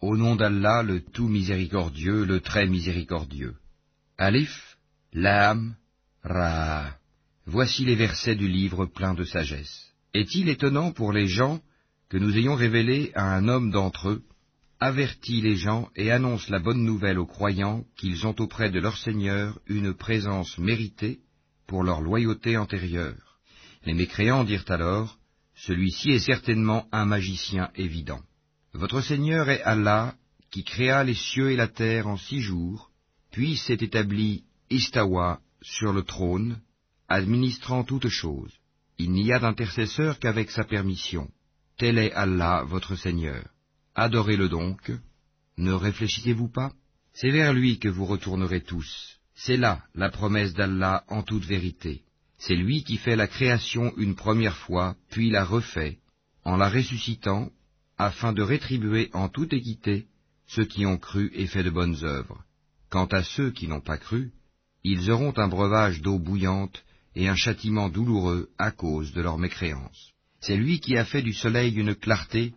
Au nom d'Allah, le tout miséricordieux, le très miséricordieux. Alif, Lam, Ra. Voici les versets du livre plein de sagesse. Est-il étonnant pour les gens que nous ayons révélé à un homme d'entre eux, avertit les gens et annonce la bonne nouvelle aux croyants qu'ils ont auprès de leur Seigneur une présence méritée pour leur loyauté antérieure. Les mécréants dirent alors, Celui-ci est certainement un magicien évident. Votre Seigneur est Allah, qui créa les cieux et la terre en six jours, puis s'est établi Istawa sur le trône, administrant toutes choses. Il n'y a d'intercesseur qu'avec sa permission. Tel est Allah, votre Seigneur. Adorez-le donc. Ne réfléchissez-vous pas C'est vers lui que vous retournerez tous. C'est là la promesse d'Allah en toute vérité. C'est lui qui fait la création une première fois, puis la refait, en la ressuscitant afin de rétribuer en toute équité ceux qui ont cru et fait de bonnes œuvres. Quant à ceux qui n'ont pas cru, ils auront un breuvage d'eau bouillante et un châtiment douloureux à cause de leur mécréance. C'est lui qui a fait du soleil une clarté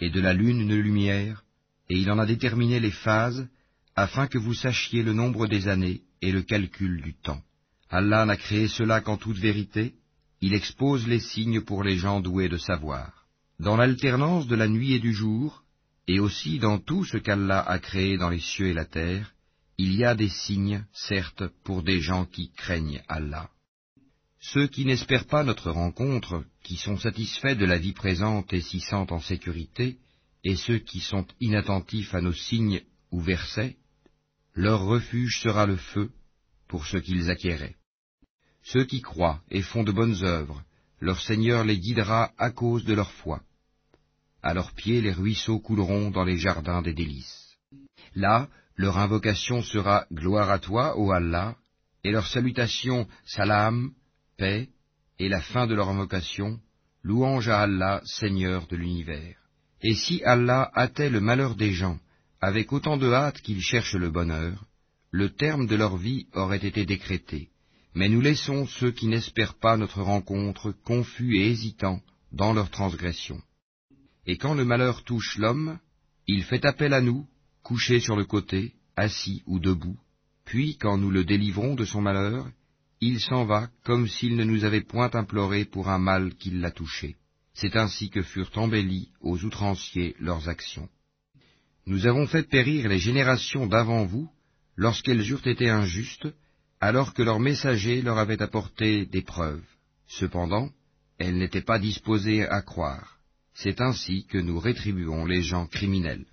et de la lune une lumière, et il en a déterminé les phases, afin que vous sachiez le nombre des années et le calcul du temps. Allah n'a créé cela qu'en toute vérité, il expose les signes pour les gens doués de savoir dans l'alternance de la nuit et du jour, et aussi dans tout ce qu'Allah a créé dans les cieux et la terre, il y a des signes, certes, pour des gens qui craignent Allah. Ceux qui n'espèrent pas notre rencontre, qui sont satisfaits de la vie présente et s'y sentent en sécurité, et ceux qui sont inattentifs à nos signes ou versets, leur refuge sera le feu pour ce qu'ils acquéraient. Ceux qui croient et font de bonnes œuvres, leur Seigneur les guidera à cause de leur foi. À leurs pieds les ruisseaux couleront dans les jardins des délices. Là, leur invocation sera Gloire à toi, ô Allah, et leur salutation Salam, paix, et la fin de leur invocation Louange à Allah, Seigneur de l'univers. Et si Allah hâtait le malheur des gens, avec autant de hâte qu'ils cherchent le bonheur, le terme de leur vie aurait été décrété. Mais nous laissons ceux qui n'espèrent pas notre rencontre confus et hésitants dans leur transgression. Et quand le malheur touche l'homme, il fait appel à nous, couché sur le côté, assis ou debout, puis quand nous le délivrons de son malheur, il s'en va comme s'il ne nous avait point imploré pour un mal qui l'a touché. C'est ainsi que furent embellies aux outranciers leurs actions. Nous avons fait périr les générations d'avant vous, lorsqu'elles eurent été injustes, alors que leurs messagers leur avaient apporté des preuves. Cependant, elles n'étaient pas disposées à croire. C'est ainsi que nous rétribuons les gens criminels.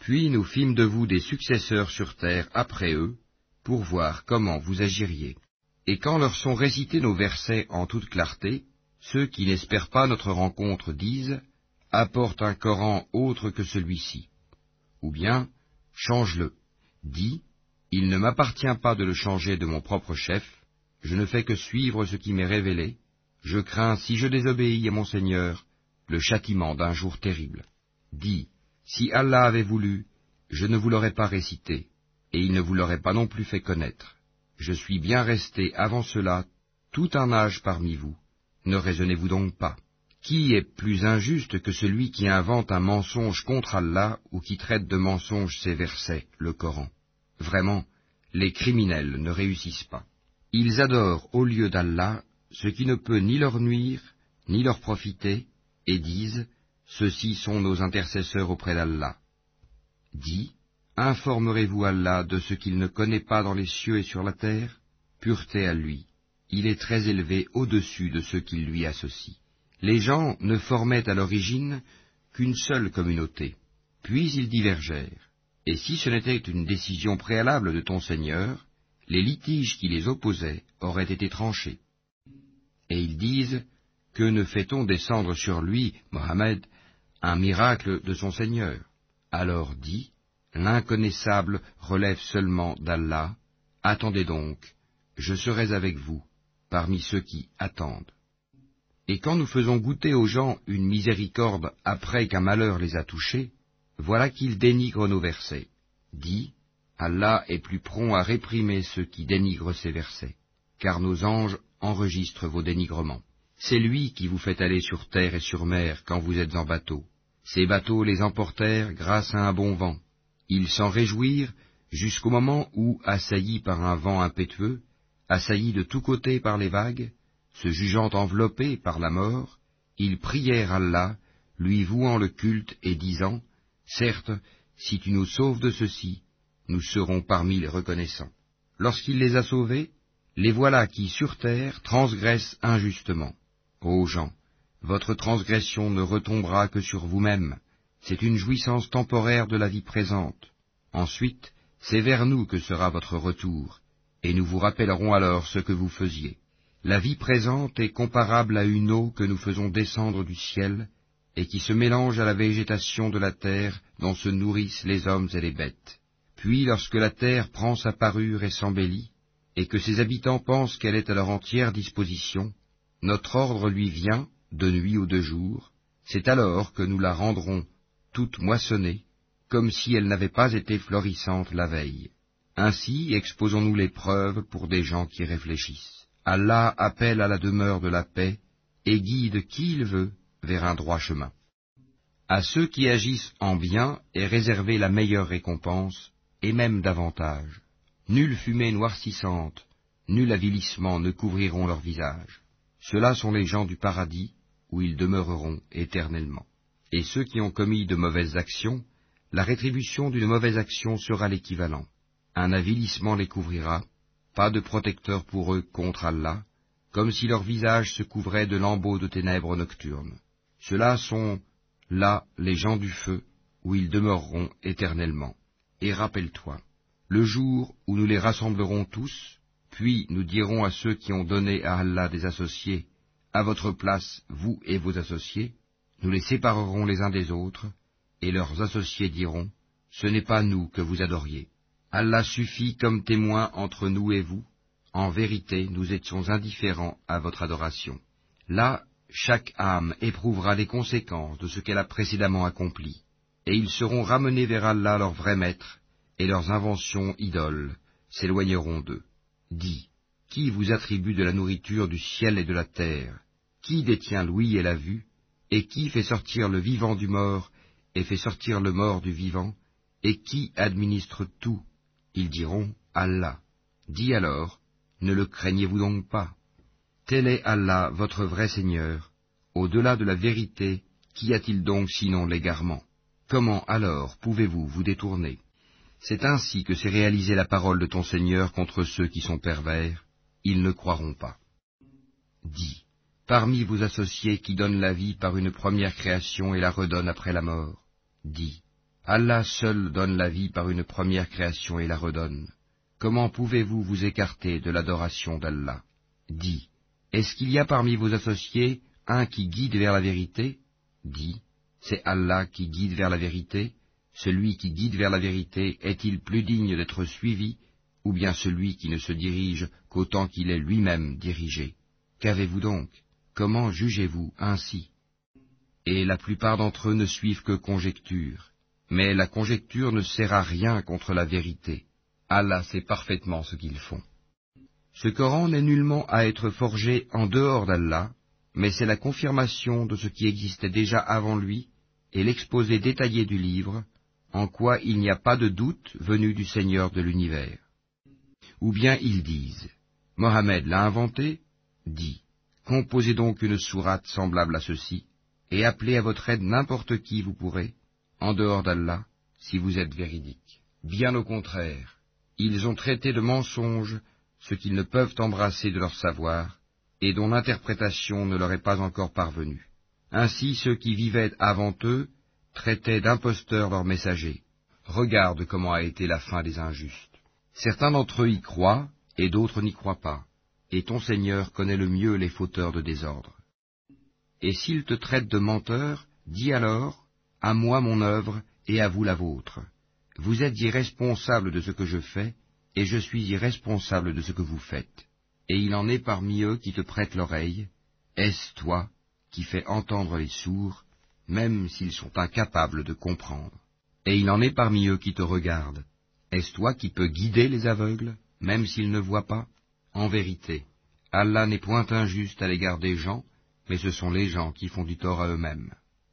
Puis nous fîmes de vous des successeurs sur terre après eux, pour voir comment vous agiriez. Et quand leur sont récités nos versets en toute clarté, ceux qui n'espèrent pas notre rencontre disent, apporte un Coran autre que celui-ci. Ou bien, change-le. Dis, il ne m'appartient pas de le changer de mon propre chef, je ne fais que suivre ce qui m'est révélé, je crains, si je désobéis à mon Seigneur, le châtiment d'un jour terrible. Dis, si Allah avait voulu, je ne vous l'aurais pas récité, et il ne vous l'aurait pas non plus fait connaître. Je suis bien resté avant cela tout un âge parmi vous. Ne raisonnez-vous donc pas. Qui est plus injuste que celui qui invente un mensonge contre Allah ou qui traite de mensonge ses versets, le Coran? Vraiment, les criminels ne réussissent pas. Ils adorent au lieu d'Allah ce qui ne peut ni leur nuire, ni leur profiter, et disent, Ceux-ci sont nos intercesseurs auprès d'Allah. Dis, informerez-vous Allah de ce qu'il ne connaît pas dans les cieux et sur la terre? Pureté à lui, il est très élevé au-dessus de ceux qui lui associent. Les gens ne formaient à l'origine qu'une seule communauté, puis ils divergèrent. Et si ce n'était une décision préalable de ton Seigneur, les litiges qui les opposaient auraient été tranchés. Et ils disent, que ne fait-on descendre sur lui, Mohammed, un miracle de son Seigneur? Alors dit, l'inconnaissable relève seulement d'Allah, attendez donc, je serai avec vous, parmi ceux qui attendent. Et quand nous faisons goûter aux gens une miséricorde après qu'un malheur les a touchés, voilà qu'ils dénigrent nos versets. Dit, Allah est plus prompt à réprimer ceux qui dénigrent ses versets, car nos anges enregistrent vos dénigrements. C'est lui qui vous fait aller sur terre et sur mer quand vous êtes en bateau. Ces bateaux les emportèrent grâce à un bon vent. Ils s'en réjouirent jusqu'au moment où, assaillis par un vent impétueux, assaillis de tous côtés par les vagues, se jugeant enveloppés par la mort, ils prièrent Allah, lui vouant le culte et disant, Certes, si tu nous sauves de ceci, nous serons parmi les reconnaissants. Lorsqu'il les a sauvés, les voilà qui sur terre transgressent injustement. Ô gens, votre transgression ne retombera que sur vous-même, c'est une jouissance temporaire de la vie présente. Ensuite, c'est vers nous que sera votre retour, et nous vous rappellerons alors ce que vous faisiez. La vie présente est comparable à une eau que nous faisons descendre du ciel, et qui se mélange à la végétation de la terre dont se nourrissent les hommes et les bêtes. Puis lorsque la terre prend sa parure et s'embellit, et que ses habitants pensent qu'elle est à leur entière disposition, notre ordre lui vient, de nuit ou de jour, c'est alors que nous la rendrons toute moissonnée, comme si elle n'avait pas été florissante la veille. Ainsi exposons-nous les preuves pour des gens qui réfléchissent. Allah appelle à la demeure de la paix et guide qui il veut vers un droit chemin. À ceux qui agissent en bien est réservée la meilleure récompense, et même davantage. Nulle fumée noircissante, nul avilissement ne couvriront leur visage. Ceux-là sont les gens du paradis, où ils demeureront éternellement. Et ceux qui ont commis de mauvaises actions, la rétribution d'une mauvaise action sera l'équivalent. Un avilissement les couvrira, pas de protecteur pour eux contre Allah, comme si leur visage se couvrait de lambeaux de ténèbres nocturnes. Ceux-là sont là les gens du feu, où ils demeureront éternellement. Et rappelle-toi, le jour où nous les rassemblerons tous, puis nous dirons à ceux qui ont donné à Allah des associés, à votre place, vous et vos associés, nous les séparerons les uns des autres, et leurs associés diront, Ce n'est pas nous que vous adoriez. Allah suffit comme témoin entre nous et vous, en vérité nous étions indifférents à votre adoration. Là, chaque âme éprouvera les conséquences de ce qu'elle a précédemment accompli, et ils seront ramenés vers Allah leur vrai maître, et leurs inventions idoles s'éloigneront d'eux. Dis, qui vous attribue de la nourriture du ciel et de la terre? Qui détient l'ouïe et la vue? Et qui fait sortir le vivant du mort et fait sortir le mort du vivant? Et qui administre tout? Ils diront Allah. Dis alors, ne le craignez-vous donc pas? Tel est Allah, votre vrai Seigneur. Au-delà de la vérité, qu'y a-t-il donc sinon l'égarement? Comment alors pouvez-vous vous détourner? C'est ainsi que s'est réalisée la parole de ton Seigneur contre ceux qui sont pervers. Ils ne croiront pas. Dis, parmi vos associés qui donnent la vie par une première création et la redonnent après la mort, dis, Allah seul donne la vie par une première création et la redonne. Comment pouvez-vous vous écarter de l'adoration d'Allah? Dis, est-ce qu'il y a parmi vos associés un qui guide vers la vérité? Dis, c'est Allah qui guide vers la vérité. Celui qui guide vers la vérité est-il plus digne d'être suivi, ou bien celui qui ne se dirige qu'autant qu'il est lui-même dirigé? Qu'avez-vous donc? Comment jugez-vous ainsi? Et la plupart d'entre eux ne suivent que conjecture, mais la conjecture ne sert à rien contre la vérité. Allah sait parfaitement ce qu'ils font. Ce Coran n'est nullement à être forgé en dehors d'Allah, mais c'est la confirmation de ce qui existait déjà avant lui et l'exposé détaillé du livre, en quoi il n'y a pas de doute venu du Seigneur de l'univers. Ou bien ils disent, Mohammed l'a inventé, dit, composez donc une sourate semblable à ceci, et appelez à votre aide n'importe qui vous pourrez, en dehors d'Allah, si vous êtes véridique. Bien au contraire, ils ont traité de mensonges ce qu'ils ne peuvent embrasser de leur savoir, et dont l'interprétation ne leur est pas encore parvenue. Ainsi ceux qui vivaient avant eux traitaient d'imposteurs leurs messagers. Regarde comment a été la fin des injustes. Certains d'entre eux y croient, et d'autres n'y croient pas, et ton Seigneur connaît le mieux les fauteurs de désordre. Et s'ils te traitent de menteur, dis alors, à moi mon œuvre, et à vous la vôtre. Vous êtes irresponsables de ce que je fais, et je suis irresponsable de ce que vous faites. Et il en est parmi eux qui te prêtent l'oreille. Est-ce toi qui fais entendre les sourds, même s'ils sont incapables de comprendre Et il en est parmi eux qui te regardent. Est-ce toi qui peux guider les aveugles, même s'ils ne voient pas? En vérité, Allah n'est point injuste à l'égard des gens, mais ce sont les gens qui font du tort à eux-mêmes.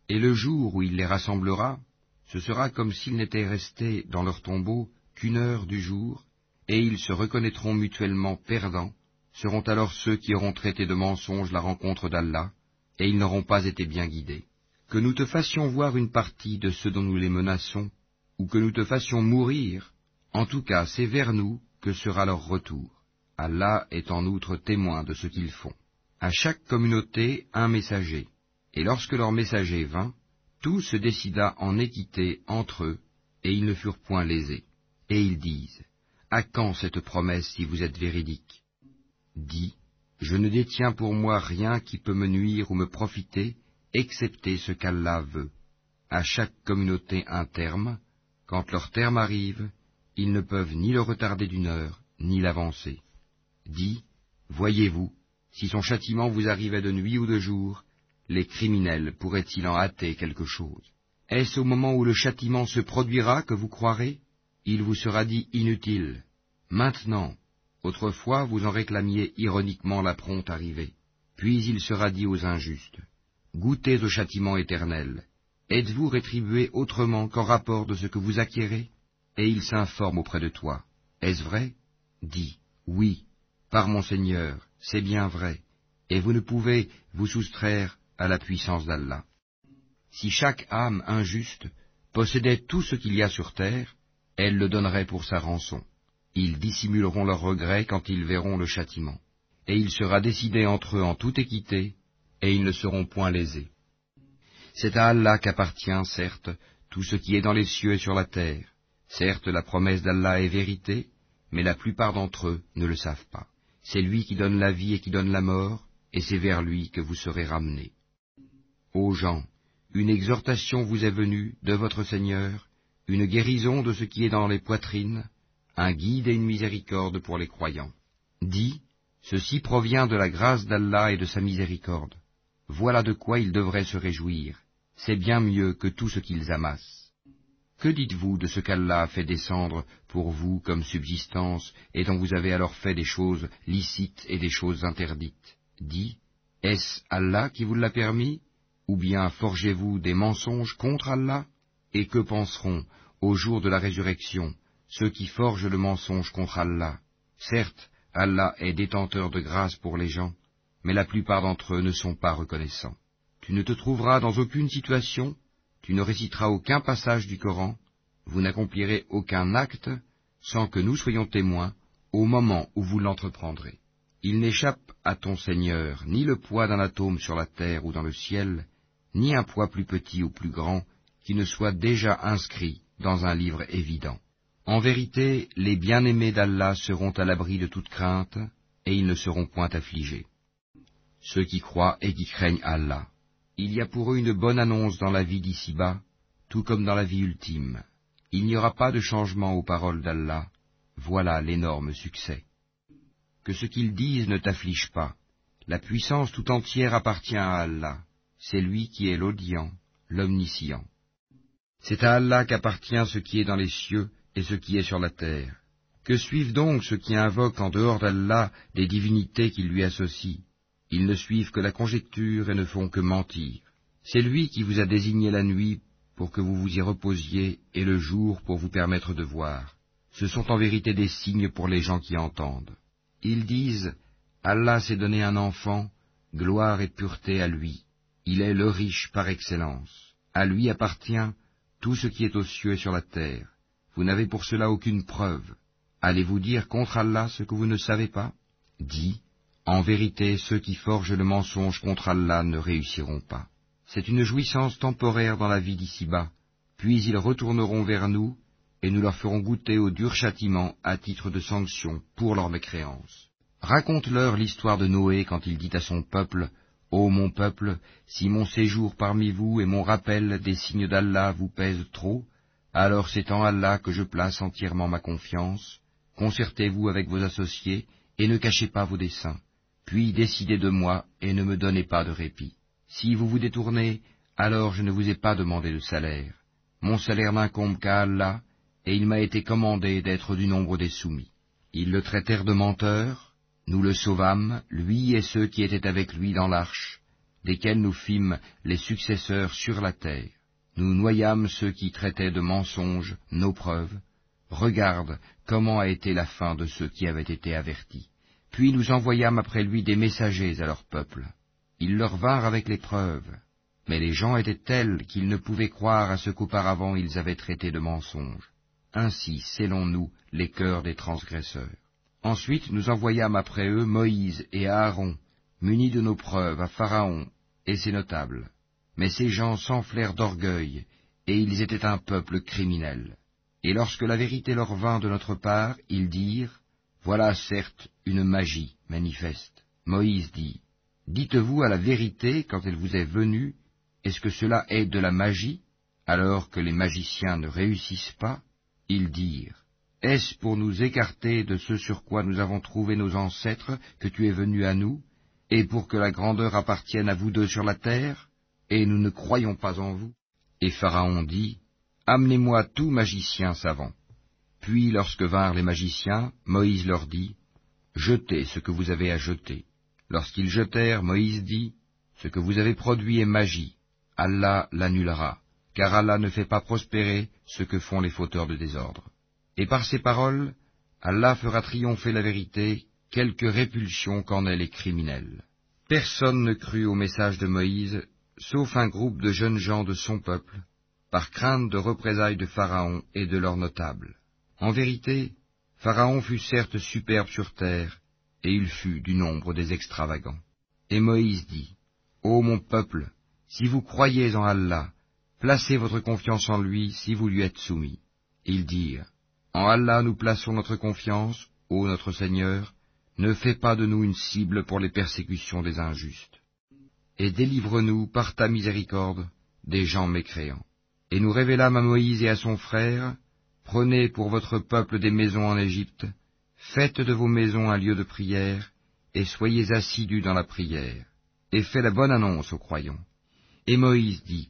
Et le jour où il les rassemblera, ce sera comme s'ils n'étaient restés dans leur tombeau qu'une heure du jour, et ils se reconnaîtront mutuellement perdants, seront alors ceux qui auront traité de mensonge la rencontre d'Allah, et ils n'auront pas été bien guidés. Que nous te fassions voir une partie de ceux dont nous les menaçons, ou que nous te fassions mourir, en tout cas c'est vers nous que sera leur retour. Allah est en outre témoin de ce qu'ils font. À chaque communauté un messager, et lorsque leur messager vint, tout se décida en équité entre eux, et ils ne furent point lésés. Et ils disent, À quand cette promesse si vous êtes véridique? Dis, Je ne détiens pour moi rien qui peut me nuire ou me profiter, excepté ce qu'Allah veut. À chaque communauté un terme, quand leur terme arrive, ils ne peuvent ni le retarder d'une heure, ni l'avancer. Dis, voyez-vous, si son châtiment vous arrivait de nuit ou de jour, les criminels pourraient-ils en hâter quelque chose? Est-ce au moment où le châtiment se produira que vous croirez? Il vous sera dit inutile. Maintenant, autrefois vous en réclamiez ironiquement la prompte arrivée. Puis il sera dit aux injustes, Goûtez au châtiment éternel. Êtes-vous rétribués autrement qu'en rapport de ce que vous acquérez? Et il s'informe auprès de toi. Est-ce vrai? Dis, oui, par mon Seigneur, c'est bien vrai, et vous ne pouvez vous soustraire à la puissance d'Allah. Si chaque âme injuste possédait tout ce qu'il y a sur terre, elle le donnerait pour sa rançon. Ils dissimuleront leurs regrets quand ils verront le châtiment. Et il sera décidé entre eux en toute équité, et ils ne seront point lésés. C'est à Allah qu'appartient, certes, tout ce qui est dans les cieux et sur la terre. Certes, la promesse d'Allah est vérité, mais la plupart d'entre eux ne le savent pas. C'est lui qui donne la vie et qui donne la mort, et c'est vers lui que vous serez ramenés. Ô gens, une exhortation vous est venue de votre Seigneur, une guérison de ce qui est dans les poitrines, un guide et une miséricorde pour les croyants. Dis, ceci provient de la grâce d'Allah et de sa miséricorde. Voilà de quoi ils devraient se réjouir. C'est bien mieux que tout ce qu'ils amassent. Que dites-vous de ce qu'Allah a fait descendre pour vous comme subsistance, et dont vous avez alors fait des choses licites et des choses interdites? Dis, est-ce Allah qui vous l'a permis? Ou bien forgez-vous des mensonges contre Allah? Et que penseront, au jour de la résurrection, ceux qui forgent le mensonge contre Allah? Certes, Allah est détenteur de grâce pour les gens, mais la plupart d'entre eux ne sont pas reconnaissants. Tu ne te trouveras dans aucune situation, tu ne réciteras aucun passage du Coran, vous n'accomplirez aucun acte sans que nous soyons témoins au moment où vous l'entreprendrez. Il n'échappe à ton Seigneur ni le poids d'un atome sur la terre ou dans le ciel, ni un poids plus petit ou plus grand qui ne soit déjà inscrit dans un livre évident. En vérité, les bien-aimés d'Allah seront à l'abri de toute crainte, et ils ne seront point affligés. Ceux qui croient et qui craignent Allah. Il y a pour eux une bonne annonce dans la vie d'ici-bas, tout comme dans la vie ultime. Il n'y aura pas de changement aux paroles d'Allah. Voilà l'énorme succès. Que ce qu'ils disent ne t'afflige pas. La puissance tout entière appartient à Allah c'est lui qui est l'audient, l'omniscient. C'est à Allah qu'appartient ce qui est dans les cieux et ce qui est sur la terre. Que suivent donc ceux qui invoquent en dehors d'Allah des divinités qui lui associent Ils ne suivent que la conjecture et ne font que mentir. C'est lui qui vous a désigné la nuit pour que vous vous y reposiez et le jour pour vous permettre de voir. Ce sont en vérité des signes pour les gens qui entendent. Ils disent, Allah s'est donné un enfant, gloire et pureté à lui. Il est le riche par excellence. À lui appartient tout ce qui est aux cieux et sur la terre. Vous n'avez pour cela aucune preuve. Allez-vous dire contre Allah ce que vous ne savez pas Dis, en vérité, ceux qui forgent le mensonge contre Allah ne réussiront pas. C'est une jouissance temporaire dans la vie d'ici-bas, puis ils retourneront vers nous, et nous leur ferons goûter au dur châtiment à titre de sanction pour leur mécréance. Raconte-leur l'histoire de Noé quand il dit à son peuple, Ô mon peuple, si mon séjour parmi vous et mon rappel des signes d'Allah vous pèsent trop, alors c'est en Allah que je place entièrement ma confiance, concertez-vous avec vos associés, et ne cachez pas vos desseins, puis décidez de moi, et ne me donnez pas de répit. Si vous vous détournez, alors je ne vous ai pas demandé de salaire. Mon salaire n'incombe qu'à Allah, et il m'a été commandé d'être du nombre des soumis. Ils le traitèrent de menteur, nous le sauvâmes, lui et ceux qui étaient avec lui dans l'arche, desquels nous fîmes les successeurs sur la terre. Nous noyâmes ceux qui traitaient de mensonges nos preuves. Regarde comment a été la fin de ceux qui avaient été avertis. Puis nous envoyâmes après lui des messagers à leur peuple. Ils leur vinrent avec les preuves. Mais les gens étaient tels qu'ils ne pouvaient croire à ce qu'auparavant ils avaient traité de mensonges. Ainsi scellons-nous les cœurs des transgresseurs. Ensuite nous envoyâmes après eux Moïse et Aaron, munis de nos preuves, à Pharaon et ses notables. Mais ces gens s'enflèrent d'orgueil, et ils étaient un peuple criminel. Et lorsque la vérité leur vint de notre part, ils dirent, Voilà certes une magie manifeste. Moïse dit, Dites-vous à la vérité quand elle vous est venue, est-ce que cela est de la magie, alors que les magiciens ne réussissent pas Ils dirent, Est-ce pour nous écarter de ce sur quoi nous avons trouvé nos ancêtres que tu es venu à nous, et pour que la grandeur appartienne à vous deux sur la terre, et nous ne croyons pas en vous Et Pharaon dit, Amenez-moi tout magicien savant. Puis lorsque vinrent les magiciens, Moïse leur dit, Jetez ce que vous avez à jeter. Lorsqu'ils jetèrent, Moïse dit, Ce que vous avez produit est magie, Allah l'annulera, car Allah ne fait pas prospérer ce que font les fauteurs de désordre. Et par ces paroles, Allah fera triompher la vérité, quelque répulsion qu'en aient les criminels. Personne ne crut au message de Moïse, sauf un groupe de jeunes gens de son peuple, par crainte de représailles de Pharaon et de leurs notables. En vérité, Pharaon fut certes superbe sur terre, et il fut du nombre des extravagants. Et Moïse dit, Ô mon peuple, si vous croyez en Allah, placez votre confiance en lui si vous lui êtes soumis. Ils dirent, En Allah nous plaçons notre confiance, ô notre Seigneur, ne fais pas de nous une cible pour les persécutions des injustes. Et délivre-nous par ta miséricorde des gens mécréants. Et nous révélâmes à Moïse et à son frère, Prenez pour votre peuple des maisons en Égypte, faites de vos maisons un lieu de prière, et soyez assidus dans la prière, et faites la bonne annonce aux croyants. Et Moïse dit,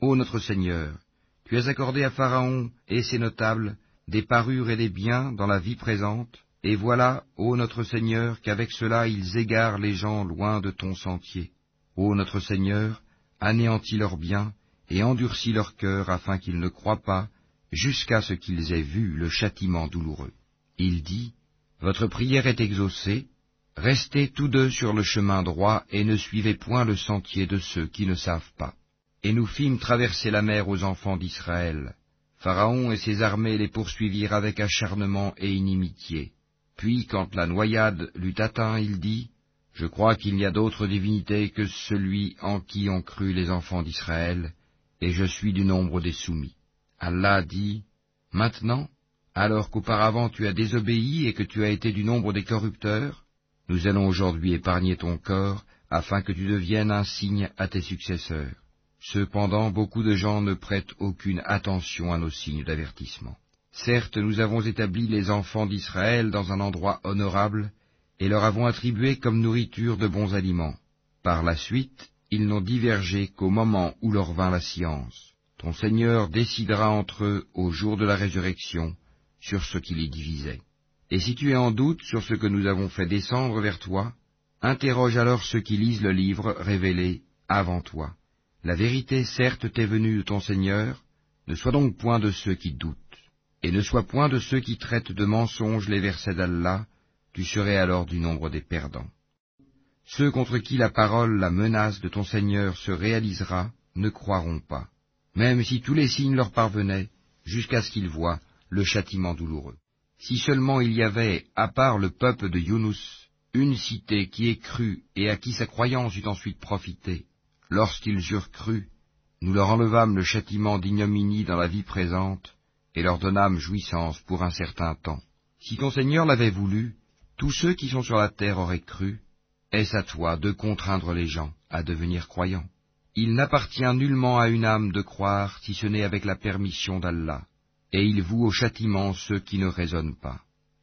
Ô notre Seigneur, tu as accordé à Pharaon et ses notables des parures et des biens dans la vie présente, et voilà, ô notre Seigneur, qu'avec cela ils égarent les gens loin de ton sentier. Ô notre Seigneur, anéantis leurs biens, et endurcis leur cœur afin qu'ils ne croient pas, jusqu'à ce qu'ils aient vu le châtiment douloureux. Il dit, Votre prière est exaucée, Restez tous deux sur le chemin droit et ne suivez point le sentier de ceux qui ne savent pas. Et nous fîmes traverser la mer aux enfants d'Israël. Pharaon et ses armées les poursuivirent avec acharnement et inimitié. Puis, quand la noyade l'eut atteint, il dit, Je crois qu'il n'y a d'autre divinité que celui en qui ont cru les enfants d'Israël, et je suis du nombre des soumis. Allah dit, Maintenant, alors qu'auparavant tu as désobéi et que tu as été du nombre des corrupteurs, nous allons aujourd'hui épargner ton corps, afin que tu deviennes un signe à tes successeurs. Cependant, beaucoup de gens ne prêtent aucune attention à nos signes d'avertissement. Certes, nous avons établi les enfants d'Israël dans un endroit honorable, et leur avons attribué comme nourriture de bons aliments. Par la suite, ils n'ont divergé qu'au moment où leur vint la science. Ton Seigneur décidera entre eux au jour de la résurrection sur ce qui les divisait. Et si tu es en doute sur ce que nous avons fait descendre vers toi, interroge alors ceux qui lisent le livre révélé avant toi. La vérité certes t'est venue de ton Seigneur, ne sois donc point de ceux qui doutent, et ne sois point de ceux qui traitent de mensonges les versets d'Allah, tu serais alors du nombre des perdants. Ceux contre qui la parole, la menace de ton Seigneur se réalisera, ne croiront pas, même si tous les signes leur parvenaient, jusqu'à ce qu'ils voient le châtiment douloureux. Si seulement il y avait, à part le peuple de Yunus, une cité qui ait cru et à qui sa croyance eût ensuite profité, lorsqu'ils eurent cru, nous leur enlevâmes le châtiment d'ignominie dans la vie présente, et leur donnâmes jouissance pour un certain temps. Si ton Seigneur l'avait voulu, tous ceux qui sont sur la terre auraient cru, est-ce à toi de contraindre les gens à devenir croyants? Il n'appartient nullement à une âme de croire si ce n'est avec la permission d'Allah et il voue au châtiment ceux qui ne raisonnent pas.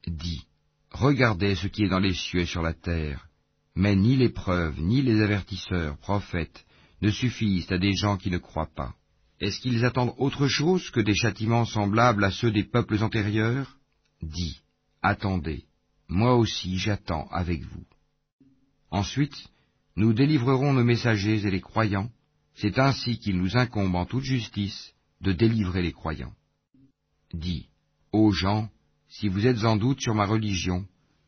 Dis, regardez ce qui est dans les cieux et sur la terre, mais ni les preuves, ni les avertisseurs, prophètes, ne suffisent à des gens qui ne croient pas. Est-ce qu'ils attendent autre chose que des châtiments semblables à ceux des peuples antérieurs? Dis, attendez, moi aussi j'attends avec vous. Ensuite, Nous délivrerons nos messagers et les croyants, c'est ainsi qu'il nous incombe en toute justice de délivrer les croyants. Dis, ô gens, si vous êtes en doute sur ma religion,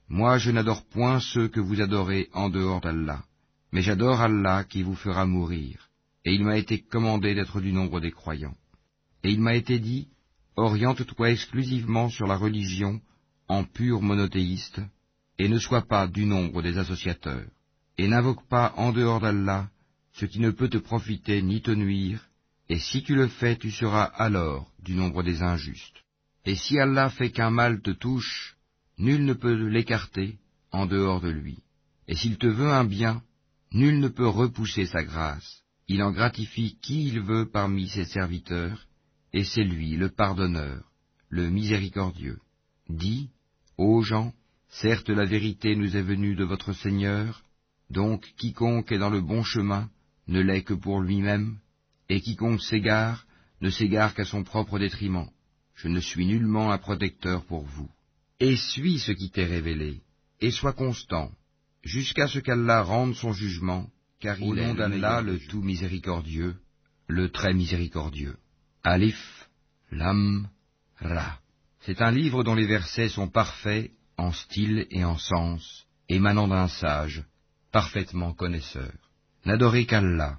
moi je n'adore point ceux que vous adorez en dehors d'Allah, mais j'adore Allah qui vous fera mourir, et il m'a été commandé d'être du nombre des croyants. Et il m'a été dit, oriente-toi exclusivement sur la religion en pur monothéiste, et ne sois pas du nombre des associateurs, et n'invoque pas en dehors d'Allah ce qui ne peut te profiter ni te nuire, et si tu le fais, tu seras alors du nombre des injustes. Et si Allah fait qu'un mal te touche, nul ne peut l'écarter en dehors de lui. Et s'il te veut un bien, nul ne peut repousser sa grâce. Il en gratifie qui il veut parmi ses serviteurs, et c'est lui le pardonneur, le miséricordieux. Dis, ô gens, certes la vérité nous est venue de votre Seigneur, donc quiconque est dans le bon chemin ne l'est que pour lui-même, et quiconque s'égare ne s'égare qu'à son propre détriment. Je ne suis nullement un protecteur pour vous. Et suis ce qui t'est révélé, et sois constant, jusqu'à ce qu'Allah rende son jugement, car il est d'Allah le tout miséricordieux, le très miséricordieux. Alif, Lam, Ra. C'est un livre dont les versets sont parfaits en style et en sens, émanant d'un sage, parfaitement connaisseur. N'adorez qu'Allah.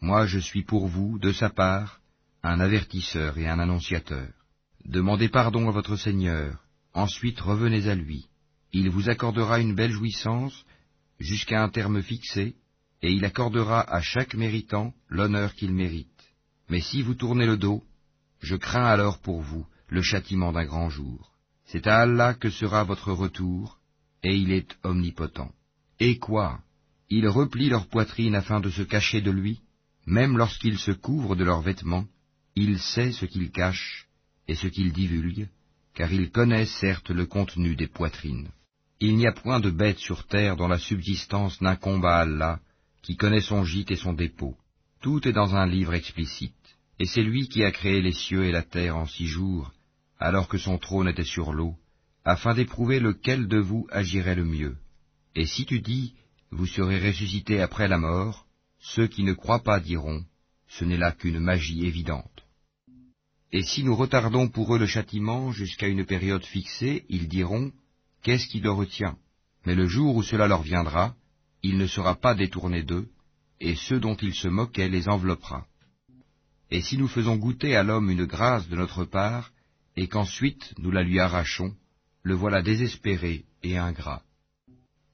Moi je suis pour vous, de sa part, un avertisseur et un annonciateur. Demandez pardon à votre Seigneur, ensuite revenez à lui. Il vous accordera une belle jouissance jusqu'à un terme fixé, et il accordera à chaque méritant l'honneur qu'il mérite. Mais si vous tournez le dos, je crains alors pour vous le châtiment d'un grand jour. C'est à Allah que sera votre retour, et il est omnipotent. Et quoi? Ils replient leur poitrine afin de se cacher de lui, même lorsqu'ils se couvrent de leurs vêtements, il sait ce qu'ils cachent et ce qu'ils divulguent, car il connaît certes le contenu des poitrines. Il n'y a point de bête sur terre dont la subsistance n'incombe à Allah, qui connaît son gîte et son dépôt. Tout est dans un livre explicite, et c'est lui qui a créé les cieux et la terre en six jours, alors que son trône était sur l'eau, afin d'éprouver lequel de vous agirait le mieux. Et si tu dis, vous serez ressuscité après la mort, ceux qui ne croient pas diront, ce n'est là qu'une magie évidente. Et si nous retardons pour eux le châtiment jusqu'à une période fixée, ils diront, Qu'est-ce qui le retient? Mais le jour où cela leur viendra, il ne sera pas détourné d'eux, et ceux dont ils se moquaient les enveloppera. Et si nous faisons goûter à l'homme une grâce de notre part, et qu'ensuite nous la lui arrachons, le voilà désespéré et ingrat.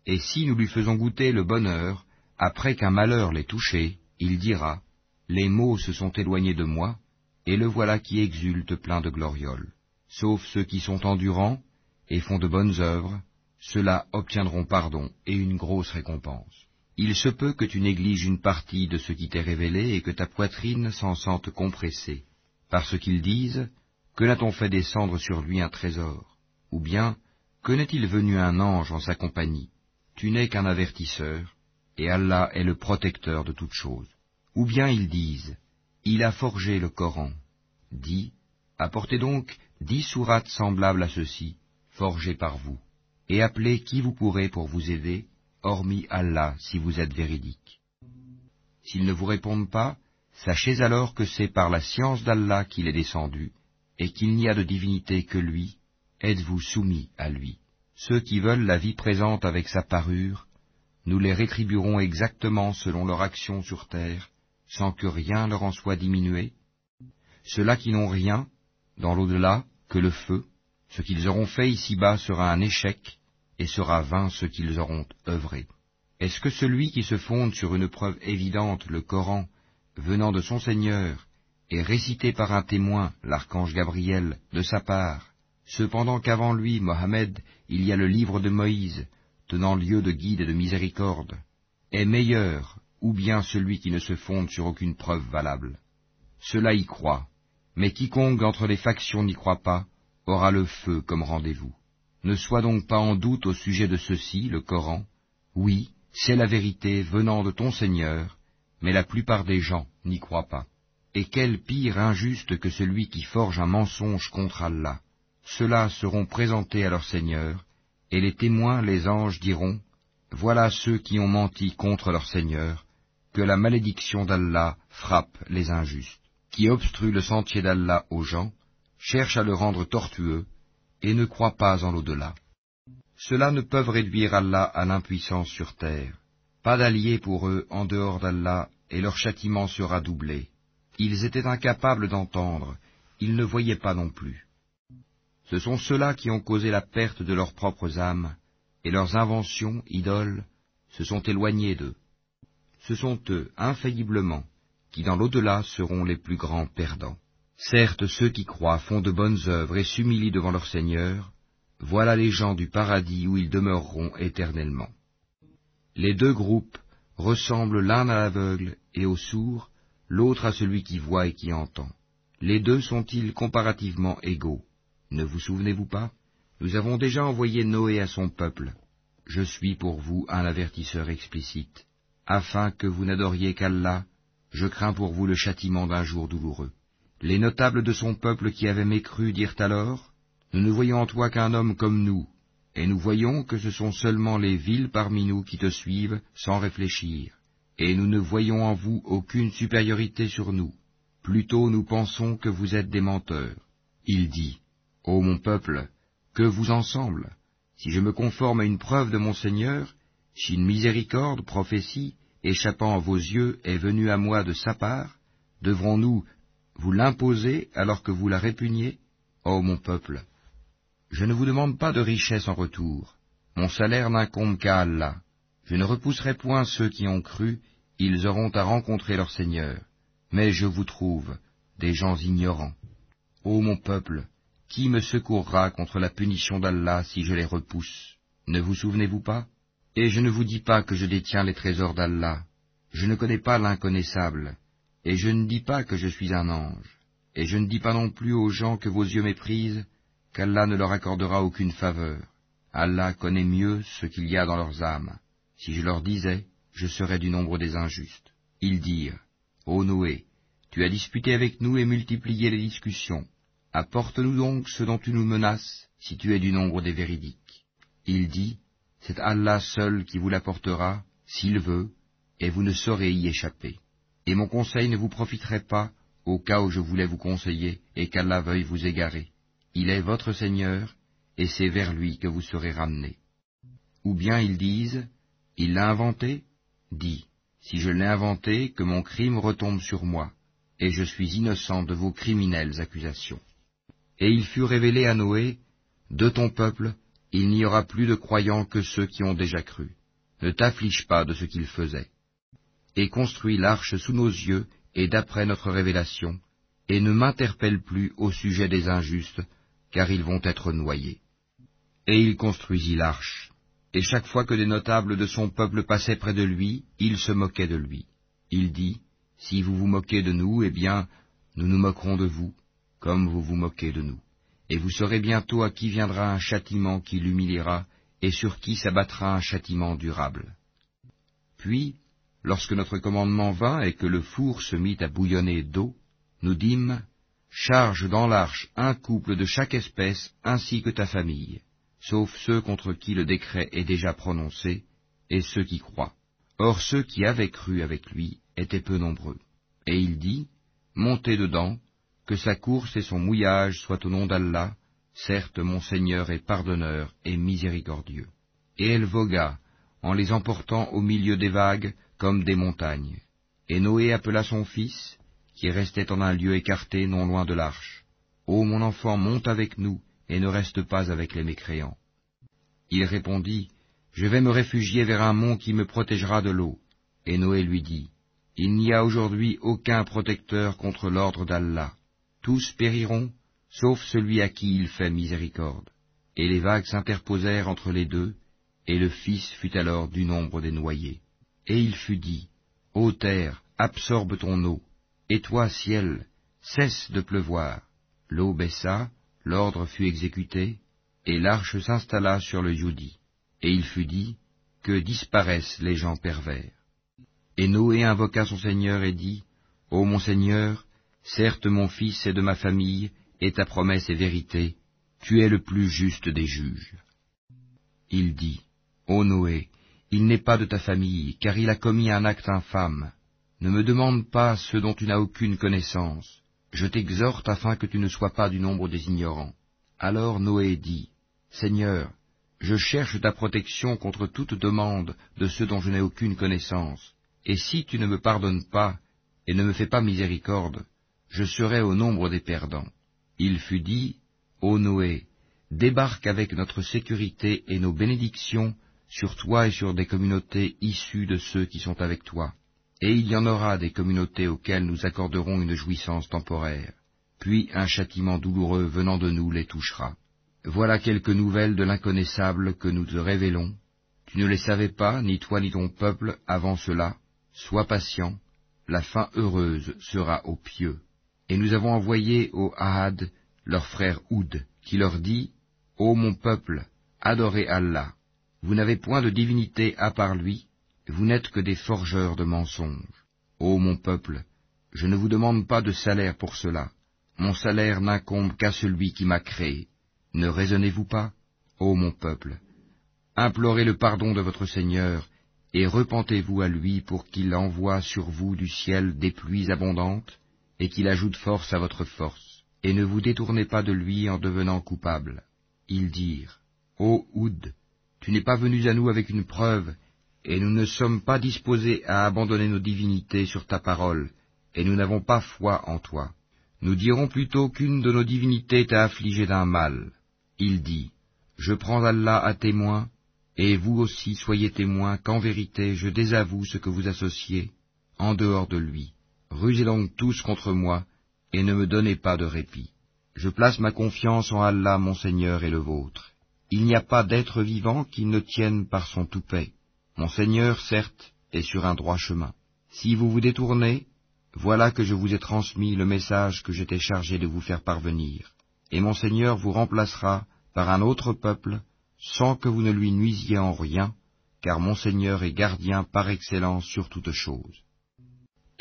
Et si nous lui faisons goûter le bonheur, après qu'un malheur l'ait touché, il dira, Les maux se sont éloignés de moi, et le voilà qui exulte plein de glorioles. Sauf ceux qui sont endurants et font de bonnes œuvres, ceux-là obtiendront pardon et une grosse récompense. Il se peut que tu négliges une partie de ce qui t'est révélé et que ta poitrine s'en sente compressée, parce qu'ils disent, que n'a-t-on fait descendre sur lui un trésor? Ou bien, que n'est-il venu un ange en sa compagnie? Tu n'es qu'un avertisseur, et Allah est le protecteur de toutes choses. Ou bien ils disent, il a forgé le Coran. Dis, apportez donc dix sourates semblables à ceux-ci, forgées par vous, et appelez qui vous pourrez pour vous aider, hormis Allah si vous êtes véridique. S'ils ne vous répondent pas, sachez alors que c'est par la science d'Allah qu'il est descendu, et qu'il n'y a de divinité que lui, êtes-vous soumis à lui? Ceux qui veulent la vie présente avec sa parure, nous les rétribuerons exactement selon leur action sur terre, sans que rien leur en soit diminué Ceux-là qui n'ont rien, dans l'au-delà, que le feu, ce qu'ils auront fait ici-bas sera un échec, et sera vain ce qu'ils auront œuvré. Est-ce que celui qui se fonde sur une preuve évidente, le Coran, venant de son Seigneur, et récité par un témoin, l'archange Gabriel, de sa part, cependant qu'avant lui, Mohammed, il y a le livre de Moïse, tenant lieu de guide et de miséricorde, est meilleur, ou bien celui qui ne se fonde sur aucune preuve valable. Cela y croit, mais quiconque entre les factions n'y croit pas aura le feu comme rendez-vous. Ne sois donc pas en doute au sujet de ceci, le Coran. Oui, c'est la vérité venant de ton Seigneur, mais la plupart des gens n'y croient pas. Et quel pire injuste que celui qui forge un mensonge contre Allah. Ceux-là seront présentés à leur Seigneur, et les témoins, les anges, diront, Voilà ceux qui ont menti contre leur Seigneur, que la malédiction d'Allah frappe les injustes, qui obstruent le sentier d'Allah aux gens, cherchent à le rendre tortueux, et ne croient pas en l'au-delà. Ceux-là ne peuvent réduire Allah à l'impuissance sur terre. Pas d'alliés pour eux en dehors d'Allah, et leur châtiment sera doublé. Ils étaient incapables d'entendre, ils ne voyaient pas non plus. Ce sont ceux-là qui ont causé la perte de leurs propres âmes, et leurs inventions, idoles, se sont éloignées d'eux. Ce sont eux, infailliblement, qui dans l'au-delà seront les plus grands perdants. Certes, ceux qui croient font de bonnes œuvres et s'humilient devant leur Seigneur, voilà les gens du paradis où ils demeureront éternellement. Les deux groupes ressemblent l'un à l'aveugle et au sourd, l'autre à celui qui voit et qui entend. Les deux sont-ils comparativement égaux? Ne vous souvenez-vous pas? Nous avons déjà envoyé Noé à son peuple. Je suis pour vous un avertisseur explicite. Afin que vous n'adoriez qu'Allah, je crains pour vous le châtiment d'un jour douloureux. Les notables de son peuple qui avaient mécru dirent alors, Nous ne voyons en toi qu'un homme comme nous, et nous voyons que ce sont seulement les villes parmi nous qui te suivent sans réfléchir, et nous ne voyons en vous aucune supériorité sur nous. Plutôt nous pensons que vous êtes des menteurs. Il dit, Ô mon peuple, que vous ensemble, si je me conforme à une preuve de mon Seigneur, si une miséricorde, prophétie, échappant à vos yeux, est venue à moi de sa part, devrons-nous vous l'imposez alors que vous la répugnez Ô mon peuple, je ne vous demande pas de richesse en retour. Mon salaire n'incombe qu'à Allah. Je ne repousserai point ceux qui ont cru, ils auront à rencontrer leur Seigneur. Mais je vous trouve des gens ignorants. Ô mon peuple, qui me secourra contre la punition d'Allah si je les repousse? Ne vous souvenez-vous pas? Et je ne vous dis pas que je détiens les trésors d'Allah. Je ne connais pas l'inconnaissable. Et je ne dis pas que je suis un ange, et je ne dis pas non plus aux gens que vos yeux méprisent, qu'Allah ne leur accordera aucune faveur. Allah connaît mieux ce qu'il y a dans leurs âmes. Si je leur disais, je serais du nombre des injustes. Ils dirent, Ô Noé, tu as disputé avec nous et multiplié les discussions. Apporte-nous donc ce dont tu nous menaces, si tu es du nombre des véridiques. Il dit, C'est Allah seul qui vous l'apportera, s'il veut, et vous ne saurez y échapper et mon conseil ne vous profiterait pas au cas où je voulais vous conseiller et qu'Allah veuille vous égarer. Il est votre Seigneur, et c'est vers lui que vous serez ramenés. Ou bien ils disent, Il l'a inventé? Dis, si je l'ai inventé, que mon crime retombe sur moi, et je suis innocent de vos criminelles accusations. Et il fut révélé à Noé, De ton peuple, il n'y aura plus de croyants que ceux qui ont déjà cru. Ne t'afflige pas de ce qu'ils faisaient et construis l'arche sous nos yeux et d'après notre révélation, et ne m'interpelle plus au sujet des injustes, car ils vont être noyés. Et il construisit l'arche, et chaque fois que des notables de son peuple passaient près de lui, il se moquait de lui. Il dit, Si vous vous moquez de nous, eh bien, nous nous moquerons de vous, comme vous vous moquez de nous. Et vous saurez bientôt à qui viendra un châtiment qui l'humiliera, et sur qui s'abattra un châtiment durable. Puis Lorsque notre commandement vint et que le four se mit à bouillonner d'eau, nous dîmes, Charge dans l'arche un couple de chaque espèce ainsi que ta famille, sauf ceux contre qui le décret est déjà prononcé, et ceux qui croient. Or ceux qui avaient cru avec lui étaient peu nombreux. Et il dit, Montez dedans, que sa course et son mouillage soient au nom d'Allah, certes mon Seigneur est pardonneur et miséricordieux. Et elle vogua, en les emportant au milieu des vagues, comme des montagnes. Et Noé appela son fils, qui restait en un lieu écarté non loin de l'arche. Ô mon enfant, monte avec nous, et ne reste pas avec les mécréants. Il répondit, Je vais me réfugier vers un mont qui me protégera de l'eau. Et Noé lui dit, Il n'y a aujourd'hui aucun protecteur contre l'ordre d'Allah. Tous périront, sauf celui à qui il fait miséricorde. Et les vagues s'interposèrent entre les deux, et le fils fut alors du nombre des noyés. Et il fut dit, Ô terre, absorbe ton eau, et toi, ciel, cesse de pleuvoir. L'eau baissa, l'ordre fut exécuté, et l'arche s'installa sur le Youdi. Et il fut dit, Que disparaissent les gens pervers. Et Noé invoqua son Seigneur et dit, Ô mon Seigneur, certes mon fils est de ma famille, et ta promesse est vérité, tu es le plus juste des juges. Il dit, Ô Noé, il n'est pas de ta famille, car il a commis un acte infâme. Ne me demande pas ce dont tu n'as aucune connaissance. Je t'exhorte afin que tu ne sois pas du nombre des ignorants. Alors Noé dit, Seigneur, je cherche ta protection contre toute demande de ceux dont je n'ai aucune connaissance. Et si tu ne me pardonnes pas et ne me fais pas miséricorde, je serai au nombre des perdants. Il fut dit, Ô Noé, débarque avec notre sécurité et nos bénédictions sur toi et sur des communautés issues de ceux qui sont avec toi. Et il y en aura des communautés auxquelles nous accorderons une jouissance temporaire, puis un châtiment douloureux venant de nous les touchera. Voilà quelques nouvelles de l'inconnaissable que nous te révélons. Tu ne les savais pas, ni toi ni ton peuple, avant cela. Sois patient, la fin heureuse sera aux pieux. Et nous avons envoyé au Ahad leur frère Oud, qui leur dit, Ô mon peuple, adorez Allah. Vous n'avez point de divinité à part lui, vous n'êtes que des forgeurs de mensonges. Ô mon peuple, je ne vous demande pas de salaire pour cela. Mon salaire n'incombe qu'à celui qui m'a créé. Ne raisonnez-vous pas, ô mon peuple? Implorez le pardon de votre Seigneur, et repentez-vous à lui pour qu'il envoie sur vous du ciel des pluies abondantes, et qu'il ajoute force à votre force, et ne vous détournez pas de lui en devenant coupable. Ils dirent, Ô Oud, tu n'es pas venu à nous avec une preuve, et nous ne sommes pas disposés à abandonner nos divinités sur ta parole, et nous n'avons pas foi en toi. Nous dirons plutôt qu'une de nos divinités t'a affligé d'un mal. Il dit, Je prends Allah à témoin, et vous aussi soyez témoins qu'en vérité je désavoue ce que vous associez, en dehors de lui. Rusez donc tous contre moi, et ne me donnez pas de répit. Je place ma confiance en Allah mon Seigneur et le vôtre. Il n'y a pas d'être vivant qui ne tienne par son toupet. Mon Seigneur, certes, est sur un droit chemin. Si vous vous détournez, voilà que je vous ai transmis le message que j'étais chargé de vous faire parvenir et mon Seigneur vous remplacera par un autre peuple, sans que vous ne lui nuisiez en rien, car mon Seigneur est gardien par excellence sur toutes choses.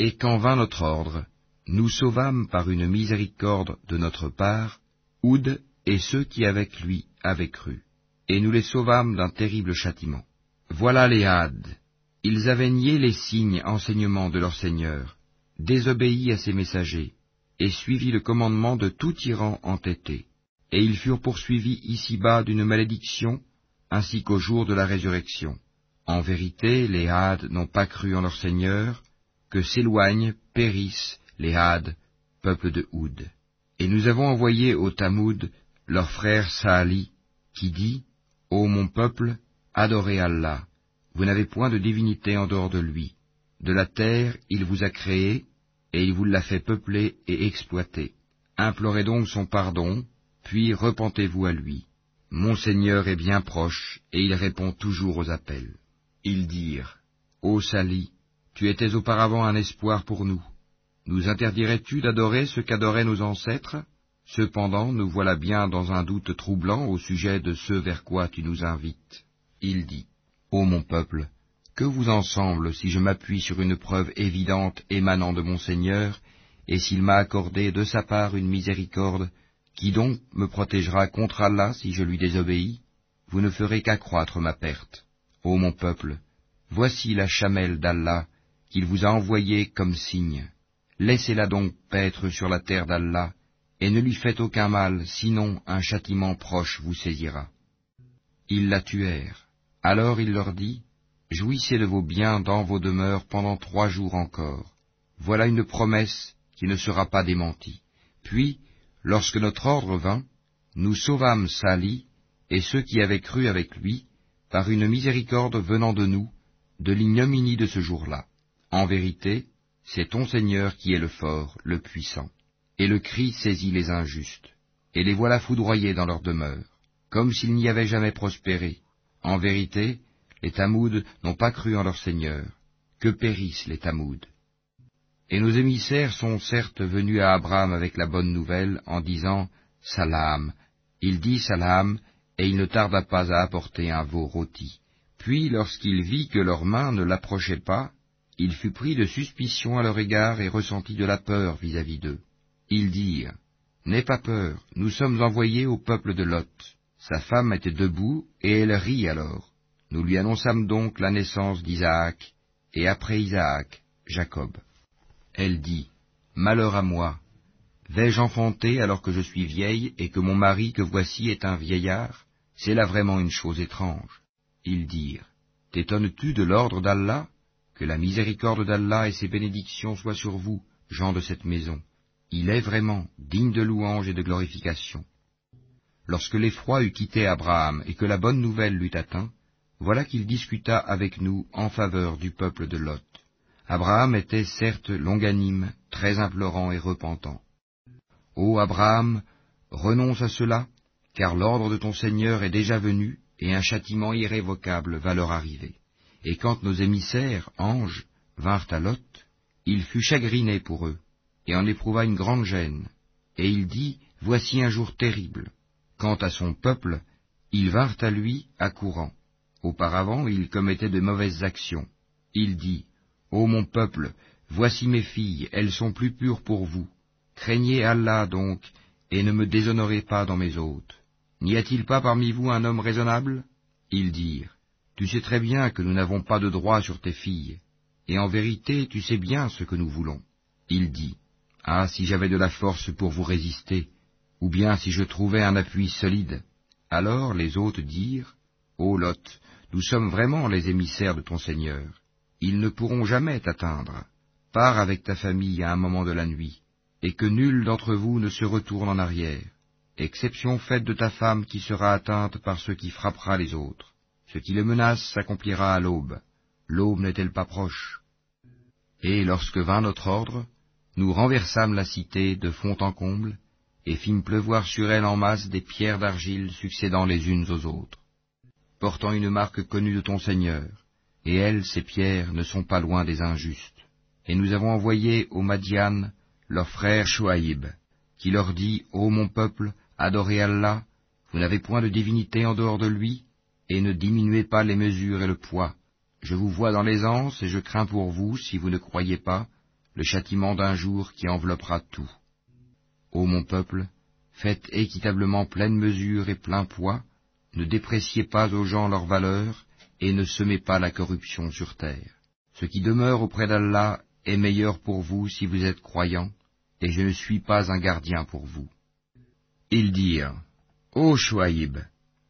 Et quand vint notre ordre, nous sauvâmes par une miséricorde de notre part, Oud et ceux qui avec lui avaient cru, et nous les sauvâmes d'un terrible châtiment. Voilà les Hades. Ils avaient nié les signes enseignements de leur Seigneur, désobéi à ses messagers, et suivit le commandement de tout tyran entêté. Et ils furent poursuivis ici-bas d'une malédiction, ainsi qu'au jour de la résurrection. En vérité, les Hades n'ont pas cru en leur Seigneur, que s'éloignent, périssent les Hades, peuple de Houd. Et nous avons envoyé au Tamoud leur frère Saali, qui dit, Ô mon peuple, adorez Allah, vous n'avez point de divinité en dehors de lui. De la terre il vous a créé, et il vous l'a fait peupler et exploiter. Implorez donc son pardon, puis repentez-vous à lui. Mon Seigneur est bien proche, et il répond toujours aux appels. Ils dirent, Ô Sali, tu étais auparavant un espoir pour nous. Nous interdirais-tu d'adorer ce qu'adoraient nos ancêtres? Cependant, nous voilà bien dans un doute troublant au sujet de ce vers quoi tu nous invites. Il dit, Ô mon peuple, que vous en semble si je m'appuie sur une preuve évidente émanant de mon Seigneur, et s'il m'a accordé de sa part une miséricorde, qui donc me protégera contre Allah si je lui désobéis? Vous ne ferez qu'accroître ma perte. Ô mon peuple, voici la chamelle d'Allah qu'il vous a envoyée comme signe. Laissez-la donc paître sur la terre d'Allah, et ne lui faites aucun mal, sinon un châtiment proche vous saisira. Ils la tuèrent. Alors il leur dit, Jouissez de vos biens dans vos demeures pendant trois jours encore. Voilà une promesse qui ne sera pas démentie. Puis, lorsque notre ordre vint, nous sauvâmes Sali et ceux qui avaient cru avec lui, par une miséricorde venant de nous, de l'ignominie de ce jour-là. En vérité, c'est ton Seigneur qui est le fort, le puissant. Et le cri saisit les injustes, et les voilà foudroyés dans leur demeure, comme s'ils n'y avaient jamais prospéré. En vérité, les Tamouds n'ont pas cru en leur Seigneur. Que périssent les Tamouds. Et nos émissaires sont certes venus à Abraham avec la bonne nouvelle en disant Salam. Il dit Salam, et il ne tarda pas à apporter un veau rôti. Puis, lorsqu'il vit que leurs mains ne l'approchaient pas, il fut pris de suspicion à leur égard et ressentit de la peur vis-à-vis d'eux. Ils dirent N'aie pas peur, nous sommes envoyés au peuple de Lot. Sa femme était debout, et elle rit alors. Nous lui annonçâmes donc la naissance d'Isaac, et après Isaac, Jacob. Elle dit, Malheur à moi, vais-je enfanter alors que je suis vieille et que mon mari que voici est un vieillard? C'est là vraiment une chose étrange. Ils dirent, T'étonnes-tu de l'ordre d'Allah? Que la miséricorde d'Allah et ses bénédictions soient sur vous, gens de cette maison. Il est vraiment digne de louange et de glorification. Lorsque l'effroi eut quitté Abraham et que la bonne nouvelle l'eut atteint, voilà qu'il discuta avec nous en faveur du peuple de Lot. Abraham était certes longanime, très implorant et repentant. Ô Abraham, renonce à cela, car l'ordre de ton Seigneur est déjà venu, et un châtiment irrévocable va leur arriver. Et quand nos émissaires, anges, vinrent à Lot, il fut chagriné pour eux, et en éprouva une grande gêne. Et il dit, Voici un jour terrible. Quant à son peuple, ils vinrent à lui accourant. Auparavant, il commettait de mauvaises actions. Il dit, Ô mon peuple, voici mes filles, elles sont plus pures pour vous. Craignez Allah donc, et ne me déshonorez pas dans mes hôtes. N'y a-t-il pas parmi vous un homme raisonnable? Ils dirent, Tu sais très bien que nous n'avons pas de droit sur tes filles, et en vérité tu sais bien ce que nous voulons. Il dit, Ah, si j'avais de la force pour vous résister, ou bien si je trouvais un appui solide. Alors les hôtes dirent, Ô Lot, nous sommes vraiment les émissaires de ton Seigneur. Ils ne pourront jamais t'atteindre. Pars avec ta famille à un moment de la nuit, et que nul d'entre vous ne se retourne en arrière, exception faite de ta femme qui sera atteinte par ce qui frappera les autres. Ce qui le menace s'accomplira à l'aube. L'aube n'est-elle pas proche? Et lorsque vint notre ordre, nous renversâmes la cité de fond en comble, et fîmes pleuvoir sur elle en masse des pierres d'argile succédant les unes aux autres portant une marque connue de ton Seigneur, et elles, ces pierres, ne sont pas loin des injustes. Et nous avons envoyé aux Madian leur frère Chouaïb, qui leur dit, Ô mon peuple, adorez Allah, vous n'avez point de divinité en dehors de lui, et ne diminuez pas les mesures et le poids. Je vous vois dans l'aisance, et je crains pour vous, si vous ne croyez pas, le châtiment d'un jour qui enveloppera tout. Ô mon peuple, faites équitablement pleine mesure et plein poids, ne dépréciez pas aux gens leur valeur, et ne semez pas la corruption sur terre. Ce qui demeure auprès d'Allah est meilleur pour vous si vous êtes croyants, et je ne suis pas un gardien pour vous. Ils dirent, Ô Chouaïb,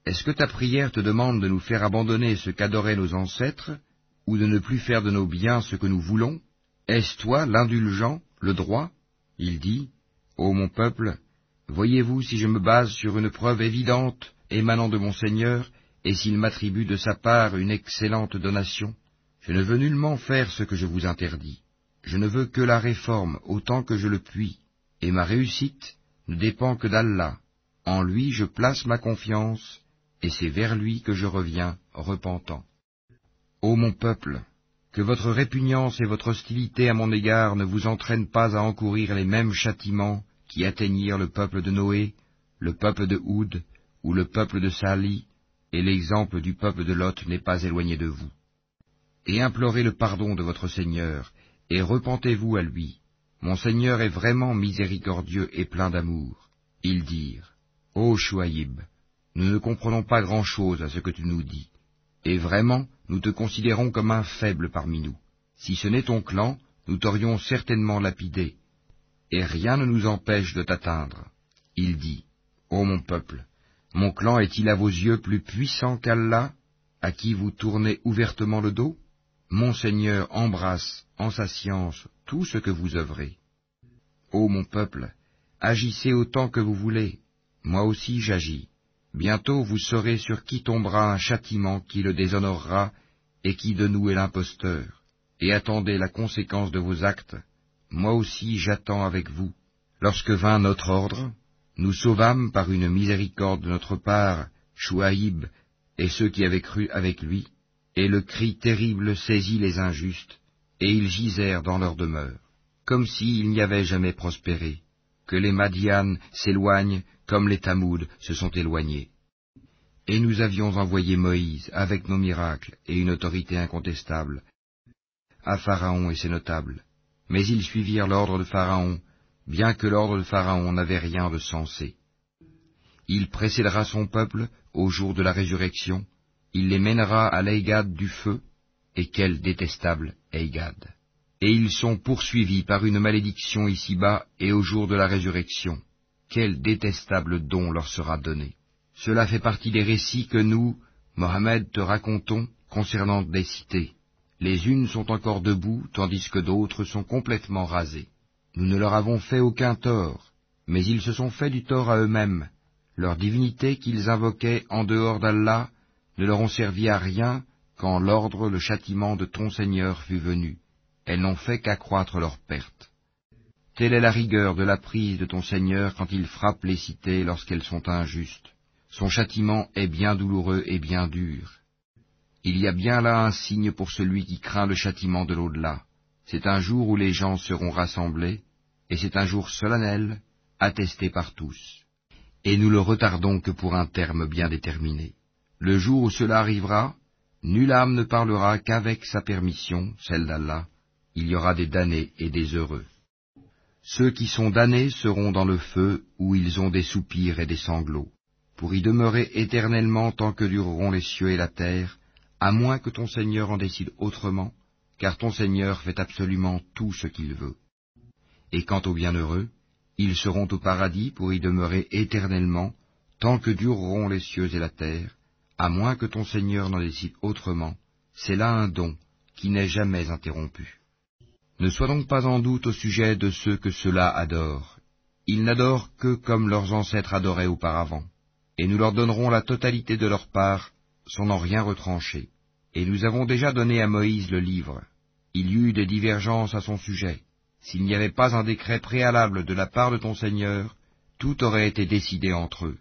est-ce que ta prière te demande de nous faire abandonner ce qu'adoraient nos ancêtres, ou de ne plus faire de nos biens ce que nous voulons? Est-ce toi l'indulgent, le droit? Il dit, Ô mon peuple, voyez-vous si je me base sur une preuve évidente émanant de mon Seigneur, et s'il m'attribue de sa part une excellente donation, je ne veux nullement faire ce que je vous interdis. Je ne veux que la réforme autant que je le puis, et ma réussite ne dépend que d'Allah. En lui je place ma confiance, et c'est vers lui que je reviens, repentant. Ô mon peuple, que votre répugnance et votre hostilité à mon égard ne vous entraînent pas à encourir les mêmes châtiments qui atteignirent le peuple de Noé, le peuple de Houd, ou le peuple de Sali, et l'exemple du peuple de Lot n'est pas éloigné de vous. Et implorez le pardon de votre Seigneur, et repentez-vous à lui. Mon Seigneur est vraiment miséricordieux et plein d'amour. Ils dirent, Ô Chouaïb, nous ne comprenons pas grand-chose à ce que tu nous dis, et vraiment nous te considérons comme un faible parmi nous. Si ce n'est ton clan, nous t'aurions certainement lapidé, et rien ne nous empêche de t'atteindre. Il dit, Ô mon peuple, mon clan est-il à vos yeux plus puissant qu'Allah, à qui vous tournez ouvertement le dos? Mon Seigneur embrasse, en sa science, tout ce que vous œuvrez. Ô mon peuple, agissez autant que vous voulez, moi aussi j'agis. Bientôt vous saurez sur qui tombera un châtiment qui le déshonorera, et qui de nous est l'imposteur. Et attendez la conséquence de vos actes, moi aussi j'attends avec vous. Lorsque vint notre ordre, nous sauvâmes par une miséricorde de notre part Chouaïb et ceux qui avaient cru avec lui, et le cri terrible saisit les injustes, et ils gisèrent dans leur demeure, comme s'ils n'y avaient jamais prospéré, que les Madianes s'éloignent comme les Tamouds se sont éloignés. Et nous avions envoyé Moïse avec nos miracles et une autorité incontestable à Pharaon et ses notables, mais ils suivirent l'ordre de Pharaon bien que l'ordre de Pharaon n'avait rien de sensé. Il précédera son peuple au jour de la résurrection, il les mènera à l'Eigad du feu, et quel détestable Eigad. Et ils sont poursuivis par une malédiction ici-bas et au jour de la résurrection. Quel détestable don leur sera donné. Cela fait partie des récits que nous, Mohammed, te racontons concernant des cités. Les unes sont encore debout, tandis que d'autres sont complètement rasées. Nous ne leur avons fait aucun tort, mais ils se sont fait du tort à eux-mêmes. Leurs divinités qu'ils invoquaient en dehors d'Allah ne leur ont servi à rien quand l'ordre, le châtiment de ton Seigneur fut venu. Elles n'ont fait qu'accroître leur perte. Telle est la rigueur de la prise de ton Seigneur quand il frappe les cités lorsqu'elles sont injustes. Son châtiment est bien douloureux et bien dur. Il y a bien là un signe pour celui qui craint le châtiment de l'au-delà. C'est un jour où les gens seront rassemblés, et c'est un jour solennel, attesté par tous. Et nous le retardons que pour un terme bien déterminé. Le jour où cela arrivera, nulle âme ne parlera qu'avec sa permission, celle d'Allah. Il y aura des damnés et des heureux. Ceux qui sont damnés seront dans le feu où ils ont des soupirs et des sanglots, pour y demeurer éternellement tant que dureront les cieux et la terre, à moins que ton Seigneur en décide autrement, car ton Seigneur fait absolument tout ce qu'il veut. Et quant aux bienheureux, ils seront au paradis pour y demeurer éternellement, tant que dureront les cieux et la terre, à moins que ton Seigneur n'en décide autrement, c'est là un don qui n'est jamais interrompu. Ne sois donc pas en doute au sujet de ceux que ceux-là adorent. Ils n'adorent que comme leurs ancêtres adoraient auparavant, et nous leur donnerons la totalité de leur part sans n'en rien retrancher. Et nous avons déjà donné à Moïse le livre. Il y eut des divergences à son sujet. S'il n'y avait pas un décret préalable de la part de ton Seigneur, tout aurait été décidé entre eux.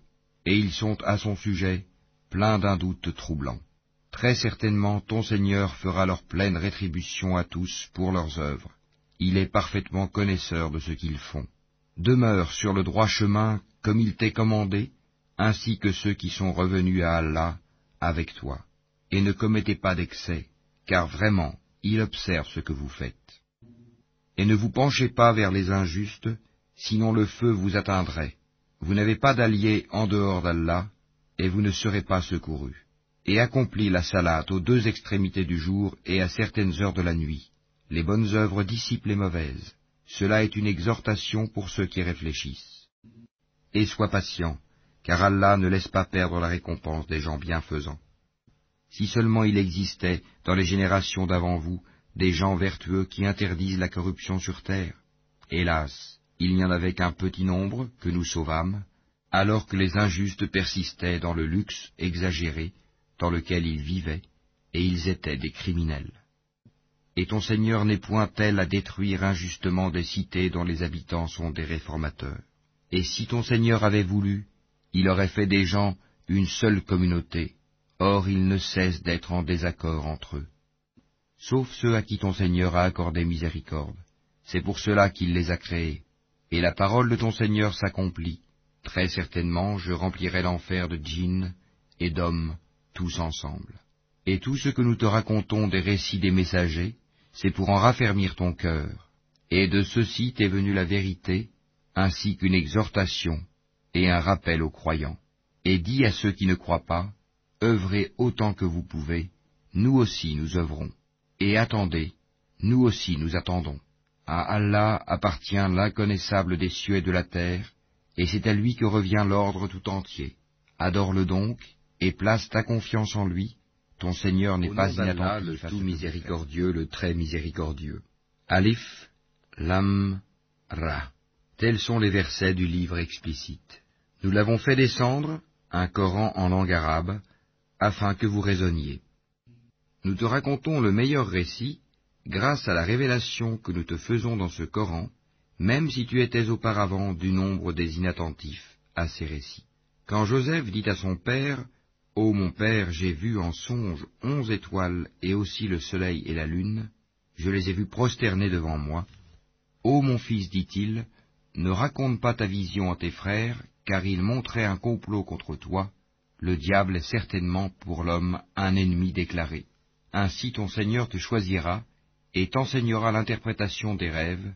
Et ils sont à son sujet plein d'un doute troublant. Très certainement ton Seigneur fera leur pleine rétribution à tous pour leurs œuvres. Il est parfaitement connaisseur de ce qu'ils font. Demeure sur le droit chemin comme il t'est commandé, ainsi que ceux qui sont revenus à Allah avec toi. Et ne commettez pas d'excès, car vraiment, il observe ce que vous faites. Et ne vous penchez pas vers les injustes, sinon le feu vous atteindrait. Vous n'avez pas d'alliés en dehors d'Allah, et vous ne serez pas secourus. Et accomplis la salate aux deux extrémités du jour et à certaines heures de la nuit. Les bonnes œuvres dissipent les mauvaises. Cela est une exhortation pour ceux qui réfléchissent. Et sois patient, car Allah ne laisse pas perdre la récompense des gens bienfaisants. Si seulement il existait, dans les générations d'avant vous, des gens vertueux qui interdisent la corruption sur terre. Hélas, il n'y en avait qu'un petit nombre que nous sauvâmes, alors que les injustes persistaient dans le luxe exagéré dans lequel ils vivaient, et ils étaient des criminels. Et ton Seigneur n'est point tel à détruire injustement des cités dont les habitants sont des réformateurs. Et si ton Seigneur avait voulu, il aurait fait des gens une seule communauté, or ils ne cessent d'être en désaccord entre eux. Sauf ceux à qui ton Seigneur a accordé miséricorde, c'est pour cela qu'il les a créés, et la parole de ton Seigneur s'accomplit, Très certainement, je remplirai l'enfer de djinns et d'hommes, tous ensemble. Et tout ce que nous te racontons des récits des messagers, c'est pour en raffermir ton cœur. Et de ceci t'est venue la vérité, ainsi qu'une exhortation et un rappel aux croyants. Et dis à ceux qui ne croient pas, œuvrez autant que vous pouvez, nous aussi nous œuvrons. Et attendez, nous aussi nous attendons. À Allah appartient l'inconnaissable des cieux et de la terre, et c'est à lui que revient l'ordre tout entier. Adore-le donc, et place ta confiance en lui, ton Seigneur n'est pas inattentif. le tout miséricordieux, le très miséricordieux. Alif, Lam, Ra. Tels sont les versets du livre explicite. Nous l'avons fait descendre, un Coran en langue arabe, afin que vous raisonniez. Nous te racontons le meilleur récit, grâce à la révélation que nous te faisons dans ce Coran, même si tu étais auparavant du nombre des inattentifs à ces récits. Quand Joseph dit à son père, Ô mon père, j'ai vu en songe onze étoiles et aussi le soleil et la lune, je les ai vus prosterner devant moi. Ô mon fils, dit-il, ne raconte pas ta vision à tes frères, car ils montraient un complot contre toi. Le diable est certainement pour l'homme un ennemi déclaré. Ainsi ton Seigneur te choisira et t'enseignera l'interprétation des rêves,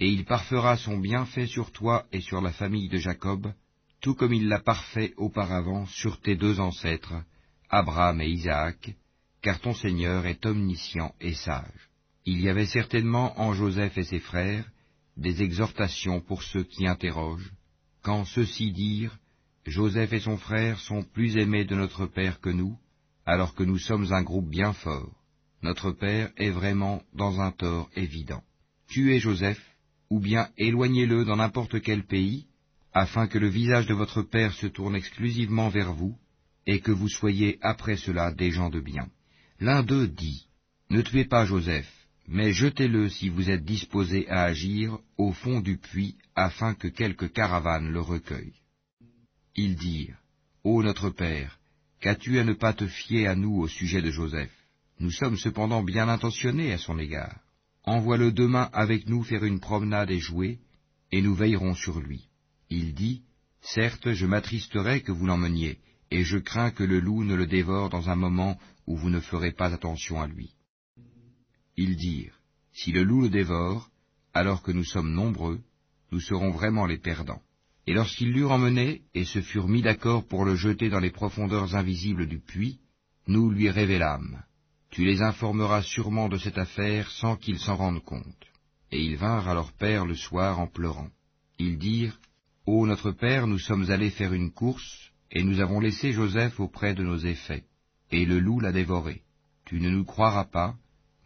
et il parfera son bienfait sur toi et sur la famille de Jacob, tout comme il l'a parfait auparavant sur tes deux ancêtres, Abraham et Isaac, car ton Seigneur est omniscient et sage. Il y avait certainement en Joseph et ses frères des exhortations pour ceux qui interrogent, quand ceux-ci dirent, Joseph et son frère sont plus aimés de notre Père que nous, alors que nous sommes un groupe bien fort. Notre Père est vraiment dans un tort évident. Tuez Joseph, ou bien éloignez-le dans n'importe quel pays, afin que le visage de votre Père se tourne exclusivement vers vous, et que vous soyez après cela des gens de bien. L'un d'eux dit, Ne tuez pas Joseph, mais jetez-le si vous êtes disposé à agir au fond du puits afin que quelque caravane le recueille. Ils dirent, Ô notre Père, qu'as-tu à ne pas te fier à nous au sujet de Joseph? Nous sommes cependant bien intentionnés à son égard. Envoie-le demain avec nous faire une promenade et jouer, et nous veillerons sur lui. Il dit, Certes, je m'attristerai que vous l'emmeniez, et je crains que le loup ne le dévore dans un moment où vous ne ferez pas attention à lui. Ils dirent, Si le loup le dévore, alors que nous sommes nombreux, nous serons vraiment les perdants. Et lorsqu'ils l'eurent emmené et se furent mis d'accord pour le jeter dans les profondeurs invisibles du puits, nous lui révélâmes. Tu les informeras sûrement de cette affaire sans qu'ils s'en rendent compte. Et ils vinrent à leur père le soir en pleurant. Ils dirent, Ô notre père, nous sommes allés faire une course, et nous avons laissé Joseph auprès de nos effets, et le loup l'a dévoré. Tu ne nous croiras pas,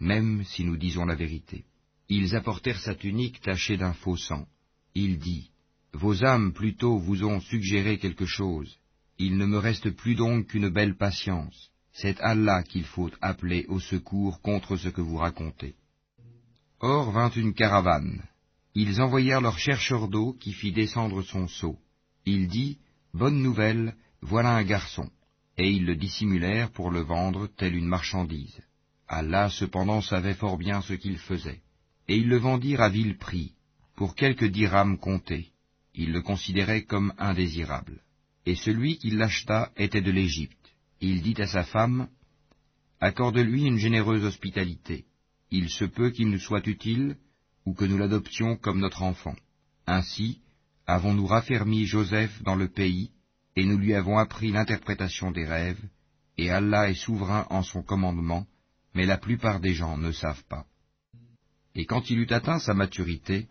même si nous disons la vérité. Ils apportèrent sa tunique tachée d'un faux sang. Il dit, Vos âmes plutôt vous ont suggéré quelque chose. Il ne me reste plus donc qu'une belle patience. C'est Allah qu'il faut appeler au secours contre ce que vous racontez. Or vint une caravane. Ils envoyèrent leur chercheur d'eau qui fit descendre son seau. Il dit, Bonne nouvelle, voilà un garçon. Et ils le dissimulèrent pour le vendre telle une marchandise. Allah cependant savait fort bien ce qu'il faisait. Et ils le vendirent à vil prix, pour quelques dirhams comptés. Ils le considéraient comme indésirable. Et celui qui l'acheta était de l'Égypte. Il dit à sa femme, Accorde-lui une généreuse hospitalité. Il se peut qu'il nous soit utile, ou que nous l'adoptions comme notre enfant. Ainsi, avons-nous raffermi Joseph dans le pays, et nous lui avons appris l'interprétation des rêves, et Allah est souverain en son commandement, mais la plupart des gens ne savent pas. Et quand il eut atteint sa maturité,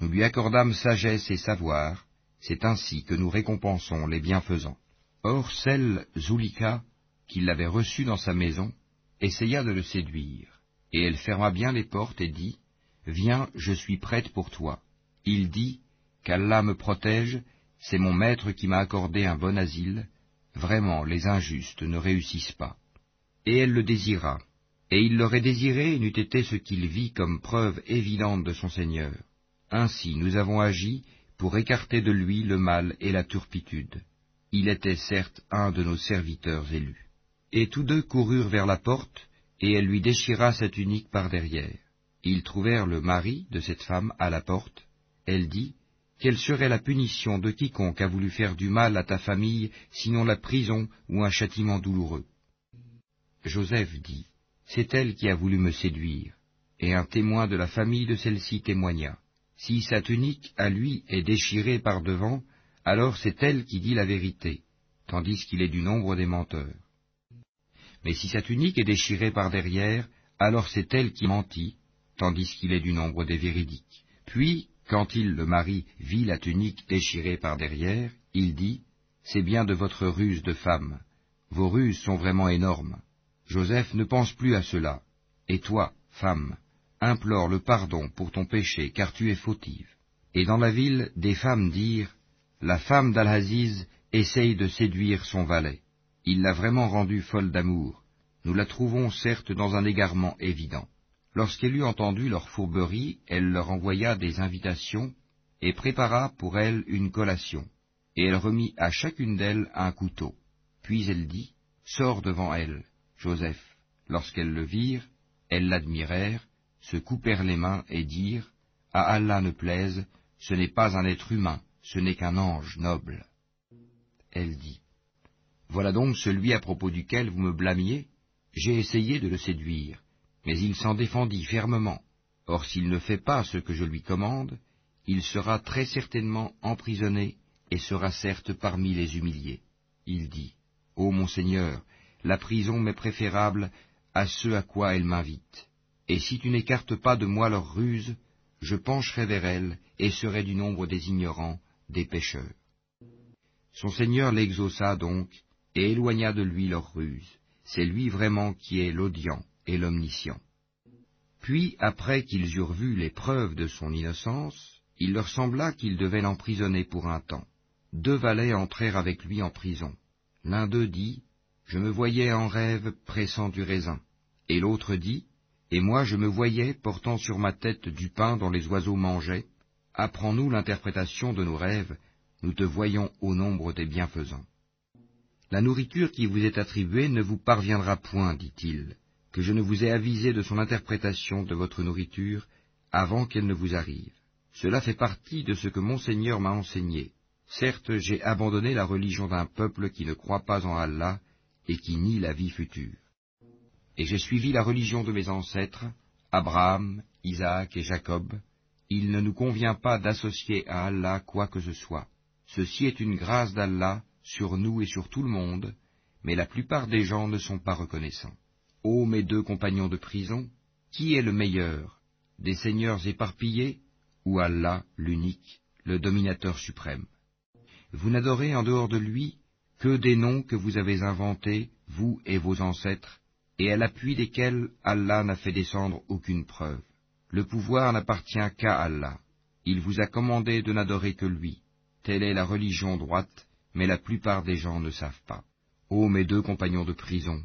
nous lui accordâmes sagesse et savoir, c'est ainsi que nous récompensons les bienfaisants. Or celle, Zulika, qui l'avait reçu dans sa maison, essaya de le séduire, et elle ferma bien les portes et dit, Viens, je suis prête pour toi. Il dit, Qu'Allah me protège, c'est mon maître qui m'a accordé un bon asile, vraiment les injustes ne réussissent pas. Et elle le désira, et il l'aurait désiré n'eût été ce qu'il vit comme preuve évidente de son Seigneur. Ainsi nous avons agi pour écarter de lui le mal et la turpitude. Il était certes un de nos serviteurs élus. Et tous deux coururent vers la porte, et elle lui déchira sa tunique par derrière. Ils trouvèrent le mari de cette femme à la porte. Elle dit, Quelle serait la punition de quiconque a voulu faire du mal à ta famille, sinon la prison ou un châtiment douloureux? Joseph dit, c'est elle qui a voulu me séduire, et un témoin de la famille de celle-ci témoigna. Si sa tunique à lui est déchirée par devant, alors c'est elle qui dit la vérité, tandis qu'il est du nombre des menteurs. Mais si sa tunique est déchirée par derrière, alors c'est elle qui mentit, tandis qu'il est du nombre des véridiques. Puis, quand il, le mari, vit la tunique déchirée par derrière, il dit, C'est bien de votre ruse de femme. Vos ruses sont vraiment énormes. Joseph ne pense plus à cela. Et toi, femme, implore le pardon pour ton péché, car tu es fautive. Et dans la ville, des femmes dirent, La femme d'Al-Aziz essaye de séduire son valet. Il l'a vraiment rendue folle d'amour. Nous la trouvons certes dans un égarement évident. Lorsqu'elle eut entendu leur fourberie, elle leur envoya des invitations et prépara pour elles une collation. Et elle remit à chacune d'elles un couteau. Puis elle dit, Sors devant elle. Joseph. Lorsqu'elles le virent, elles l'admirèrent, se coupèrent les mains et dirent, À Allah ne plaise, ce n'est pas un être humain, ce n'est qu'un ange noble. Elle dit, Voilà donc celui à propos duquel vous me blâmiez, j'ai essayé de le séduire, mais il s'en défendit fermement. Or s'il ne fait pas ce que je lui commande, il sera très certainement emprisonné et sera certes parmi les humiliés. Il dit, Ô mon Seigneur, la prison m'est préférable à ce à quoi elle m'invite. Et si tu n'écartes pas de moi leurs ruses, je pencherai vers elles et serai du nombre des ignorants, des pécheurs. Son Seigneur l'exauça donc, et éloigna de lui leurs ruses. C'est lui vraiment qui est l'audient et l'omniscient. Puis, après qu'ils eurent vu les preuves de son innocence, il leur sembla qu'ils devaient l'emprisonner pour un temps. Deux valets entrèrent avec lui en prison. L'un d'eux dit, Je me voyais en rêve pressant du raisin. Et l'autre dit, Et moi je me voyais portant sur ma tête du pain dont les oiseaux mangeaient. Apprends-nous l'interprétation de nos rêves, nous te voyons au nombre des bienfaisants. La nourriture qui vous est attribuée ne vous parviendra point, dit-il, que je ne vous ai avisé de son interprétation de votre nourriture avant qu'elle ne vous arrive. Cela fait partie de ce que mon Seigneur m'a enseigné. Certes, j'ai abandonné la religion d'un peuple qui ne croit pas en Allah et qui nie la vie future. Et j'ai suivi la religion de mes ancêtres, Abraham, Isaac et Jacob. Il ne nous convient pas d'associer à Allah quoi que ce soit. Ceci est une grâce d'Allah sur nous et sur tout le monde, mais la plupart des gens ne sont pas reconnaissants. Ô mes deux compagnons de prison, qui est le meilleur, des seigneurs éparpillés ou Allah l'unique, le dominateur suprême? Vous n'adorez en dehors de lui que des noms que vous avez inventés, vous et vos ancêtres, et à l'appui desquels Allah n'a fait descendre aucune preuve. Le pouvoir n'appartient qu'à Allah. Il vous a commandé de n'adorer que lui. Telle est la religion droite, mais la plupart des gens ne savent pas. Ô mes deux compagnons de prison,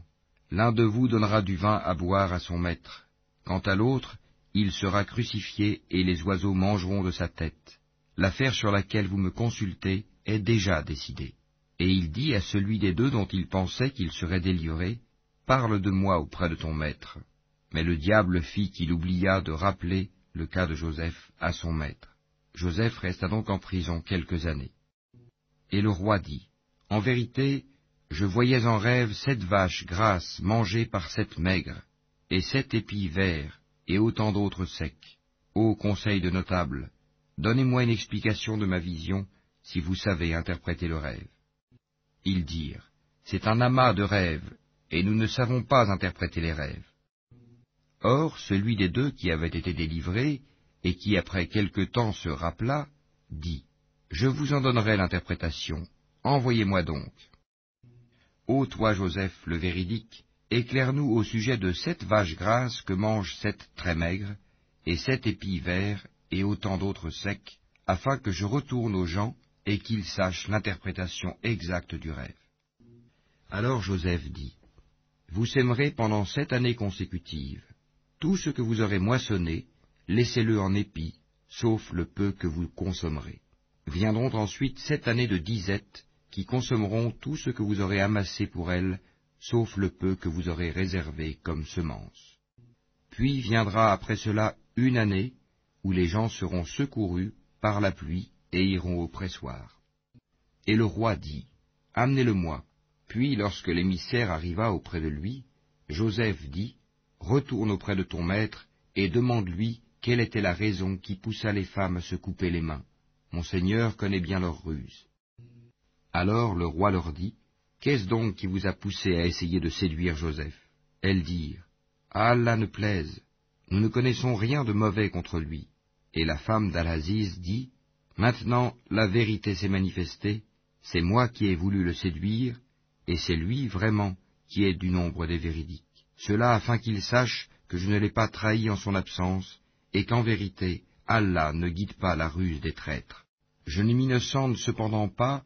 l'un de vous donnera du vin à boire à son maître. Quant à l'autre, il sera crucifié et les oiseaux mangeront de sa tête. L'affaire sur laquelle vous me consultez est déjà décidée. Et il dit à celui des deux dont il pensait qu'il serait délivré, Parle de moi auprès de ton maître. Mais le diable fit qu'il oublia de rappeler le cas de Joseph à son maître. Joseph resta donc en prison quelques années. Et le roi dit, En vérité, je voyais en rêve sept vaches grasses mangées par sept maigres, et sept épis verts, et autant d'autres secs. Ô conseil de notables, donnez-moi une explication de ma vision, si vous savez interpréter le rêve. Ils dirent, C'est un amas de rêves, et nous ne savons pas interpréter les rêves. Or, celui des deux qui avait été délivré, et qui après quelque temps se rappela, dit, Je vous en donnerai l'interprétation, envoyez-moi donc. Ô toi, Joseph, le véridique, éclaire-nous au sujet de sept vaches grasses que mangent sept très maigres, et sept épis verts, et autant d'autres secs, afin que je retourne aux gens et qu'ils sachent l'interprétation exacte du rêve. Alors Joseph dit, Vous sèmerez pendant sept années consécutives. Tout ce que vous aurez moissonné, laissez-le en épis, sauf le peu que vous consommerez. Viendront ensuite sept années de disette, qui consommeront tout ce que vous aurez amassé pour elles, sauf le peu que vous aurez réservé comme semence. Puis viendra après cela une année où les gens seront secourus par la pluie et iront au pressoir. Et le roi dit, Amenez-le-moi. Puis lorsque l'émissaire arriva auprès de lui, Joseph dit, Retourne auprès de ton maître et demande-lui quelle était la raison qui poussa les femmes à se couper les mains. Mon Seigneur connaît bien leurs ruses. Alors le roi leur dit, Qu'est-ce donc qui vous a poussé à essayer de séduire Joseph? Elles dirent, Allah ne plaise, nous ne connaissons rien de mauvais contre lui. Et la femme d'Al-Aziz dit, Maintenant la vérité s'est manifestée, c'est moi qui ai voulu le séduire, et c'est lui vraiment qui est du nombre des véridiques. Cela afin qu'il sache que je ne l'ai pas trahi en son absence, et qu'en vérité, Allah ne guide pas la ruse des traîtres. Je ne m'innocente cependant pas,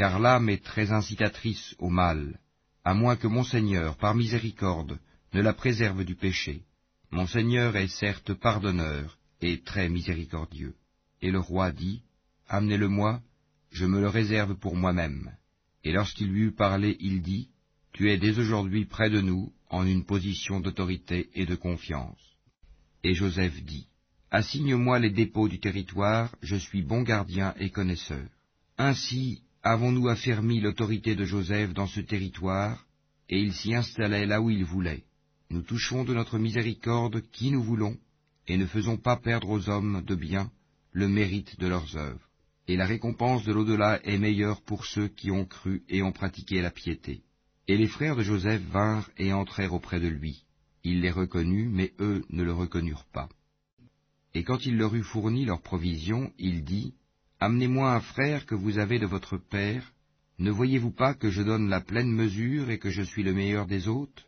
car l'âme est très incitatrice au mal, à moins que mon Seigneur, par miséricorde, ne la préserve du péché. Mon Seigneur est certes pardonneur et très miséricordieux. Et le roi dit, Amenez-le-moi, je me le réserve pour moi-même. Et lorsqu'il lui eut parlé, il dit, Tu es dès aujourd'hui près de nous, en une position d'autorité et de confiance. Et Joseph dit, Assigne-moi les dépôts du territoire, je suis bon gardien et connaisseur. Ainsi avons-nous affermi l'autorité de Joseph dans ce territoire, et il s'y installait là où il voulait. Nous touchons de notre miséricorde qui nous voulons, et ne faisons pas perdre aux hommes de bien le mérite de leurs œuvres. Et la récompense de l'au-delà est meilleure pour ceux qui ont cru et ont pratiqué la piété. Et les frères de Joseph vinrent et entrèrent auprès de lui. Il les reconnut, mais eux ne le reconnurent pas. Et quand il leur eut fourni leurs provisions, il dit, Amenez-moi un frère que vous avez de votre père. Ne voyez-vous pas que je donne la pleine mesure et que je suis le meilleur des hôtes?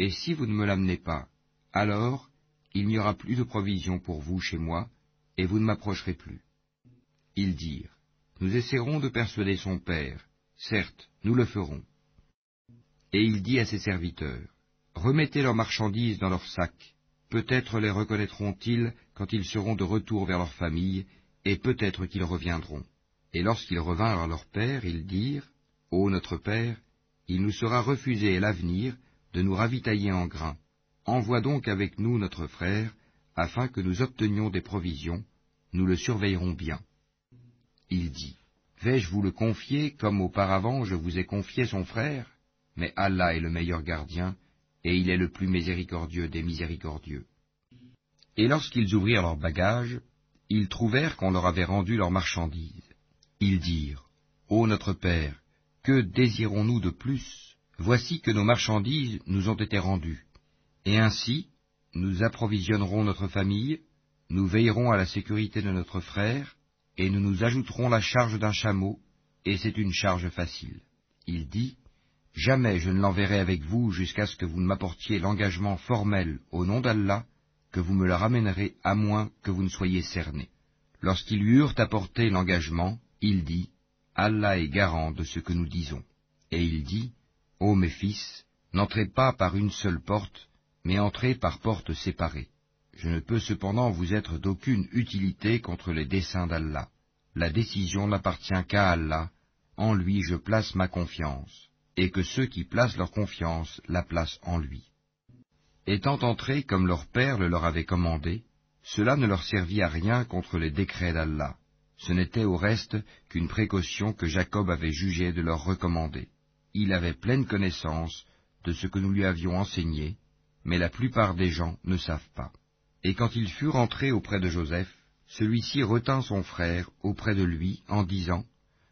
Et si vous ne me l'amenez pas, alors il n'y aura plus de provisions pour vous chez moi, et vous ne m'approcherez plus. Ils dirent, Nous essaierons de persuader son père, certes, nous le ferons. Et il dit à ses serviteurs, Remettez leurs marchandises dans leurs sacs, peut-être les reconnaîtront-ils quand ils seront de retour vers leur famille, et peut-être qu'ils reviendront. Et lorsqu'ils revinrent à leur père, ils dirent, Ô notre père, il nous sera refusé à l'avenir de nous ravitailler en grains. Envoie donc avec nous notre frère, afin que nous obtenions des provisions, nous le surveillerons bien. Il dit, Vais-je vous le confier comme auparavant je vous ai confié son frère? Mais Allah est le meilleur gardien, et il est le plus miséricordieux des miséricordieux. Et lorsqu'ils ouvrirent leurs bagages, ils trouvèrent qu'on leur avait rendu leurs marchandises. Ils dirent, Ô notre Père, que désirons-nous de plus? Voici que nos marchandises nous ont été rendues. Et ainsi, nous approvisionnerons notre famille, nous veillerons à la sécurité de notre frère, et nous nous ajouterons la charge d'un chameau, et c'est une charge facile. Il dit, Jamais je ne l'enverrai avec vous jusqu'à ce que vous ne m'apportiez l'engagement formel au nom d'Allah, que vous me le ramènerez à moins que vous ne soyez cerné. Lorsqu'ils lui eurent apporté l'engagement, il dit, Allah est garant de ce que nous disons. Et il dit, Ô mes fils, n'entrez pas par une seule porte, mais entrez par portes séparées. Je ne peux cependant vous être d'aucune utilité contre les desseins d'Allah. La décision n'appartient qu'à Allah, en lui je place ma confiance, et que ceux qui placent leur confiance la placent en lui. Étant entrés comme leur père le leur avait commandé, cela ne leur servit à rien contre les décrets d'Allah. Ce n'était au reste qu'une précaution que Jacob avait jugé de leur recommander. Il avait pleine connaissance de ce que nous lui avions enseigné, mais la plupart des gens ne savent pas. Et quand ils furent entrés auprès de Joseph, celui-ci retint son frère auprès de lui en disant,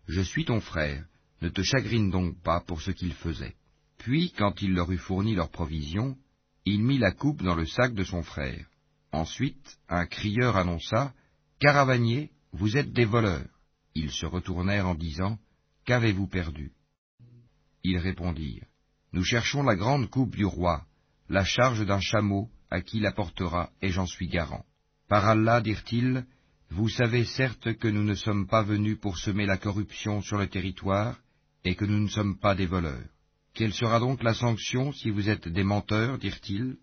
Je suis ton frère, ne te chagrine donc pas pour ce qu'il faisait. Puis, quand il leur eut fourni leurs provisions, il mit la coupe dans le sac de son frère. Ensuite, un crieur annonça, Caravanier, vous êtes des voleurs. Ils se retournèrent en disant, Qu'avez-vous perdu? Ils répondirent, Nous cherchons la grande coupe du roi, la charge d'un chameau à qui l'apportera, et j'en suis garant. Par Allah, dirent-ils, vous savez certes que nous ne sommes pas venus pour semer la corruption sur le territoire, et que nous ne sommes pas des voleurs. Quelle sera donc la sanction si vous êtes des menteurs, dirent-ils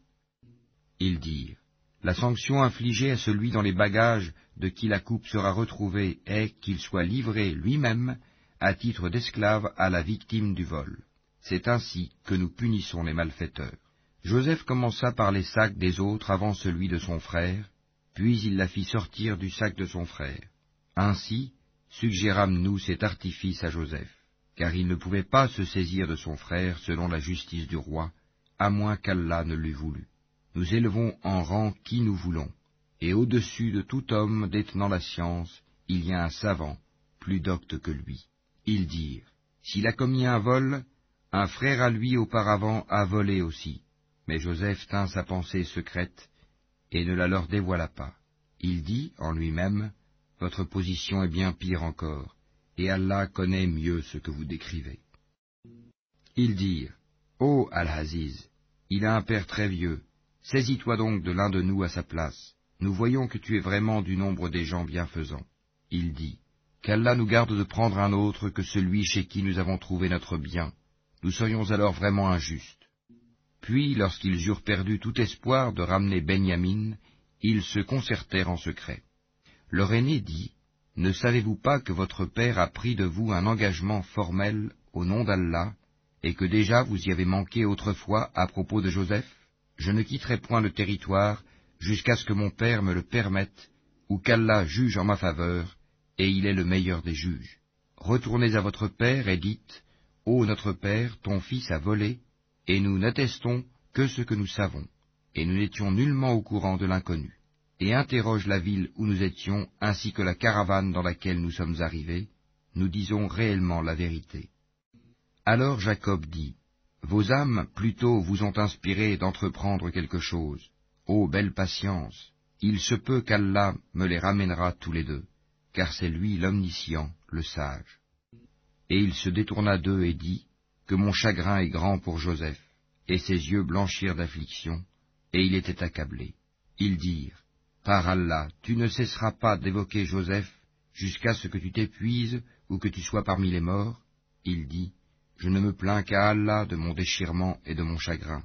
Ils dirent, La sanction infligée à celui dans les bagages de qui la coupe sera retrouvée est qu'il soit livré lui-même à titre d'esclave à la victime du vol. C'est ainsi que nous punissons les malfaiteurs. Joseph commença par les sacs des autres avant celui de son frère, puis il la fit sortir du sac de son frère. Ainsi suggérâmes-nous cet artifice à Joseph, car il ne pouvait pas se saisir de son frère selon la justice du roi, à moins qu'Allah ne l'eût voulu. Nous élevons en rang qui nous voulons, et au-dessus de tout homme détenant la science, il y a un savant, plus docte que lui. Ils dirent, S'il a commis un vol, un frère à lui auparavant a volé aussi. Mais Joseph tint sa pensée secrète et ne la leur dévoila pas. Il dit en lui-même, Votre position est bien pire encore, et Allah connaît mieux ce que vous décrivez. Ils dirent, Ô Al-Aziz, il a un père très vieux, saisis-toi donc de l'un de nous à sa place, nous voyons que tu es vraiment du nombre des gens bienfaisants. Il dit, Qu'Allah nous garde de prendre un autre que celui chez qui nous avons trouvé notre bien, nous serions alors vraiment injustes. Puis, lorsqu'ils eurent perdu tout espoir de ramener Benyamin, ils se concertèrent en secret. Leur aîné dit, Ne savez-vous pas que votre père a pris de vous un engagement formel au nom d'Allah, et que déjà vous y avez manqué autrefois à propos de Joseph? Je ne quitterai point le territoire jusqu'à ce que mon père me le permette, ou qu'Allah juge en ma faveur, et il est le meilleur des juges. Retournez à votre père et dites, Ô notre père, ton fils a volé, et nous n'attestons que ce que nous savons, et nous n'étions nullement au courant de l'inconnu. Et interroge la ville où nous étions, ainsi que la caravane dans laquelle nous sommes arrivés, nous disons réellement la vérité. Alors Jacob dit, Vos âmes plutôt vous ont inspiré d'entreprendre quelque chose. Ô belle patience, il se peut qu'Allah me les ramènera tous les deux, car c'est lui l'omniscient, le sage. Et il se détourna d'eux et dit, Que mon chagrin est grand pour Joseph, et ses yeux blanchirent d'affliction, et il était accablé. Ils dirent, Par Allah, tu ne cesseras pas d'évoquer Joseph jusqu'à ce que tu t'épuises ou que tu sois parmi les morts. Il dit, Je ne me plains qu'à Allah de mon déchirement et de mon chagrin,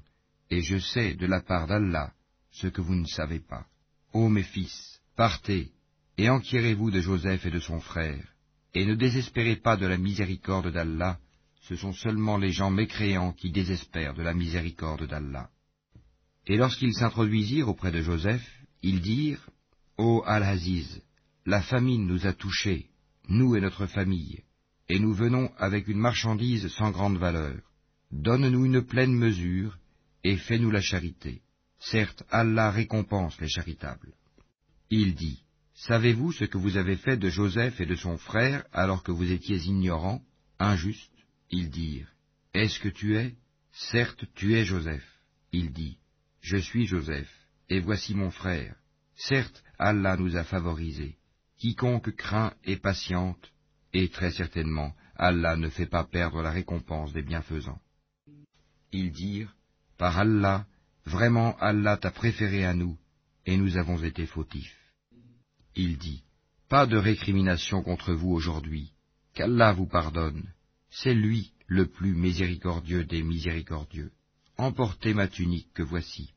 et je sais de la part d'Allah ce que vous ne savez pas. Ô mes fils, partez, et enquirez-vous de Joseph et de son frère, et ne désespérez pas de la miséricorde d'Allah, ce sont seulement les gens mécréants qui désespèrent de la miséricorde d'Allah. Et lorsqu'ils s'introduisirent auprès de Joseph, ils dirent, Ô Al-Aziz, la famine nous a touchés, nous et notre famille, et nous venons avec une marchandise sans grande valeur. Donne-nous une pleine mesure, et fais-nous la charité. Certes, Allah récompense les charitables. Il dit, Savez-vous ce que vous avez fait de Joseph et de son frère alors que vous étiez ignorants, injustes? Ils dirent, Est-ce que tu es? Certes, tu es Joseph. Il dit, Je suis Joseph, et voici mon frère. Certes, Allah nous a favorisés. Quiconque craint et patiente, et très certainement, Allah ne fait pas perdre la récompense des bienfaisants. Ils dirent, Par Allah, Vraiment Allah t'a préféré à nous, et nous avons été fautifs. Il dit, Pas de récrimination contre vous aujourd'hui, qu'Allah vous pardonne, c'est lui le plus miséricordieux des miséricordieux. Emportez ma tunique que voici,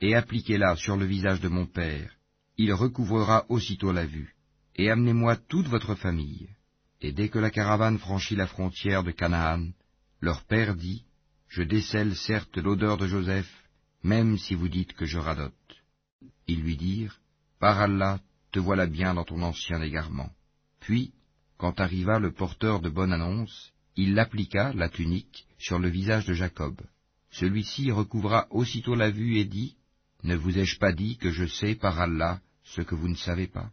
et appliquez-la sur le visage de mon père, il recouvrera aussitôt la vue, et amenez-moi toute votre famille. Et dès que la caravane franchit la frontière de Canaan, leur père dit, Je décèle certes l'odeur de Joseph, même si vous dites que je radote. Ils lui dirent, Par Allah, te voilà bien dans ton ancien égarement. Puis, quand arriva le porteur de bonne annonce, il l'appliqua, la tunique, sur le visage de Jacob. Celui-ci recouvra aussitôt la vue et dit, Ne vous ai-je pas dit que je sais par Allah ce que vous ne savez pas?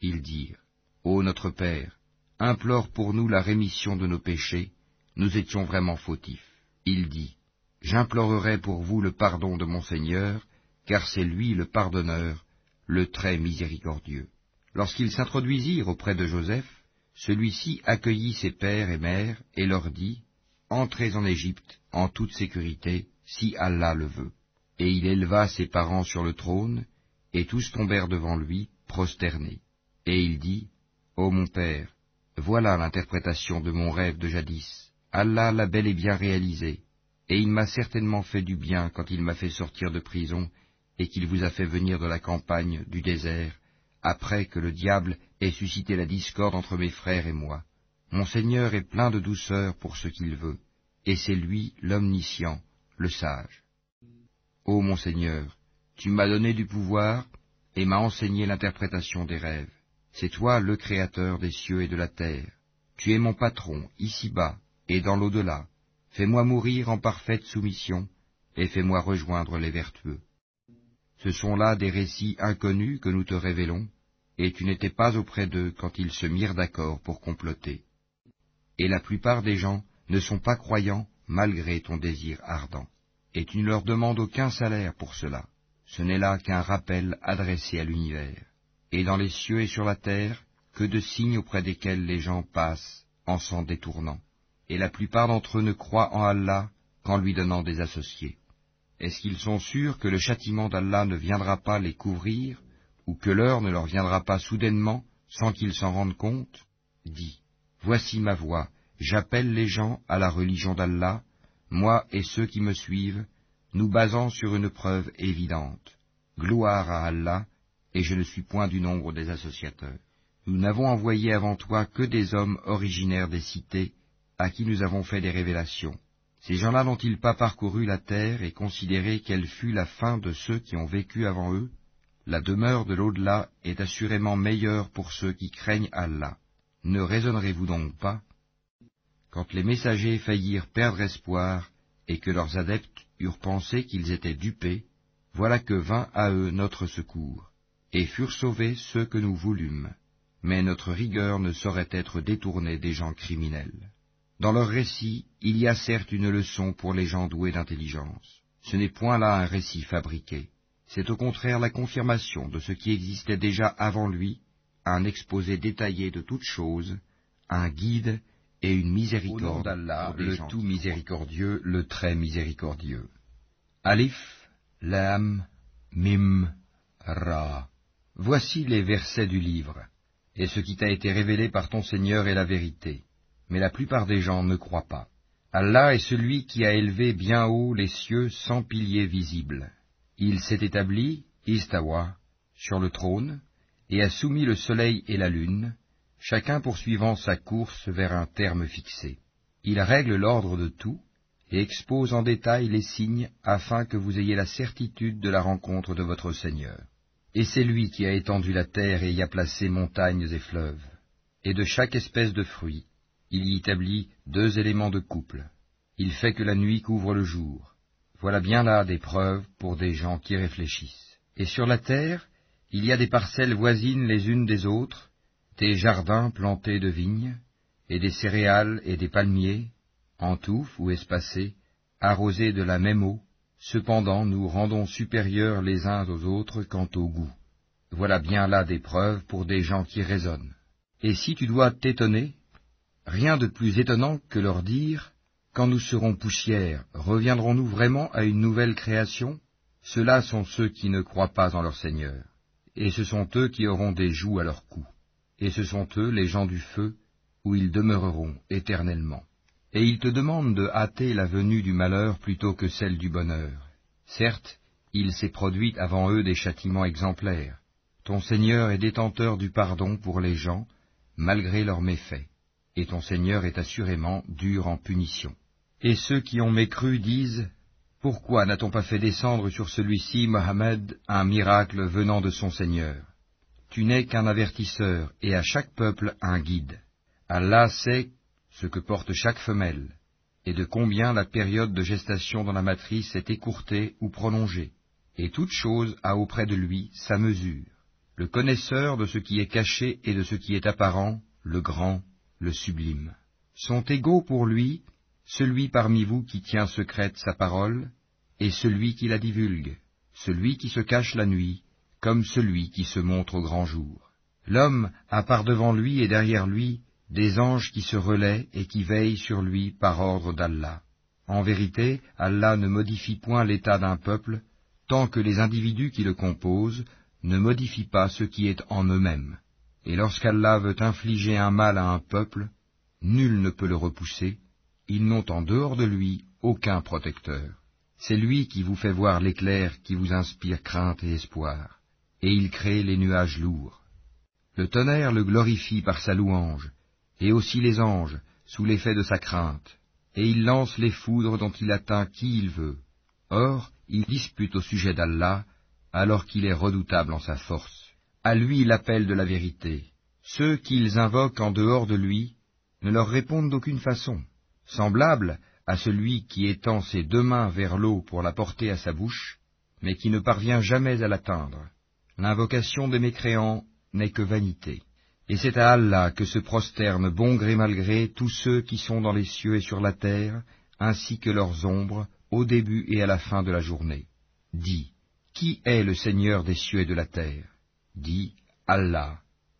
Ils dirent, Ô notre Père, implore pour nous la rémission de nos péchés, nous étions vraiment fautifs. Il dit, J'implorerai pour vous le pardon de mon Seigneur, car c'est lui le pardonneur, le très miséricordieux. Lorsqu'ils s'introduisirent auprès de Joseph, celui-ci accueillit ses pères et mères et leur dit, Entrez en Égypte en toute sécurité, si Allah le veut. Et il éleva ses parents sur le trône, et tous tombèrent devant lui, prosternés. Et il dit, Ô mon père, voilà l'interprétation de mon rêve de jadis. Allah l'a bel et bien réalisé et il m'a certainement fait du bien quand il m'a fait sortir de prison et qu'il vous a fait venir de la campagne, du désert, après que le diable ait suscité la discorde entre mes frères et moi. Mon Seigneur est plein de douceur pour ce qu'il veut, et c'est lui l'omniscient, le sage. Ô mon Seigneur, tu m'as donné du pouvoir et m'as enseigné l'interprétation des rêves. C'est toi le Créateur des cieux et de la terre. Tu es mon patron, ici-bas et dans l'au-delà. Fais-moi mourir en parfaite soumission, et fais-moi rejoindre les vertueux. Ce sont là des récits inconnus que nous te révélons, et tu n'étais pas auprès d'eux quand ils se mirent d'accord pour comploter. Et la plupart des gens ne sont pas croyants malgré ton désir ardent, et tu ne leur demandes aucun salaire pour cela. Ce n'est là qu'un rappel adressé à l'univers. Et dans les cieux et sur la terre, que de signes auprès desquels les gens passent en s'en détournant et la plupart d'entre eux ne croient en Allah qu'en lui donnant des associés. Est-ce qu'ils sont sûrs que le châtiment d'Allah ne viendra pas les couvrir, ou que l'heure ne leur viendra pas soudainement, sans qu'ils s'en rendent compte? Dis, voici ma voix, j'appelle les gens à la religion d'Allah, moi et ceux qui me suivent, nous basant sur une preuve évidente. Gloire à Allah, et je ne suis point du nombre des associateurs. Nous n'avons envoyé avant toi que des hommes originaires des cités, à qui nous avons fait des révélations. Ces gens-là n'ont-ils pas parcouru la terre et considéré quelle fut la fin de ceux qui ont vécu avant eux? La demeure de l'au-delà est assurément meilleure pour ceux qui craignent Allah. Ne raisonnerez-vous donc pas Quand les messagers faillirent perdre espoir et que leurs adeptes eurent pensé qu'ils étaient dupés, voilà que vint à eux notre secours, et furent sauvés ceux que nous voulûmes. Mais notre rigueur ne saurait être détournée des gens criminels. Dans leur récit, il y a certes une leçon pour les gens doués d'intelligence. Ce n'est point là un récit fabriqué. C'est au contraire la confirmation de ce qui existait déjà avant lui, un exposé détaillé de toutes choses, un guide et une miséricorde d'Allah, le tout miséricordieux, le très miséricordieux. Alif, Lam, Mim, Ra. Voici les versets du livre, et ce qui t'a été révélé par ton Seigneur est la vérité, mais la plupart des gens ne croient pas. Allah est celui qui a élevé bien haut les cieux sans piliers visibles. Il s'est établi, Istawa, sur le trône, et a soumis le soleil et la lune, chacun poursuivant sa course vers un terme fixé. Il règle l'ordre de tout, et expose en détail les signes afin que vous ayez la certitude de la rencontre de votre Seigneur. Et c'est lui qui a étendu la terre et y a placé montagnes et fleuves. Et de chaque espèce de fruit, il y établit deux éléments de couple. Il fait que la nuit couvre le jour. Voilà bien là des preuves pour des gens qui réfléchissent. Et sur la terre, il y a des parcelles voisines les unes des autres, des jardins plantés de vignes, et des céréales et des palmiers, en touffes ou espacés, arrosés de la même eau, cependant nous rendons supérieurs les uns aux autres quant au goût. Voilà bien là des preuves pour des gens qui raisonnent. Et si tu dois t'étonner, rien de plus étonnant que leur dire, quand nous serons poussière, reviendrons-nous vraiment à une nouvelle création? Ceux-là sont ceux qui ne croient pas en leur Seigneur et ce sont eux qui auront des joues à leur cou, et ce sont eux les gens du feu, où ils demeureront éternellement. Et ils te demandent de hâter la venue du malheur plutôt que celle du bonheur. Certes, il s'est produit avant eux des châtiments exemplaires. Ton Seigneur est détenteur du pardon pour les gens, malgré leurs méfaits, et ton Seigneur est assurément dur en punition. Et ceux qui ont mécru disent, pourquoi n'a-t-on pas fait descendre sur celui-ci, Mohammed, un miracle venant de son Seigneur? Tu n'es qu'un avertisseur, et à chaque peuple un guide. Allah sait ce que porte chaque femelle, et de combien la période de gestation dans la matrice est écourtée ou prolongée, et toute chose a auprès de lui sa mesure. Le connaisseur de ce qui est caché et de ce qui est apparent, le grand, le sublime, sont égaux pour lui celui parmi vous qui tient secrète sa parole, et celui qui la divulgue, celui qui se cache la nuit, comme celui qui se montre au grand jour. L'homme a par devant lui et derrière lui des anges qui se relaient et qui veillent sur lui par ordre d'Allah. En vérité, Allah ne modifie point l'état d'un peuple tant que les individus qui le composent ne modifient pas ce qui est en eux-mêmes. Et lorsqu'Allah veut infliger un mal à un peuple, nul ne peut le repousser, ils n'ont en dehors de lui aucun protecteur. C'est lui qui vous fait voir l'éclair qui vous inspire crainte et espoir, et il crée les nuages lourds. Le tonnerre le glorifie par sa louange, et aussi les anges, sous l'effet de sa crainte, et il lance les foudres dont il atteint qui il veut. Or, il dispute au sujet d'Allah, alors qu'il est redoutable en sa force. À lui l'appel de la vérité. Ceux qu'ils invoquent en dehors de lui ne leur répondent d'aucune façon semblable à celui qui étend ses deux mains vers l'eau pour la porter à sa bouche, mais qui ne parvient jamais à l'atteindre. L'invocation des mécréants n'est que vanité. Et c'est à Allah que se prosternent bon gré mal gré tous ceux qui sont dans les cieux et sur la terre, ainsi que leurs ombres, au début et à la fin de la journée. Dis, qui est le Seigneur des cieux et de la terre? Dis, Allah.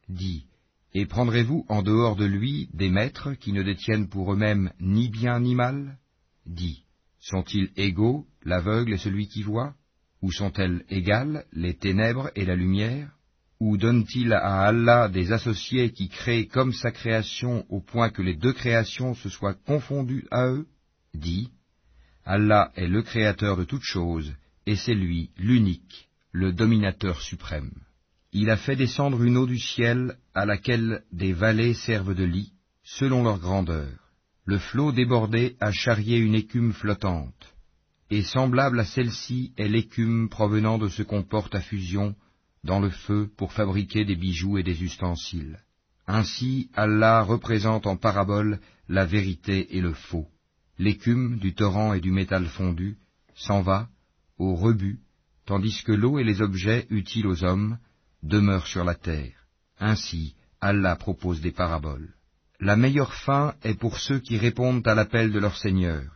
Dis, et prendrez-vous en dehors de lui des maîtres qui ne détiennent pour eux-mêmes ni bien ni mal? Dis, sont-ils égaux, l'aveugle et celui qui voit? Ou sont-elles égales, les ténèbres et la lumière? Ou donne-t-il à Allah des associés qui créent comme sa création au point que les deux créations se soient confondues à eux? Dis, Allah est le créateur de toutes choses, et c'est lui l'unique, le dominateur suprême. Il a fait descendre une eau du ciel à laquelle des vallées servent de lit, selon leur grandeur. Le flot débordé a charrié une écume flottante, et semblable à celle-ci est l'écume provenant de ce qu'on porte à fusion dans le feu pour fabriquer des bijoux et des ustensiles. Ainsi Allah représente en parabole la vérité et le faux. L'écume du torrent et du métal fondu s'en va au rebut, tandis que l'eau et les objets utiles aux hommes demeure sur la terre. Ainsi, Allah propose des paraboles. La meilleure fin est pour ceux qui répondent à l'appel de leur Seigneur.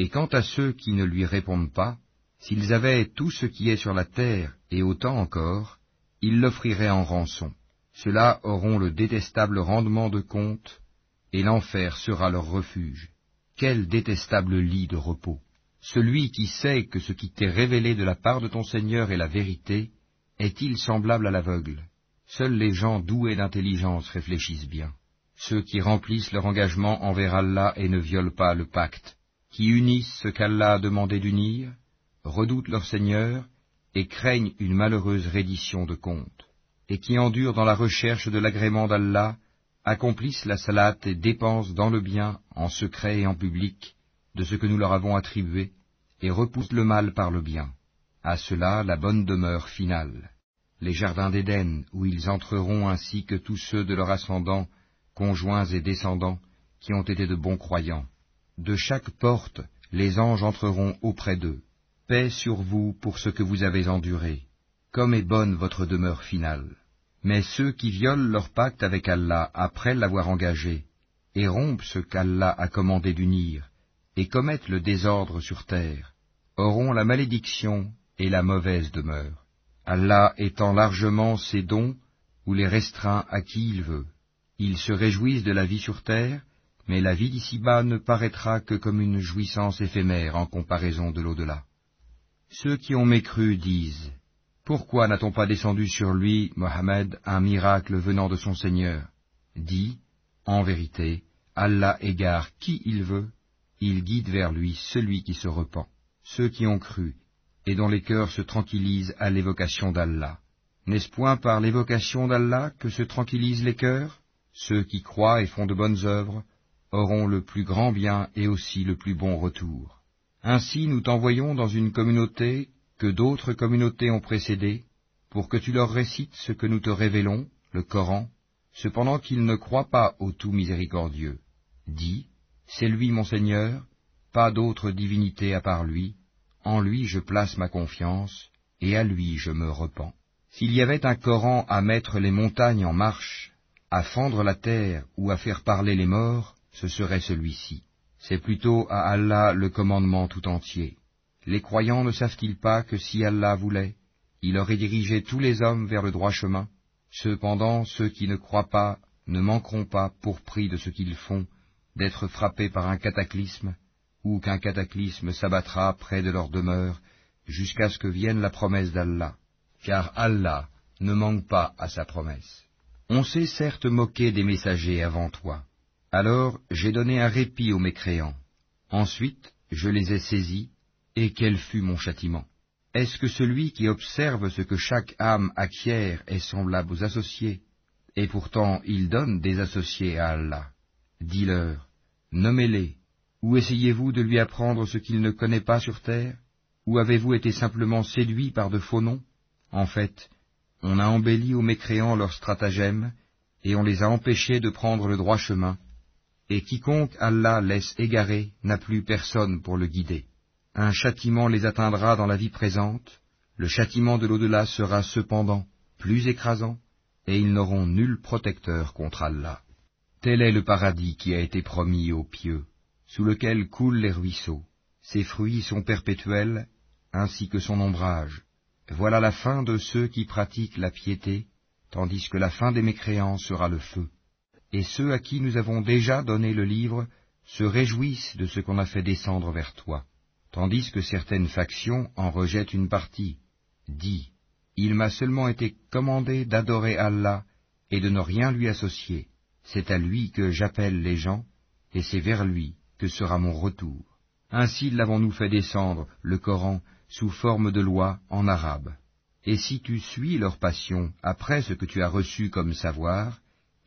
Et quant à ceux qui ne lui répondent pas, s'ils avaient tout ce qui est sur la terre et autant encore, ils l'offriraient en rançon. Ceux-là auront le détestable rendement de compte, et l'enfer sera leur refuge. Quel détestable lit de repos. Celui qui sait que ce qui t'est révélé de la part de ton Seigneur est la vérité, est-il semblable à l'aveugle? Seuls les gens doués d'intelligence réfléchissent bien. Ceux qui remplissent leur engagement envers Allah et ne violent pas le pacte, qui unissent ce qu'Allah a demandé d'unir, redoutent leur Seigneur et craignent une malheureuse reddition de compte, et qui endurent dans la recherche de l'agrément d'Allah, accomplissent la salate et dépensent dans le bien, en secret et en public, de ce que nous leur avons attribué, et repoussent le mal par le bien. À cela la bonne demeure finale, les jardins d'Éden, où ils entreront ainsi que tous ceux de leur ascendant, conjoints et descendants, qui ont été de bons croyants. De chaque porte, les anges entreront auprès d'eux. Paix sur vous pour ce que vous avez enduré. Comme est bonne votre demeure finale. Mais ceux qui violent leur pacte avec Allah après l'avoir engagé, et rompent ce qu'Allah a commandé d'unir, et commettent le désordre sur terre, auront la malédiction et la mauvaise demeure. Allah étend largement ses dons ou les restreint à qui il veut. Ils se réjouissent de la vie sur terre, mais la vie d'ici-bas ne paraîtra que comme une jouissance éphémère en comparaison de l'au-delà. Ceux qui ont mécru disent, Pourquoi n'a-t-on pas descendu sur lui, Mohammed, un miracle venant de son Seigneur? Dit, En vérité, Allah égare qui il veut, il guide vers lui celui qui se repent. Ceux qui ont cru, et dont les cœurs se tranquillisent à l'évocation d'Allah. N'est-ce point par l'évocation d'Allah que se tranquillisent les cœurs? Ceux qui croient et font de bonnes œuvres auront le plus grand bien et aussi le plus bon retour. Ainsi nous t'envoyons dans une communauté que d'autres communautés ont précédé, pour que tu leur récites ce que nous te révélons, le Coran, cependant qu'ils ne croient pas au tout miséricordieux. Dis, c'est lui mon Seigneur, pas d'autre divinité à part lui, en lui je place ma confiance, et à lui je me repens. S'il y avait un Coran à mettre les montagnes en marche, à fendre la terre ou à faire parler les morts, ce serait celui-ci. C'est plutôt à Allah le commandement tout entier. Les croyants ne savent-ils pas que si Allah voulait, il aurait dirigé tous les hommes vers le droit chemin? Cependant, ceux qui ne croient pas ne manqueront pas, pour prix de ce qu'ils font, d'être frappés par un cataclysme, ou qu'un cataclysme s'abattra près de leur demeure, jusqu'à ce que vienne la promesse d'Allah, car Allah ne manque pas à sa promesse. On s'est certes moqué des messagers avant toi. Alors j'ai donné un répit aux mécréants. Ensuite je les ai saisis, et quel fut mon châtiment? Est-ce que celui qui observe ce que chaque âme acquiert est semblable aux associés? Et pourtant il donne des associés à Allah. Dis-leur, nommez-les, ou essayez-vous de lui apprendre ce qu'il ne connaît pas sur terre? Ou avez-vous été simplement séduit par de faux noms? En fait, on a embelli aux mécréants leurs stratagèmes, et on les a empêchés de prendre le droit chemin, et quiconque Allah laisse égarer n'a plus personne pour le guider. Un châtiment les atteindra dans la vie présente, le châtiment de l'au-delà sera cependant plus écrasant, et ils n'auront nul protecteur contre Allah. Tel est le paradis qui a été promis aux pieux sous lequel coulent les ruisseaux. Ses fruits sont perpétuels, ainsi que son ombrage. Voilà la fin de ceux qui pratiquent la piété, tandis que la fin des mécréants sera le feu. Et ceux à qui nous avons déjà donné le livre se réjouissent de ce qu'on a fait descendre vers toi, tandis que certaines factions en rejettent une partie. Dis, il m'a seulement été commandé d'adorer Allah et de ne rien lui associer. C'est à lui que j'appelle les gens, et c'est vers lui que sera mon retour. Ainsi l'avons-nous fait descendre, le Coran, sous forme de loi en arabe. Et si tu suis leur passion après ce que tu as reçu comme savoir,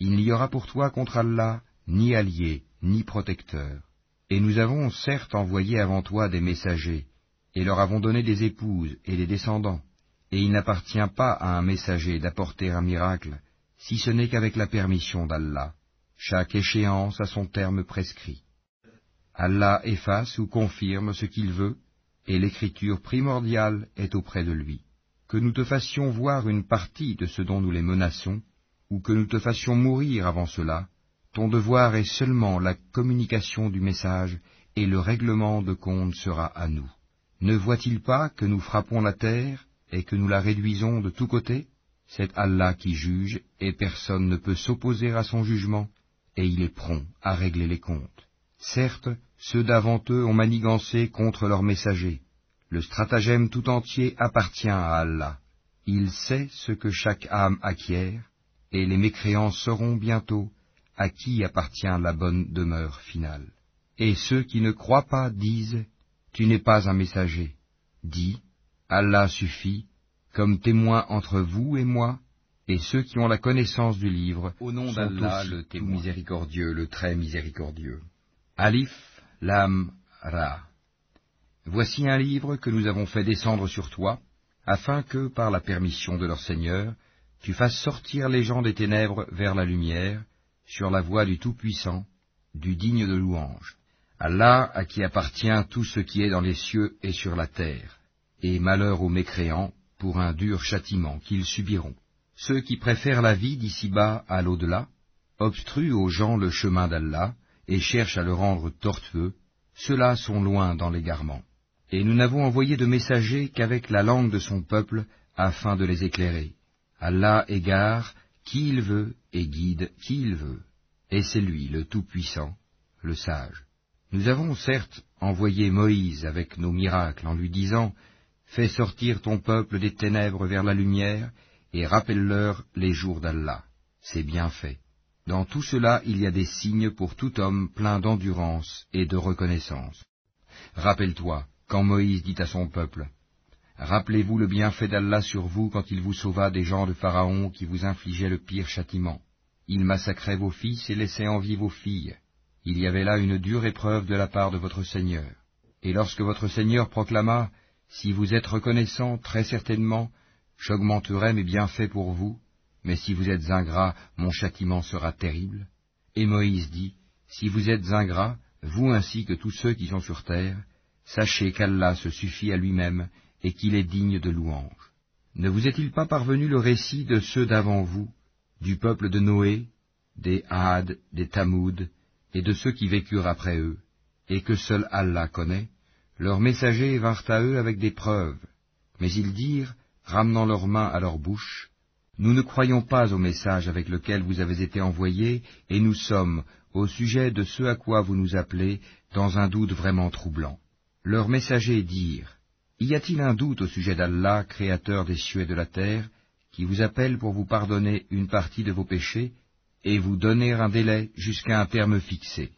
il n'y aura pour toi contre Allah ni allié, ni protecteur. Et nous avons certes envoyé avant toi des messagers, et leur avons donné des épouses et des descendants, et il n'appartient pas à un messager d'apporter un miracle, si ce n'est qu'avec la permission d'Allah. Chaque échéance a son terme prescrit. Allah efface ou confirme ce qu'il veut, et l'écriture primordiale est auprès de lui. Que nous te fassions voir une partie de ce dont nous les menaçons, ou que nous te fassions mourir avant cela, ton devoir est seulement la communication du message, et le règlement de compte sera à nous. Ne voit-il pas que nous frappons la terre, et que nous la réduisons de tous côtés? C'est Allah qui juge, et personne ne peut s'opposer à son jugement, et il est prompt à régler les comptes. Certes, ceux d'avant eux ont manigancé contre leurs messagers. Le stratagème tout entier appartient à Allah. Il sait ce que chaque âme acquiert, et les mécréants sauront bientôt à qui appartient la bonne demeure finale. Et ceux qui ne croient pas disent, Tu n'es pas un messager. Dis, Allah suffit, comme témoin entre vous et moi, et ceux qui ont la connaissance du livre, au nom d'Allah, le témoin miséricordieux, le très miséricordieux. Alif, Lam, Ra. Voici un livre que nous avons fait descendre sur toi, afin que, par la permission de leur Seigneur, tu fasses sortir les gens des ténèbres vers la lumière, sur la voie du Tout-Puissant, du digne de louange. Allah à qui appartient tout ce qui est dans les cieux et sur la terre, et malheur aux mécréants pour un dur châtiment qu'ils subiront. Ceux qui préfèrent la vie d'ici-bas à l'au-delà, obstruent aux gens le chemin d'Allah et cherchent à le rendre tortueux, ceux-là sont loin dans l'égarement. Et nous n'avons envoyé de messagers qu'avec la langue de son peuple afin de les éclairer. Allah égare qui il veut et guide qui il veut. Et c'est lui le Tout-Puissant, le Sage. Nous avons certes envoyé Moïse avec nos miracles en lui disant Fais sortir ton peuple des ténèbres vers la lumière et rappelle-leur les jours d'Allah. C'est bien fait. Dans tout cela il y a des signes pour tout homme plein d'endurance et de reconnaissance. Rappelle-toi, quand Moïse dit à son peuple, Rappelez-vous le bienfait d'Allah sur vous quand il vous sauva des gens de Pharaon qui vous infligeaient le pire châtiment. Il massacrait vos fils et laissait en vie vos filles. Il y avait là une dure épreuve de la part de votre Seigneur. Et lorsque votre Seigneur proclama, Si vous êtes reconnaissant, très certainement, j'augmenterai mes bienfaits pour vous, mais si vous êtes ingrat, mon châtiment sera terrible. Et Moïse dit, Si vous êtes ingrat, vous ainsi que tous ceux qui sont sur terre, sachez qu'Allah se suffit à lui-même et qu'il est digne de louange. Ne vous est-il pas parvenu le récit de ceux d'avant vous, du peuple de Noé, des Had, des Tamoud, et de ceux qui vécurent après eux, et que seul Allah connaît, leurs messagers vinrent à eux avec des preuves, mais ils dirent, ramenant leurs mains à leur bouche, Nous ne croyons pas au message avec lequel vous avez été envoyés, et nous sommes, au sujet de ce à quoi vous nous appelez, dans un doute vraiment troublant. Leurs messagers dirent, y a-t-il un doute au sujet d'Allah, créateur des cieux et de la terre, qui vous appelle pour vous pardonner une partie de vos péchés et vous donner un délai jusqu'à un terme fixé?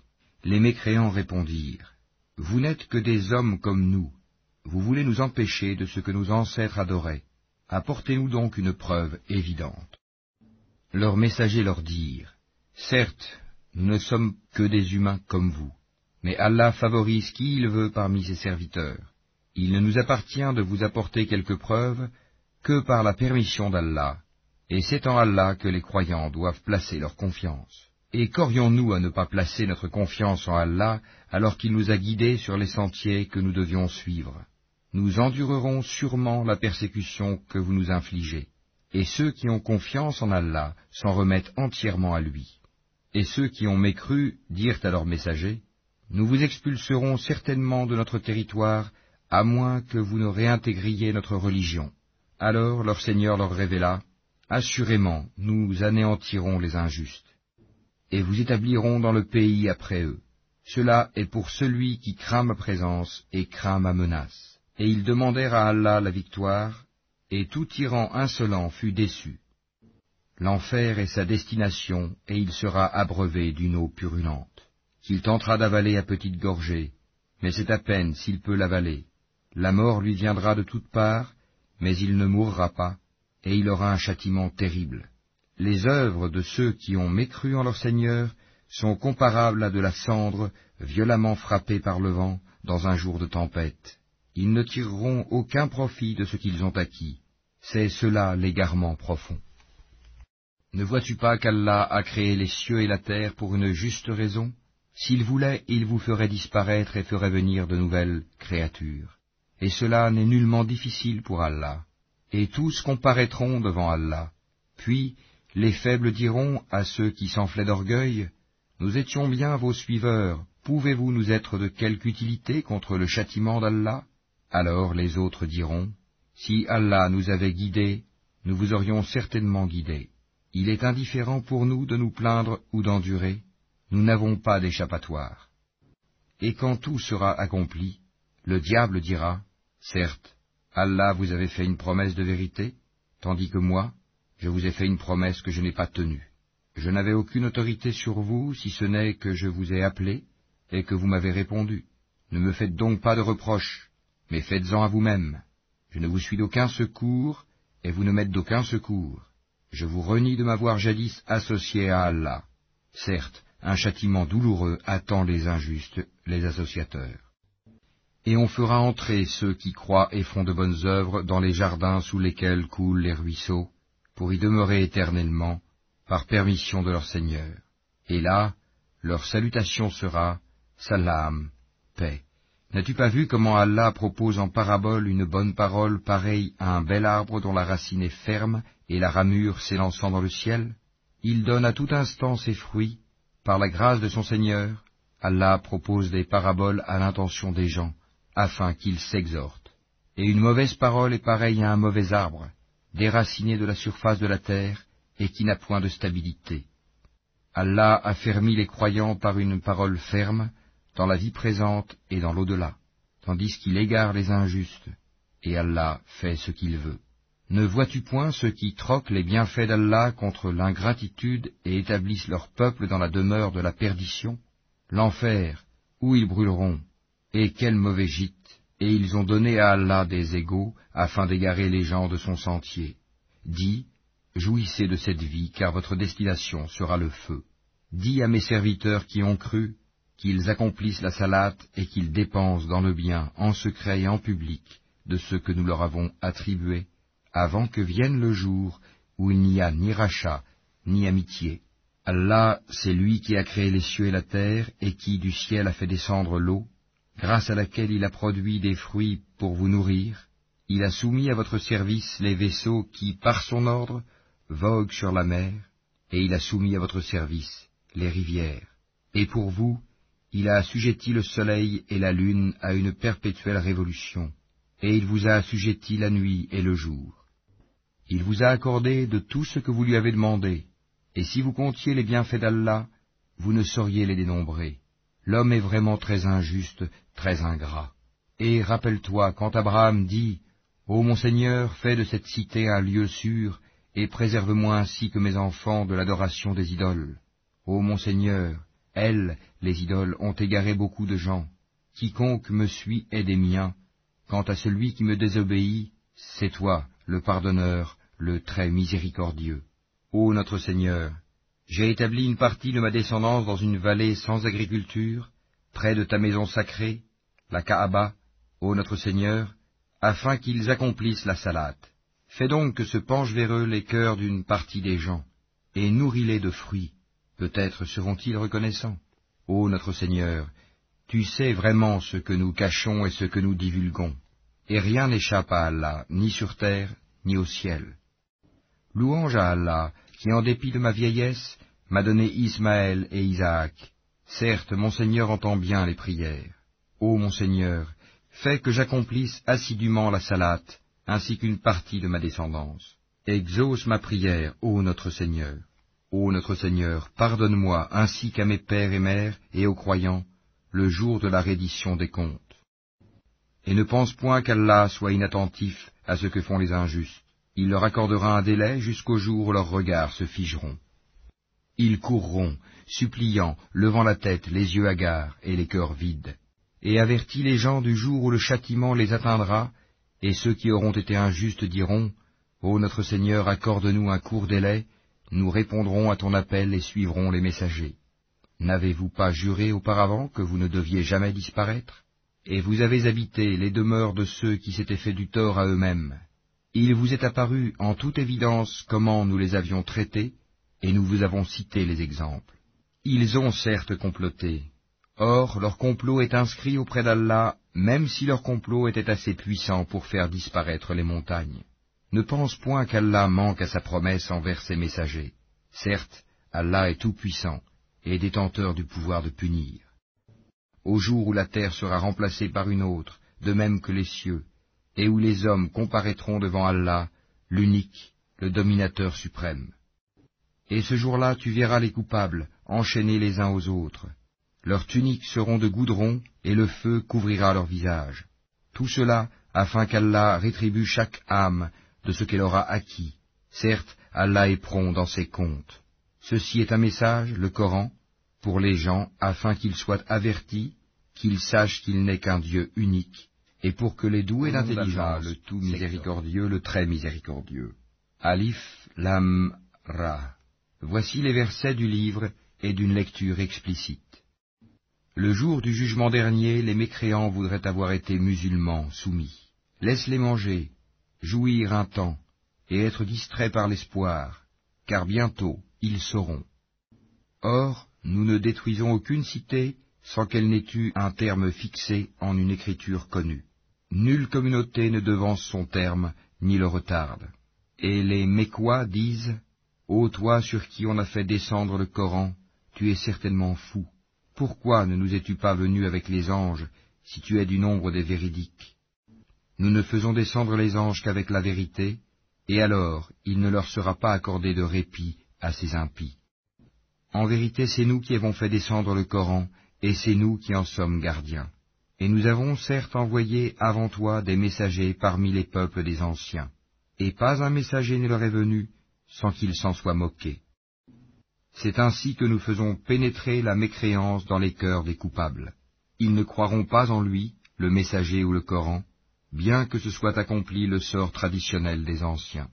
Les mécréants répondirent, Vous n'êtes que des hommes comme nous, vous voulez nous empêcher de ce que nos ancêtres adoraient, apportez-nous donc une preuve évidente. Leurs messagers leur dirent, Certes, nous ne sommes que des humains comme vous, mais Allah favorise qui il veut parmi ses serviteurs. Il ne nous appartient de vous apporter quelques preuves que par la permission d'Allah, et c'est en Allah que les croyants doivent placer leur confiance. Et qu'aurions-nous à ne pas placer notre confiance en Allah alors qu'il nous a guidés sur les sentiers que nous devions suivre? Nous endurerons sûrement la persécution que vous nous infligez, et ceux qui ont confiance en Allah s'en remettent entièrement à lui. Et ceux qui ont mécru dirent à leurs messagers, Nous vous expulserons certainement de notre territoire à moins que vous ne réintégriez notre religion. Alors leur Seigneur leur révéla, Assurément, nous anéantirons les injustes, et vous établirons dans le pays après eux. Cela est pour celui qui craint ma présence et craint ma menace. Et ils demandèrent à Allah la victoire, et tout tyran insolent fut déçu. L'enfer est sa destination, et il sera abreuvé d'une eau purulente, qu'il tentera d'avaler à petite gorgée, mais c'est à peine s'il peut l'avaler. La mort lui viendra de toutes parts, mais il ne mourra pas, et il aura un châtiment terrible. Les œuvres de ceux qui ont mécru en leur Seigneur sont comparables à de la cendre violemment frappée par le vent dans un jour de tempête. Ils ne tireront aucun profit de ce qu'ils ont acquis. C'est cela l'égarement profond. Ne vois-tu pas qu'Allah a créé les cieux et la terre pour une juste raison? S'il voulait, il vous ferait disparaître et ferait venir de nouvelles créatures et cela n'est nullement difficile pour Allah. Et tous comparaîtront devant Allah. Puis les faibles diront à ceux qui s'enflaient d'orgueil, Nous étions bien vos suiveurs, pouvez-vous nous être de quelque utilité contre le châtiment d'Allah? Alors les autres diront, Si Allah nous avait guidés, nous vous aurions certainement guidés. Il est indifférent pour nous de nous plaindre ou d'endurer, nous n'avons pas d'échappatoire. Et quand tout sera accompli, le diable dira, Certes, Allah vous avait fait une promesse de vérité, tandis que moi, je vous ai fait une promesse que je n'ai pas tenue. Je n'avais aucune autorité sur vous, si ce n'est que je vous ai appelé, et que vous m'avez répondu. Ne me faites donc pas de reproches, mais faites-en à vous-même. Je ne vous suis d'aucun secours, et vous ne m'êtes d'aucun secours. Je vous renie de m'avoir jadis associé à Allah. Certes, un châtiment douloureux attend les injustes, les associateurs. Et on fera entrer ceux qui croient et font de bonnes œuvres dans les jardins sous lesquels coulent les ruisseaux, pour y demeurer éternellement, par permission de leur Seigneur. Et là, leur salutation sera Salam, paix. N'as-tu pas vu comment Allah propose en parabole une bonne parole pareille à un bel arbre dont la racine est ferme et la ramure s'élançant dans le ciel? Il donne à tout instant ses fruits, par la grâce de son Seigneur, Allah propose des paraboles à l'intention des gens, afin qu'ils s'exhortent. Et une mauvaise parole est pareille à un mauvais arbre, déraciné de la surface de la terre, et qui n'a point de stabilité. Allah a fermi les croyants par une parole ferme, dans la vie présente et dans l'au-delà, tandis qu'il égare les injustes, et Allah fait ce qu'il veut. Ne vois-tu point ceux qui troquent les bienfaits d'Allah contre l'ingratitude et établissent leur peuple dans la demeure de la perdition? L'enfer, où ils brûleront, et quel mauvais gîte, et ils ont donné à Allah des égaux afin d'égarer les gens de son sentier. Dis, Jouissez de cette vie, car votre destination sera le feu. Dis à mes serviteurs qui ont cru, qu'ils accomplissent la salate et qu'ils dépensent dans le bien, en secret et en public, de ce que nous leur avons attribué, avant que vienne le jour où il n'y a ni rachat, ni amitié. Allah, c'est lui qui a créé les cieux et la terre, et qui du ciel a fait descendre l'eau, grâce à laquelle il a produit des fruits pour vous nourrir. Il a soumis à votre service les vaisseaux qui, par son ordre, vogue sur la mer, et il a soumis à votre service les rivières. Et pour vous, il a assujetti le soleil et la lune à une perpétuelle révolution, et il vous a assujetti la nuit et le jour. Il vous a accordé de tout ce que vous lui avez demandé, et si vous comptiez les bienfaits d'Allah, vous ne sauriez les dénombrer. L'homme est vraiment très injuste, très ingrat. Et rappelle-toi quand Abraham dit, Ô mon Seigneur, fais de cette cité un lieu sûr, et préserve-moi ainsi que mes enfants de l'adoration des idoles. Ô mon Seigneur, elles, les idoles, ont égaré beaucoup de gens. Quiconque me suit est des miens. Quant à celui qui me désobéit, c'est toi, le pardonneur, le très miséricordieux. Ô notre Seigneur, j'ai établi une partie de ma descendance dans une vallée sans agriculture, près de ta maison sacrée, la Kaaba, ô notre Seigneur, afin qu'ils accomplissent la salate. Fais donc que se penchent vers eux les cœurs d'une partie des gens, et nourris-les de fruits. Peut-être seront-ils reconnaissants. Ô notre Seigneur, tu sais vraiment ce que nous cachons et ce que nous divulguons, et rien n'échappe à Allah, ni sur terre, ni au ciel. Louange à Allah, qui en dépit de ma vieillesse, m'a donné Ismaël et Isaac. Certes, mon Seigneur entend bien les prières. Ô mon Seigneur, fais que j'accomplisse assidûment la salate, ainsi qu'une partie de ma descendance. Exauce ma prière, ô notre Seigneur. Ô notre Seigneur, pardonne-moi ainsi qu'à mes pères et mères et aux croyants, le jour de la reddition des comptes. Et ne pense point qu'Allah soit inattentif à ce que font les injustes. Il leur accordera un délai jusqu'au jour où leurs regards se figeront. Ils courront, suppliant, levant la tête, les yeux hagards et les cœurs vides, et avertis les gens du jour où le châtiment les atteindra, et ceux qui auront été injustes diront, Ô notre Seigneur, accorde-nous un court délai, nous répondrons à ton appel et suivrons les messagers. N'avez-vous pas juré auparavant que vous ne deviez jamais disparaître? Et vous avez habité les demeures de ceux qui s'étaient fait du tort à eux-mêmes. Il vous est apparu en toute évidence comment nous les avions traités, et nous vous avons cité les exemples. Ils ont certes comploté, Or, leur complot est inscrit auprès d'Allah, même si leur complot était assez puissant pour faire disparaître les montagnes. Ne pense point qu'Allah manque à sa promesse envers ses messagers. Certes, Allah est tout-puissant, et détenteur du pouvoir de punir. Au jour où la terre sera remplacée par une autre, de même que les cieux, et où les hommes comparaîtront devant Allah, l'unique, le dominateur suprême. Et ce jour-là tu verras les coupables enchaînés les uns aux autres. Leurs tuniques seront de goudron, et le feu couvrira leur visage. Tout cela afin qu'Allah rétribue chaque âme de ce qu'elle aura acquis. Certes, Allah est prompt dans ses comptes. Ceci est un message, le Coran, pour les gens, afin qu'ils soient avertis, qu'ils sachent qu'il n'est qu'un Dieu unique, et pour que les doux et l'intelligent, le tout miséricordieux, le très miséricordieux. Alif, Lam, Ra. Voici les versets du livre et d'une lecture explicite. Le jour du jugement dernier, les mécréants voudraient avoir été musulmans, soumis. Laisse-les manger, jouir un temps, et être distraits par l'espoir, car bientôt ils sauront. Or, nous ne détruisons aucune cité sans qu'elle n'ait eu un terme fixé en une écriture connue. Nulle communauté ne devance son terme, ni le retarde. Et les Mécois disent, Ô toi sur qui on a fait descendre le Coran, tu es certainement fou. Pourquoi ne nous es-tu pas venu avec les anges, si tu es du nombre des véridiques? Nous ne faisons descendre les anges qu'avec la vérité, et alors il ne leur sera pas accordé de répit à ces impies. En vérité, c'est nous qui avons fait descendre le Coran, et c'est nous qui en sommes gardiens. Et nous avons certes envoyé avant toi des messagers parmi les peuples des anciens, et pas un messager ne leur est venu sans qu'ils s'en soient moqués. C'est ainsi que nous faisons pénétrer la mécréance dans les cœurs des coupables. Ils ne croiront pas en lui, le messager ou le Coran, bien que ce soit accompli le sort traditionnel des anciens.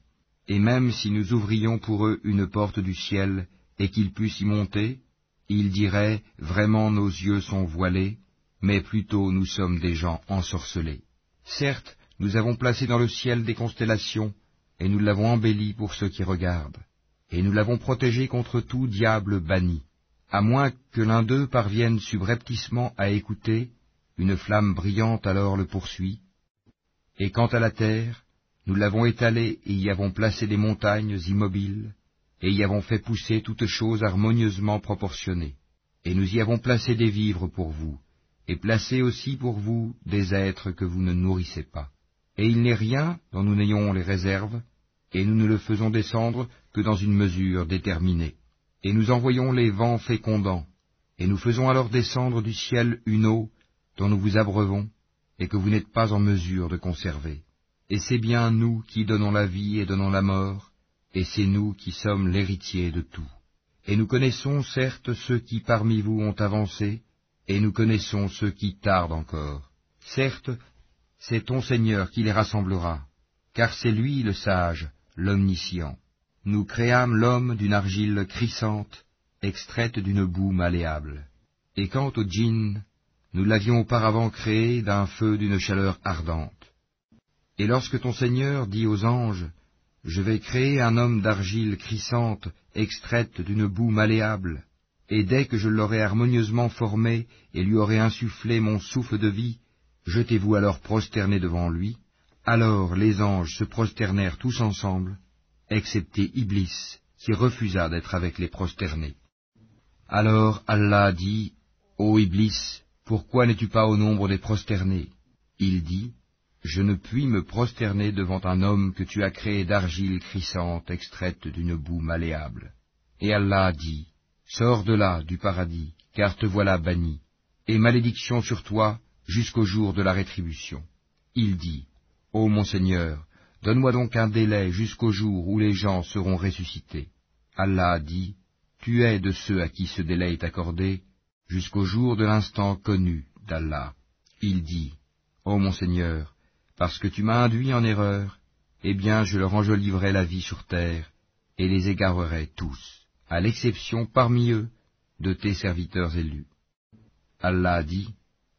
Et même si nous ouvrions pour eux une porte du ciel et qu'ils puissent y monter, ils diraient Vraiment nos yeux sont voilés, mais plutôt nous sommes des gens ensorcelés. Certes, nous avons placé dans le ciel des constellations, et nous l'avons embelli pour ceux qui regardent, et nous l'avons protégé contre tout diable banni, à moins que l'un d'eux parvienne subrepticement à écouter, une flamme brillante alors le poursuit, et quant à la terre, nous l'avons étalée et y avons placé des montagnes immobiles, et y avons fait pousser toutes choses harmonieusement proportionnées. Et nous y avons placé des vivres pour vous, et placé aussi pour vous des êtres que vous ne nourrissez pas. Et il n'est rien dont nous n'ayons les réserves, et nous ne le faisons descendre que dans une mesure déterminée. Et nous envoyons les vents fécondants, et nous faisons alors descendre du ciel une eau dont nous vous abreuvons, et que vous n'êtes pas en mesure de conserver. Et c'est bien nous qui donnons la vie et donnons la mort, et c'est nous qui sommes l'héritier de tout. Et nous connaissons certes ceux qui parmi vous ont avancé, et nous connaissons ceux qui tardent encore. Certes, c'est ton Seigneur qui les rassemblera, car c'est lui le sage, l'omniscient. Nous créâmes l'homme d'une argile crissante, extraite d'une boue malléable. Et quant au djinn, nous l'avions auparavant créé d'un feu d'une chaleur ardente. Et lorsque ton Seigneur dit aux anges, je vais créer un homme d'argile crissante, extraite d'une boue malléable, et dès que je l'aurai harmonieusement formé et lui aurai insufflé mon souffle de vie, jetez-vous alors prosterné devant lui. Alors les anges se prosternèrent tous ensemble, excepté Iblis, qui refusa d'être avec les prosternés. Alors Allah dit, Ô Iblis, pourquoi n'es-tu pas au nombre des prosternés? Il dit, je ne puis me prosterner devant un homme que tu as créé d'argile crissante extraite d'une boue malléable. Et Allah dit, Sors de là, du paradis, car te voilà banni, et malédiction sur toi jusqu'au jour de la rétribution. Il dit, Ô mon Seigneur, donne-moi donc un délai jusqu'au jour où les gens seront ressuscités. Allah dit, Tu es de ceux à qui ce délai est accordé, jusqu'au jour de l'instant connu d'Allah. Il dit, Ô mon Seigneur, parce que tu m'as induit en erreur, eh bien je leur enjoliverai la vie sur terre, et les égarerai tous, à l'exception parmi eux de tes serviteurs élus. Allah dit,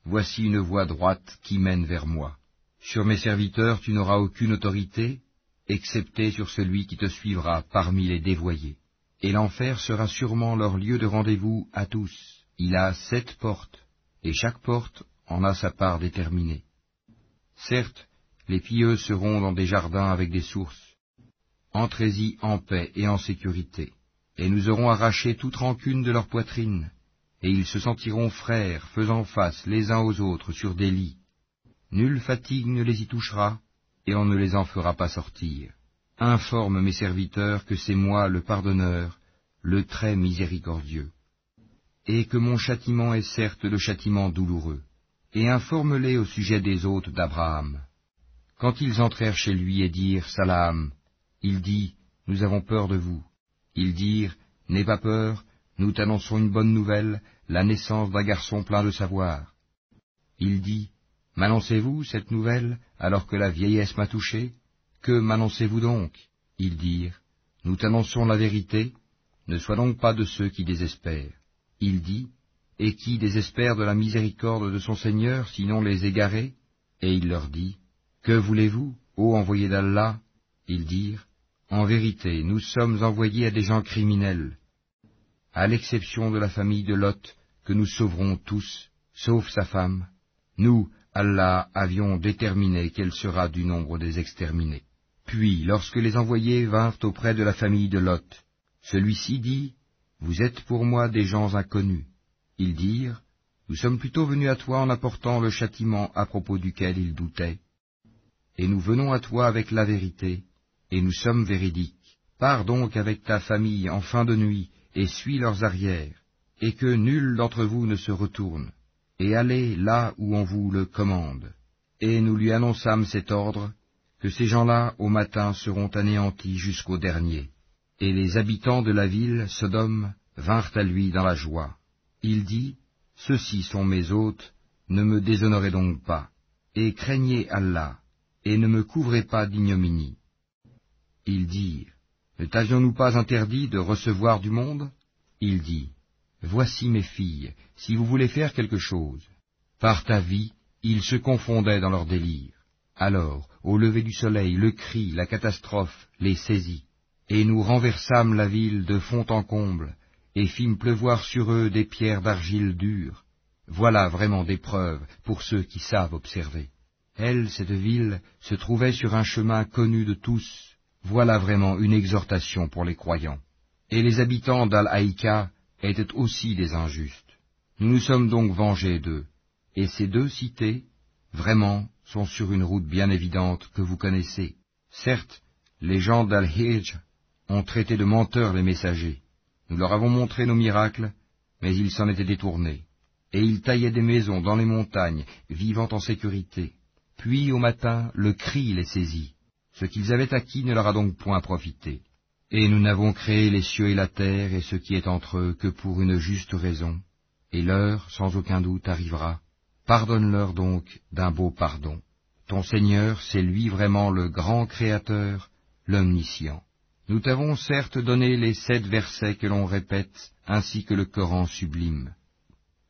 Voici une voie droite qui mène vers moi. Sur mes serviteurs tu n'auras aucune autorité, excepté sur celui qui te suivra parmi les dévoyés. Et l'enfer sera sûrement leur lieu de rendez-vous à tous. Il a sept portes, et chaque porte en a sa part déterminée. Certes, les pieux seront dans des jardins avec des sources. Entrez-y en paix et en sécurité. Et nous aurons arraché toute rancune de leur poitrine, et ils se sentiront frères, faisant face les uns aux autres sur des lits. Nulle fatigue ne les y touchera, et on ne les en fera pas sortir. Informe mes serviteurs que c'est moi le pardonneur, le très miséricordieux. Et que mon châtiment est certes le châtiment douloureux. Et informe-les au sujet des hôtes d'Abraham. Quand ils entrèrent chez lui et dirent Salam, il dit, Nous avons peur de vous. Ils dirent, N'aie pas peur, nous t'annonçons une bonne nouvelle, la naissance d'un garçon plein de savoir. Il dit, M'annoncez-vous cette nouvelle alors que la vieillesse m'a touché? Que m'annoncez-vous donc? Ils dirent, Nous t'annonçons la vérité, ne sois donc pas de ceux qui désespèrent. Il dit, Et qui désespère de la miséricorde de son Seigneur, sinon les égarés? Et il leur dit, Que voulez-vous, ô envoyé d'Allah? Ils dirent, En vérité, nous sommes envoyés à des gens criminels, à l'exception de la famille de Lot, que nous sauverons tous, sauf sa femme. Nous, Allah, avions déterminé qu'elle sera du nombre des exterminés. Puis, lorsque les envoyés vinrent auprès de la famille de Lot, celui-ci dit, Vous êtes pour moi des gens inconnus. Ils dirent, Nous sommes plutôt venus à toi en apportant le châtiment à propos duquel ils doutaient. Et nous venons à toi avec la vérité, et nous sommes véridiques. Pars donc avec ta famille en fin de nuit, et suis leurs arrières, et que nul d'entre vous ne se retourne, et allez là où on vous le commande. Et nous lui annonçâmes cet ordre, que ces gens-là au matin seront anéantis jusqu'au dernier. Et les habitants de la ville, Sodome, vinrent à lui dans la joie. Il dit, Ceux-ci sont mes hôtes, ne me déshonorez donc pas, et craignez Allah, et ne me couvrez pas d'ignominie. Ils dirent, ne t'avions-nous pas interdit de recevoir du monde? Il dit, Voici mes filles, si vous voulez faire quelque chose. Par ta vie, ils se confondaient dans leur délire. Alors, au lever du soleil, le cri, la catastrophe, les saisit. Et nous renversâmes la ville de fond en comble, et fîmes pleuvoir sur eux des pierres d'argile dure. Voilà vraiment des preuves pour ceux qui savent observer. Elle, cette ville, se trouvait sur un chemin connu de tous, voilà vraiment une exhortation pour les croyants. Et les habitants d'Al-Haïka étaient aussi des injustes. Nous nous sommes donc vengés d'eux. Et ces deux cités, vraiment, sont sur une route bien évidente que vous connaissez. Certes, les gens d'Al-Hijj ont traité de menteurs les messagers. Nous leur avons montré nos miracles, mais ils s'en étaient détournés. Et ils taillaient des maisons dans les montagnes, vivant en sécurité. Puis, au matin, le cri les saisit. Ce qu'ils avaient acquis ne leur a donc point profité. Et nous n'avons créé les cieux et la terre et ce qui est entre eux que pour une juste raison, et l'heure, sans aucun doute, arrivera. Pardonne-leur donc d'un beau pardon. Ton Seigneur, c'est lui vraiment le grand Créateur, l'Omniscient. Nous t'avons certes donné les sept versets que l'on répète, ainsi que le Coran sublime.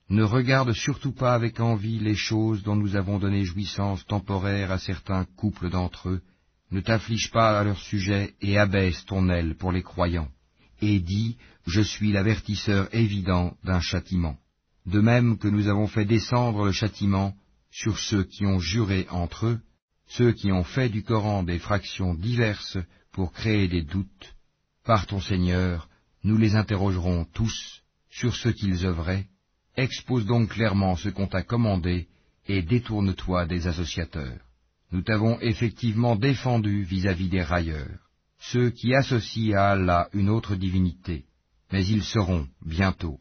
Ne regarde surtout pas avec envie les choses dont nous avons donné jouissance temporaire à certains couples d'entre eux, ne t'afflige pas à leur sujet et abaisse ton aile pour les croyants, et dis, je suis l'avertisseur évident d'un châtiment. De même que nous avons fait descendre le châtiment sur ceux qui ont juré entre eux, ceux qui ont fait du Coran des fractions diverses pour créer des doutes, par ton Seigneur, nous les interrogerons tous sur ce qu'ils œuvraient, expose donc clairement ce qu'on t'a commandé, et détourne-toi des associateurs nous t'avons effectivement défendu vis-à-vis des railleurs, ceux qui associent à Allah une autre divinité, mais ils seront bientôt.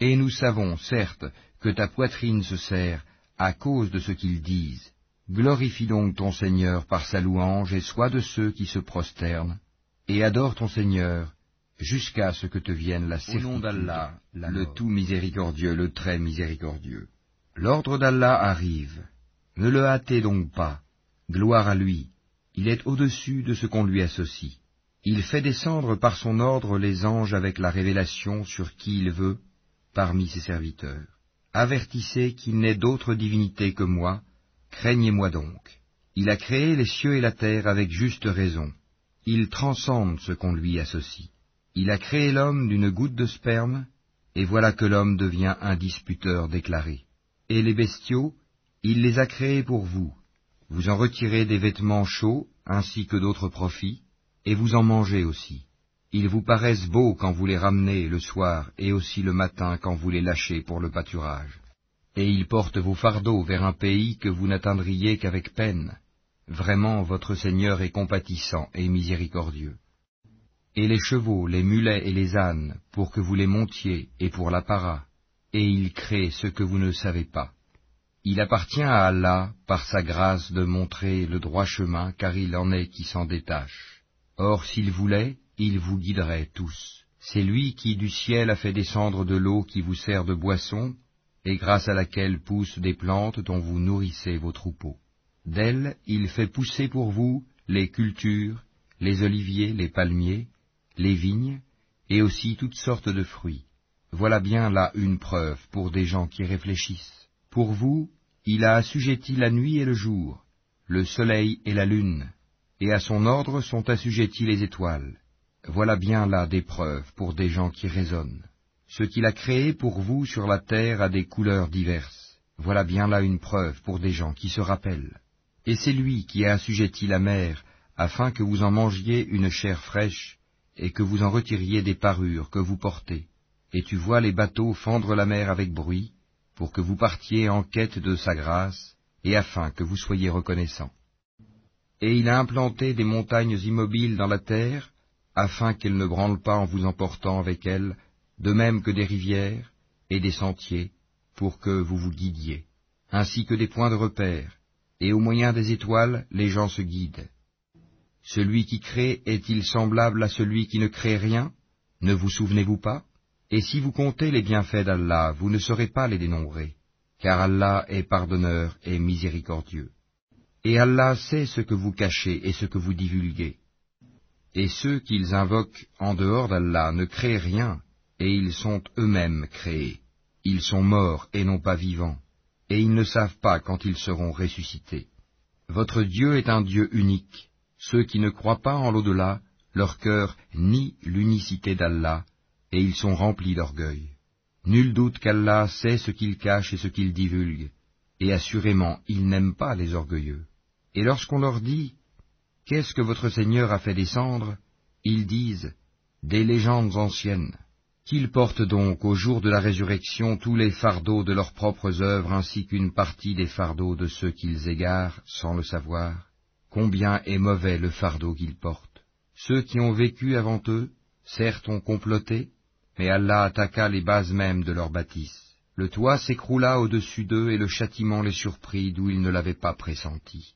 Et nous savons, certes, que ta poitrine se serre à cause de ce qu'ils disent. Glorifie donc ton Seigneur par sa louange et sois de ceux qui se prosternent, et adore ton Seigneur jusqu'à ce que te vienne la certitude. D'Allah, le tout miséricordieux, le très miséricordieux. L'ordre d'Allah arrive, ne le hâtez donc pas. Gloire à lui. Il est au-dessus de ce qu'on lui associe. Il fait descendre par son ordre les anges avec la révélation sur qui il veut, parmi ses serviteurs. Avertissez qu'il n'est d'autre divinité que moi, craignez-moi donc. Il a créé les cieux et la terre avec juste raison. Il transcende ce qu'on lui associe. Il a créé l'homme d'une goutte de sperme, et voilà que l'homme devient un disputeur déclaré. Et les bestiaux, il les a créés pour vous. Vous en retirez des vêtements chauds ainsi que d'autres profits, et vous en mangez aussi. Ils vous paraissent beaux quand vous les ramenez le soir et aussi le matin quand vous les lâchez pour le pâturage. Et ils portent vos fardeaux vers un pays que vous n'atteindriez qu'avec peine. Vraiment votre Seigneur est compatissant et miséricordieux. Et les chevaux, les mulets et les ânes, pour que vous les montiez, et pour la para, et il crée ce que vous ne savez pas. Il appartient à Allah, par sa grâce, de montrer le droit chemin, car il en est qui s'en détache. Or, s'il voulait, il vous guiderait tous. C'est lui qui du ciel a fait descendre de l'eau qui vous sert de boisson, et grâce à laquelle poussent des plantes dont vous nourrissez vos troupeaux. D'elle, il fait pousser pour vous les cultures, les oliviers, les palmiers, les vignes, et aussi toutes sortes de fruits. Voilà bien là une preuve pour des gens qui réfléchissent. Pour vous, il a assujetti la nuit et le jour, le soleil et la lune, et à son ordre sont assujettis les étoiles. Voilà bien là des preuves pour des gens qui raisonnent. Ce qu'il a créé pour vous sur la terre a des couleurs diverses. Voilà bien là une preuve pour des gens qui se rappellent. Et c'est lui qui a assujetti la mer, afin que vous en mangiez une chair fraîche, et que vous en retiriez des parures que vous portez. Et tu vois les bateaux fendre la mer avec bruit, pour que vous partiez en quête de sa grâce, et afin que vous soyez reconnaissants. Et il a implanté des montagnes immobiles dans la terre, afin qu'elles ne branlent pas en vous emportant avec elles, de même que des rivières et des sentiers, pour que vous vous guidiez, ainsi que des points de repère, et au moyen des étoiles les gens se guident. Celui qui crée est-il semblable à celui qui ne crée rien? Ne vous souvenez-vous pas? Et si vous comptez les bienfaits d'Allah, vous ne saurez pas les dénombrer, car Allah est pardonneur et miséricordieux. Et Allah sait ce que vous cachez et ce que vous divulguez. Et ceux qu'ils invoquent en dehors d'Allah ne créent rien, et ils sont eux-mêmes créés. Ils sont morts et non pas vivants, et ils ne savent pas quand ils seront ressuscités. Votre Dieu est un Dieu unique. Ceux qui ne croient pas en l'au-delà, leur cœur nie l'unicité d'Allah, et ils sont remplis d'orgueil. Nul doute qu'Allah sait ce qu'il cache et ce qu'il divulgue, et assurément il n'aime pas les orgueilleux. Et lorsqu'on leur dit Qu'est-ce que votre Seigneur a fait descendre? Ils disent Des légendes anciennes. Qu'ils portent donc au jour de la résurrection tous les fardeaux de leurs propres œuvres ainsi qu'une partie des fardeaux de ceux qu'ils égarent sans le savoir. Combien est mauvais le fardeau qu'ils portent. Ceux qui ont vécu avant eux, certes ont comploté, mais Allah attaqua les bases mêmes de leur bâtisse. Le toit s'écroula au-dessus d'eux et le châtiment les surprit d'où ils ne l'avaient pas pressenti.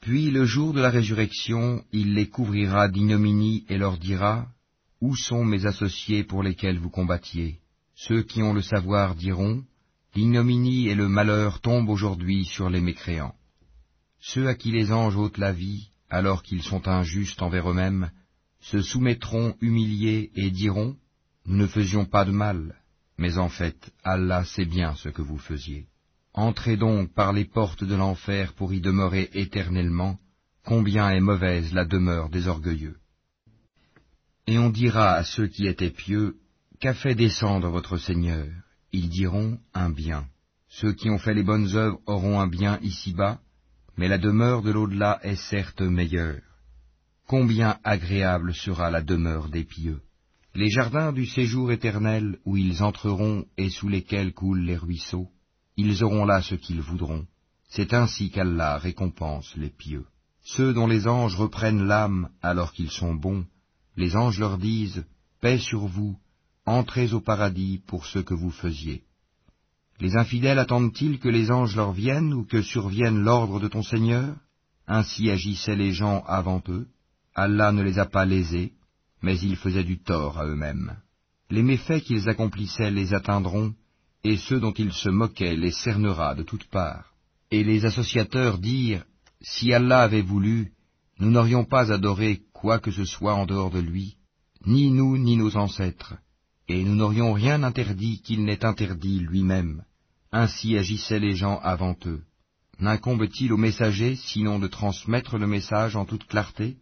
Puis le jour de la résurrection, il les couvrira d'ignominie et leur dira, Où sont mes associés pour lesquels vous combattiez Ceux qui ont le savoir diront, L'ignominie et le malheur tombent aujourd'hui sur les mécréants. Ceux à qui les anges ôtent la vie, alors qu'ils sont injustes envers eux-mêmes, se soumettront humiliés et diront, Nous ne faisions pas de mal, mais en fait, Allah sait bien ce que vous faisiez. Entrez donc par les portes de l'enfer pour y demeurer éternellement, combien est mauvaise la demeure des orgueilleux. Et on dira à ceux qui étaient pieux, Qu'a fait descendre votre Seigneur? Ils diront, Un bien. Ceux qui ont fait les bonnes œuvres auront un bien ici-bas, mais la demeure de l'au-delà est certes meilleure. Combien agréable sera la demeure des pieux Les jardins du séjour éternel où ils entreront et sous lesquels coulent les ruisseaux, ils auront là ce qu'ils voudront. C'est ainsi qu'Allah récompense les pieux. Ceux dont les anges reprennent l'âme alors qu'ils sont bons, les anges leur disent, Paix sur vous, entrez au paradis pour ce que vous faisiez. Les infidèles attendent-ils que les anges leur viennent ou que survienne l'ordre de ton Seigneur? Ainsi agissaient les gens avant eux. Allah ne les a pas lésés, mais ils faisaient du tort à eux-mêmes. Les méfaits qu'ils accomplissaient les atteindront, et ceux dont il se moquait les cernera de toutes parts. Et les associateurs dirent, Si Allah avait voulu, nous n'aurions pas adoré quoi que ce soit en dehors de lui, ni nous ni nos ancêtres, et nous n'aurions rien interdit qu'il n'ait interdit lui-même. Ainsi agissaient les gens avant eux. N'incombe-t-il aux messagers sinon de transmettre le message en toute clarté?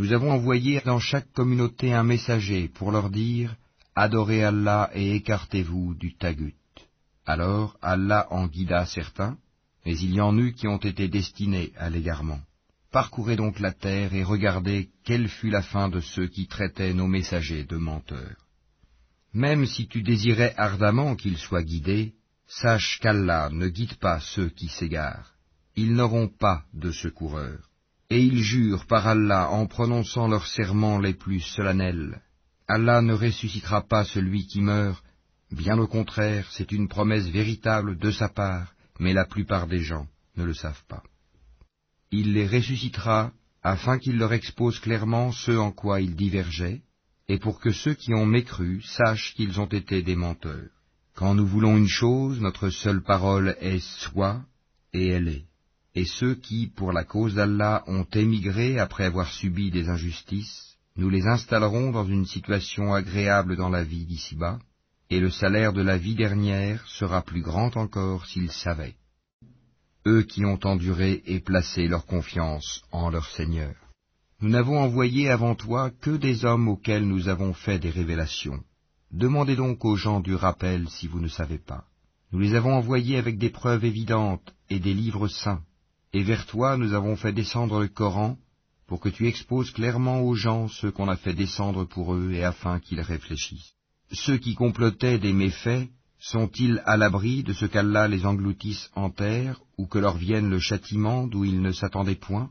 Nous avons envoyé dans chaque communauté un messager pour leur dire Adorez Allah et écartez-vous du tagut. Alors Allah en guida certains, mais il y en eut qui ont été destinés à l'égarement. Parcourez donc la terre et regardez quelle fut la fin de ceux qui traitaient nos messagers de menteurs. Même si tu désirais ardemment qu'ils soient guidés, sache qu'Allah ne guide pas ceux qui s'égarent. Ils n'auront pas de secoureur. Et ils jurent par Allah en prononçant leurs serments les plus solennels. Allah ne ressuscitera pas celui qui meurt, bien au contraire, c'est une promesse véritable de sa part, mais la plupart des gens ne le savent pas. Il les ressuscitera afin qu'il leur expose clairement ce en quoi ils divergeaient, et pour que ceux qui ont mécru sachent qu'ils ont été des menteurs. Quand nous voulons une chose, notre seule parole est soit, et elle est. Et ceux qui, pour la cause d'Allah, ont émigré après avoir subi des injustices, nous les installerons dans une situation agréable dans la vie d'ici-bas, et le salaire de la vie dernière sera plus grand encore s'ils savaient eux qui ont enduré et placé leur confiance en leur Seigneur. Nous n'avons envoyé avant toi que des hommes auxquels nous avons fait des révélations. Demandez donc aux gens du rappel si vous ne savez pas. Nous les avons envoyés avec des preuves évidentes et des livres saints, et vers toi nous avons fait descendre le Coran, pour que tu exposes clairement aux gens ce qu'on a fait descendre pour eux et afin qu'ils réfléchissent. Ceux qui complotaient des méfaits sont-ils à l'abri de ce qu'Allah les engloutisse en terre, ou que leur vienne le châtiment d'où ils ne s'attendaient point,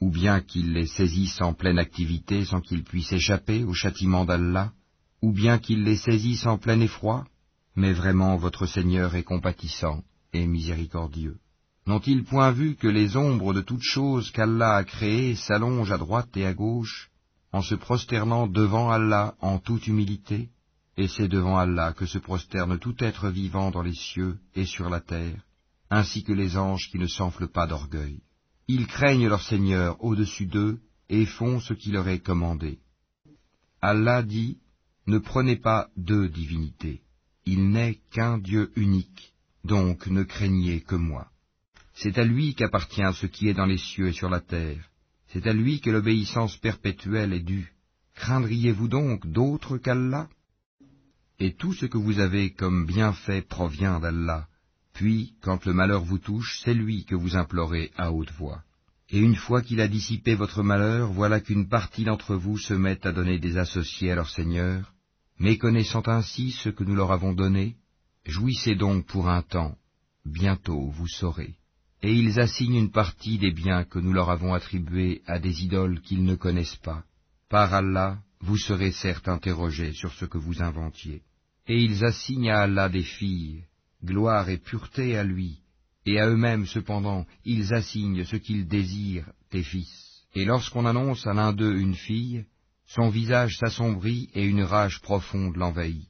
ou bien qu'il les saisisse en pleine activité sans qu'ils puissent échapper au châtiment d'Allah, ou bien qu'il les saisisse en plein effroi? Mais vraiment votre Seigneur est compatissant et miséricordieux. N'ont-ils point vu que les ombres de toutes choses qu'Allah a créées s'allongent à droite et à gauche, en se prosternant devant Allah en toute humilité? Et c'est devant Allah que se prosterne tout être vivant dans les cieux et sur la terre, ainsi que les anges qui ne s'enflent pas d'orgueil. Ils craignent leur Seigneur au-dessus d'eux et font ce qui leur est commandé. Allah dit, ne prenez pas deux divinités. Il n'est qu'un Dieu unique, donc ne craignez que moi. C'est à lui qu'appartient ce qui est dans les cieux et sur la terre. C'est à lui que l'obéissance perpétuelle est due. Craindriez-vous donc d'autres qu'Allah? Et tout ce que vous avez comme bienfait provient d'Allah. Puis, quand le malheur vous touche, c'est lui que vous implorez à haute voix. Et une fois qu'il a dissipé votre malheur, voilà qu'une partie d'entre vous se met à donner des associés à leur Seigneur, méconnaissant ainsi ce que nous leur avons donné, jouissez donc pour un temps, bientôt vous saurez. Et ils assignent une partie des biens que nous leur avons attribués à des idoles qu'ils ne connaissent pas. Par Allah, vous serez certes interrogés sur ce que vous inventiez. Et ils assignent à Allah des filles, gloire et pureté à lui, et à eux-mêmes cependant ils assignent ce qu'ils désirent, des fils. Et lorsqu'on annonce à l'un d'eux une fille, son visage s'assombrit et une rage profonde l'envahit.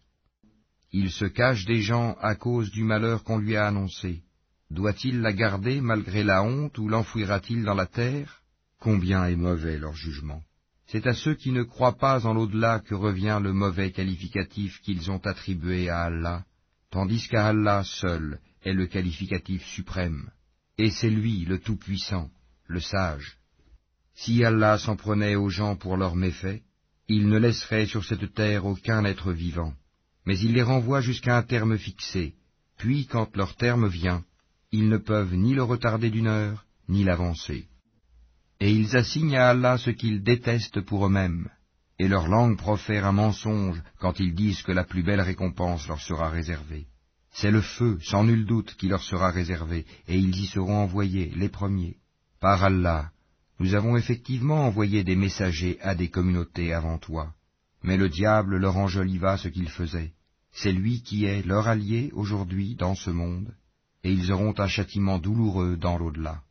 Il se cache des gens à cause du malheur qu'on lui a annoncé. Doit-il la garder malgré la honte ou l'enfouira-t-il dans la terre? Combien est mauvais leur jugement! C'est à ceux qui ne croient pas en l'au-delà que revient le mauvais qualificatif qu'ils ont attribué à Allah, tandis qu'à Allah seul est le qualificatif suprême, et c'est lui le Tout-Puissant, le Sage. Si Allah s'en prenait aux gens pour leurs méfaits, il ne laisserait sur cette terre aucun être vivant, mais il les renvoie jusqu'à un terme fixé, puis quand leur terme vient, ils ne peuvent ni le retarder d'une heure, ni l'avancer et ils assignent à Allah ce qu'ils détestent pour eux-mêmes, et leur langue profère un mensonge quand ils disent que la plus belle récompense leur sera réservée. C'est le feu, sans nul doute, qui leur sera réservé, et ils y seront envoyés, les premiers. Par Allah, nous avons effectivement envoyé des messagers à des communautés avant toi, mais le diable leur enjoliva ce qu'ils faisaient. C'est lui qui est leur allié aujourd'hui dans ce monde, et ils auront un châtiment douloureux dans l'au-delà.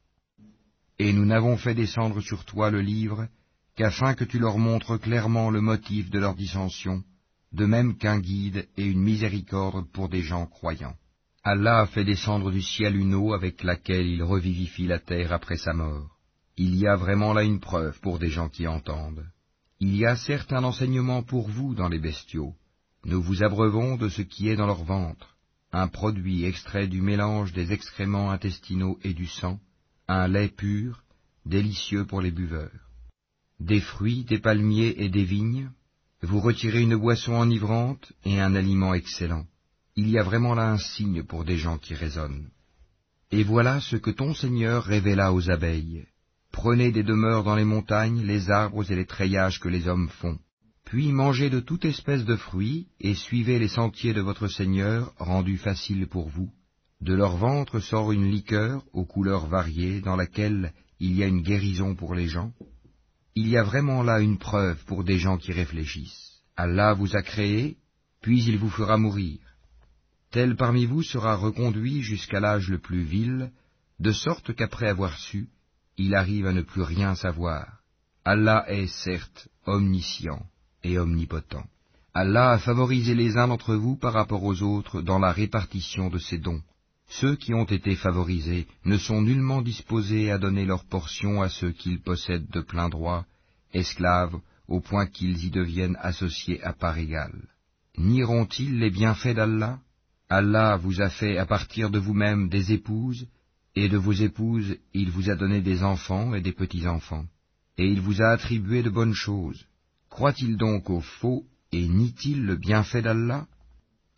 Et nous n'avons fait descendre sur toi le livre qu'afin que tu leur montres clairement le motif de leur dissension, de même qu'un guide et une miséricorde pour des gens croyants. Allah a fait descendre du ciel une eau avec laquelle il revivifie la terre après sa mort. Il y a vraiment là une preuve pour des gens qui entendent. Il y a certes un enseignement pour vous dans les bestiaux. Nous vous abreuvons de ce qui est dans leur ventre, un produit extrait du mélange des excréments intestinaux et du sang, un lait pur, délicieux pour les buveurs. Des fruits, des palmiers et des vignes, vous retirez une boisson enivrante et un aliment excellent. Il y a vraiment là un signe pour des gens qui raisonnent. Et voilà ce que ton Seigneur révéla aux abeilles. prenez des demeures dans les montagnes, les arbres et les treillages que les hommes font. Puis mangez de toute espèce de fruits, et suivez les sentiers de votre Seigneur, rendus faciles pour vous. De leur ventre sort une liqueur aux couleurs variées, dans laquelle il y a une guérison pour les gens. Il y a vraiment là une preuve pour des gens qui réfléchissent. Allah vous a créé, puis il vous fera mourir. Tel parmi vous sera reconduit jusqu'à l'âge le plus vil, de sorte qu'après avoir su, il arrive à ne plus rien savoir. Allah est certes omniscient et omnipotent. Allah a favorisé les uns d'entre vous par rapport aux autres dans la répartition de ses dons. Ceux qui ont été favorisés ne sont nullement disposés à donner leur portion à ceux qu'ils possèdent de plein droit, esclaves, au point qu'ils y deviennent associés à part égale. Nieront-ils les bienfaits d'Allah? Allah vous a fait à partir de vous-même des épouses, et de vos épouses, il vous a donné des enfants et des petits-enfants, et il vous a attribué de bonnes choses. Croient-ils donc au faux et nient-ils le bienfait d'Allah?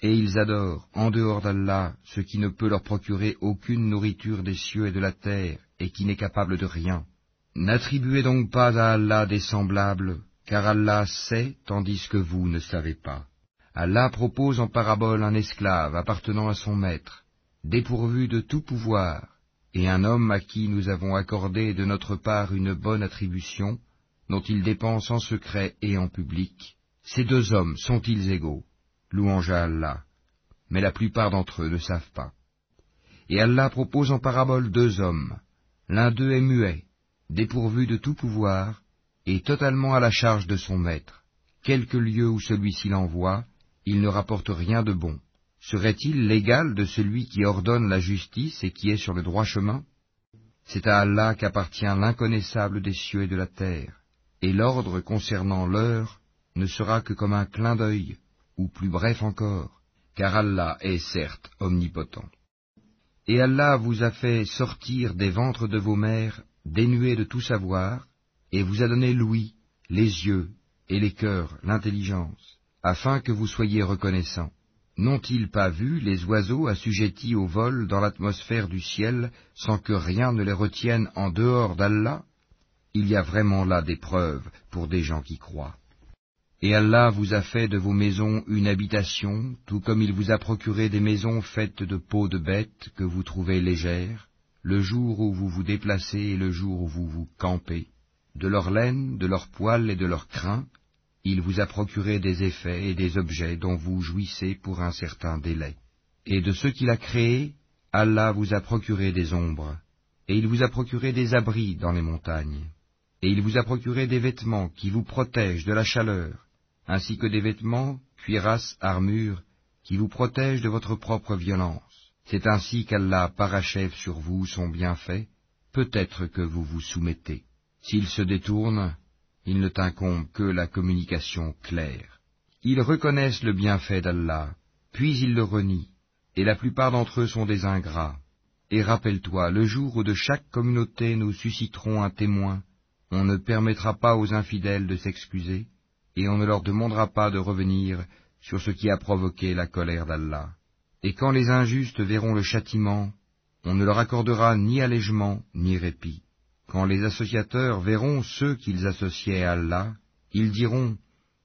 Et ils adorent, en dehors d'Allah, ce qui ne peut leur procurer aucune nourriture des cieux et de la terre, et qui n'est capable de rien. N'attribuez donc pas à Allah des semblables, car Allah sait tandis que vous ne savez pas. Allah propose en parabole un esclave appartenant à son maître, dépourvu de tout pouvoir, et un homme à qui nous avons accordé de notre part une bonne attribution, dont il dépense en secret et en public, ces deux hommes sont-ils égaux? Louange à Allah. Mais la plupart d'entre eux ne savent pas. Et Allah propose en parabole deux hommes. L'un d'eux est muet, dépourvu de tout pouvoir, et totalement à la charge de son maître. Quelque lieu où celui-ci l'envoie, il ne rapporte rien de bon serait-il l'égal de celui qui ordonne la justice et qui est sur le droit chemin? C'est à Allah qu'appartient l'inconnaissable des cieux et de la terre, et l'ordre concernant l'heure ne sera que comme un clin d'œil, ou plus bref encore, car Allah est certes omnipotent. Et Allah vous a fait sortir des ventres de vos mères dénués de tout savoir, et vous a donné l'ouïe, les yeux et les cœurs, l'intelligence, afin que vous soyez reconnaissants. N'ont-ils pas vu les oiseaux assujettis au vol dans l'atmosphère du ciel sans que rien ne les retienne en dehors d'Allah? Il y a vraiment là des preuves pour des gens qui croient. Et Allah vous a fait de vos maisons une habitation, tout comme il vous a procuré des maisons faites de peaux de bêtes que vous trouvez légères, le jour où vous vous déplacez et le jour où vous vous campez, de leur laine, de leur poil et de leur crin, il vous a procuré des effets et des objets dont vous jouissez pour un certain délai. Et de ce qu'il a créé, Allah vous a procuré des ombres, et il vous a procuré des abris dans les montagnes, et il vous a procuré des vêtements qui vous protègent de la chaleur, ainsi que des vêtements, cuirasses, armures, qui vous protègent de votre propre violence. C'est ainsi qu'Allah parachève sur vous son bienfait, peut-être que vous vous soumettez. S'il se détourne, il ne t'incombe que la communication claire. Ils reconnaissent le bienfait d'Allah, puis ils le renient, et la plupart d'entre eux sont des ingrats. Et rappelle-toi, le jour où de chaque communauté nous susciterons un témoin, on ne permettra pas aux infidèles de s'excuser, et on ne leur demandera pas de revenir sur ce qui a provoqué la colère d'Allah. Et quand les injustes verront le châtiment, on ne leur accordera ni allègement ni répit. Quand les associateurs verront ceux qu'ils associaient à Allah, ils diront,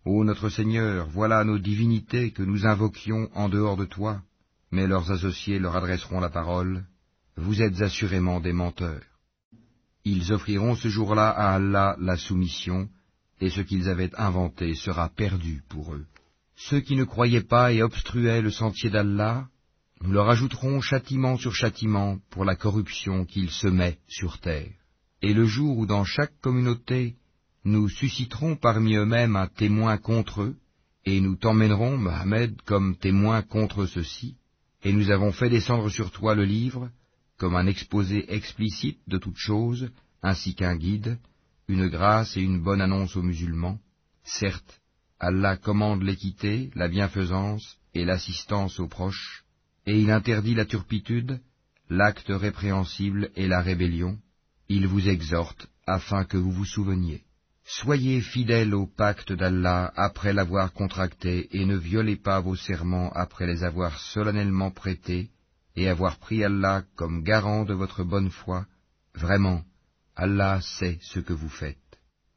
Ô notre Seigneur, voilà nos divinités que nous invoquions en dehors de toi. Mais leurs associés leur adresseront la parole, Vous êtes assurément des menteurs. Ils offriront ce jour-là à Allah la soumission, et ce qu'ils avaient inventé sera perdu pour eux. Ceux qui ne croyaient pas et obstruaient le sentier d'Allah, nous leur ajouterons châtiment sur châtiment pour la corruption qu'ils semaient sur terre. Et le jour où dans chaque communauté nous susciterons parmi eux-mêmes un témoin contre eux, et nous t'emmènerons, Mohammed, comme témoin contre ceux-ci, et nous avons fait descendre sur toi le livre, comme un exposé explicite de toutes choses, ainsi qu'un guide, une grâce et une bonne annonce aux musulmans. Certes, Allah commande l'équité, la bienfaisance et l'assistance aux proches, et il interdit la turpitude, l'acte répréhensible et la rébellion, il vous exhorte afin que vous vous souveniez. Soyez fidèles au pacte d'Allah après l'avoir contracté et ne violez pas vos serments après les avoir solennellement prêtés et avoir pris Allah comme garant de votre bonne foi. Vraiment, Allah sait ce que vous faites.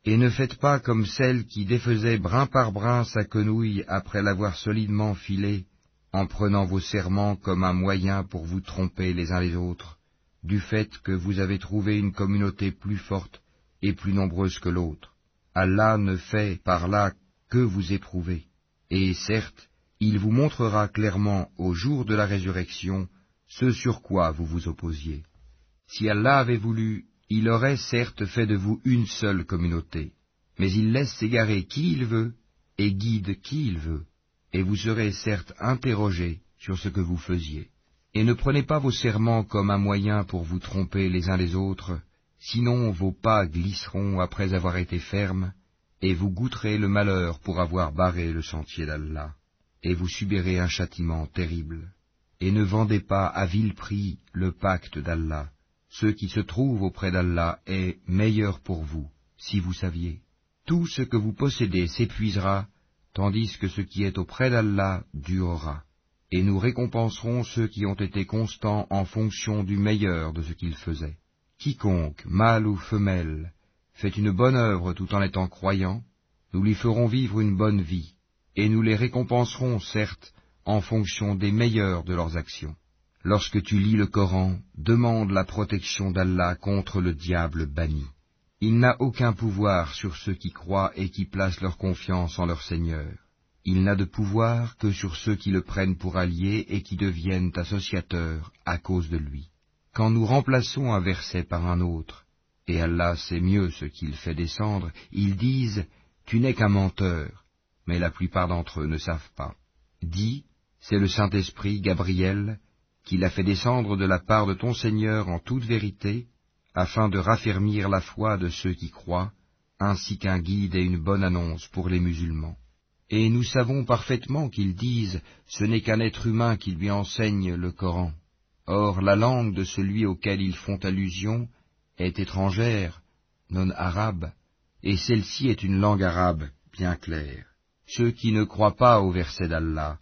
Et ne faites pas comme celle qui défaisait brin par brin sa quenouille après l'avoir solidement filée, en prenant vos serments comme un moyen pour vous tromper les uns les autres, du fait que vous avez trouvé une communauté plus forte et plus nombreuse que l'autre. Allah ne fait par là que vous éprouver, et certes, il vous montrera clairement au jour de la résurrection ce sur quoi vous vous opposiez. Si Allah avait voulu, il aurait certes fait de vous une seule communauté, mais il laisse s'égarer qui il veut et guide qui il veut, et vous serez certes interrogés sur ce que vous faisiez. Et ne prenez pas vos serments comme un moyen pour vous tromper les uns les autres, sinon vos pas glisseront après avoir été fermes, et vous goûterez le malheur pour avoir barré le sentier d'Allah, et vous subirez un châtiment terrible. Et ne vendez pas à vil prix le pacte d'Allah. Ce qui se trouve auprès d'Allah est meilleur pour vous, si vous saviez. Tout ce que vous possédez s'épuisera, tandis que ce qui est auprès d'Allah durera. Et nous récompenserons ceux qui ont été constants en fonction du meilleur de ce qu'ils faisaient. Quiconque, mâle ou femelle, fait une bonne œuvre tout en étant croyant, nous lui ferons vivre une bonne vie, et nous les récompenserons, certes, en fonction des meilleurs de leurs actions. Lorsque tu lis le Coran, demande la protection d'Allah contre le diable banni. Il n'a aucun pouvoir sur ceux qui croient et qui placent leur confiance en leur Seigneur. Il n'a de pouvoir que sur ceux qui le prennent pour allié et qui deviennent associateurs à cause de lui. Quand nous remplaçons un verset par un autre, et Allah sait mieux ce qu'il fait descendre, ils disent Tu n'es qu'un menteur, mais la plupart d'entre eux ne savent pas. Dis, c'est le Saint-Esprit, Gabriel, qui l'a fait descendre de la part de ton Seigneur en toute vérité, afin de raffermir la foi de ceux qui croient, ainsi qu'un guide et une bonne annonce pour les musulmans. Et nous savons parfaitement qu'ils disent ce n'est qu'un être humain qui lui enseigne le Coran. Or la langue de celui auquel ils font allusion est étrangère, non arabe, et celle-ci est une langue arabe bien claire. Ceux qui ne croient pas au verset d'Allah,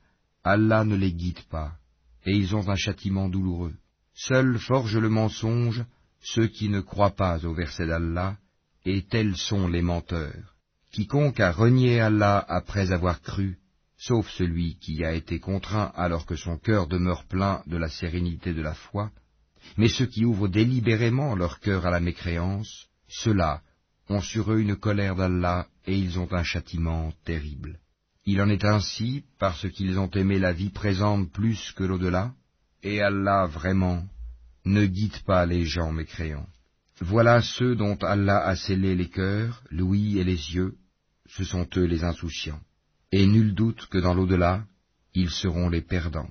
Allah ne les guide pas, et ils ont un châtiment douloureux. Seuls forgent le mensonge ceux qui ne croient pas au verset d'Allah, et tels sont les menteurs. Quiconque a renié Allah après avoir cru, sauf celui qui a été contraint alors que son cœur demeure plein de la sérénité de la foi, mais ceux qui ouvrent délibérément leur cœur à la mécréance, ceux-là ont sur eux une colère d'Allah et ils ont un châtiment terrible. Il en est ainsi parce qu'ils ont aimé la vie présente plus que l'au-delà, et Allah vraiment ne guide pas les gens mécréants. Voilà ceux dont Allah a scellé les cœurs, l'ouïe et les yeux, ce sont eux les insouciants. Et nul doute que dans l'au-delà, ils seront les perdants.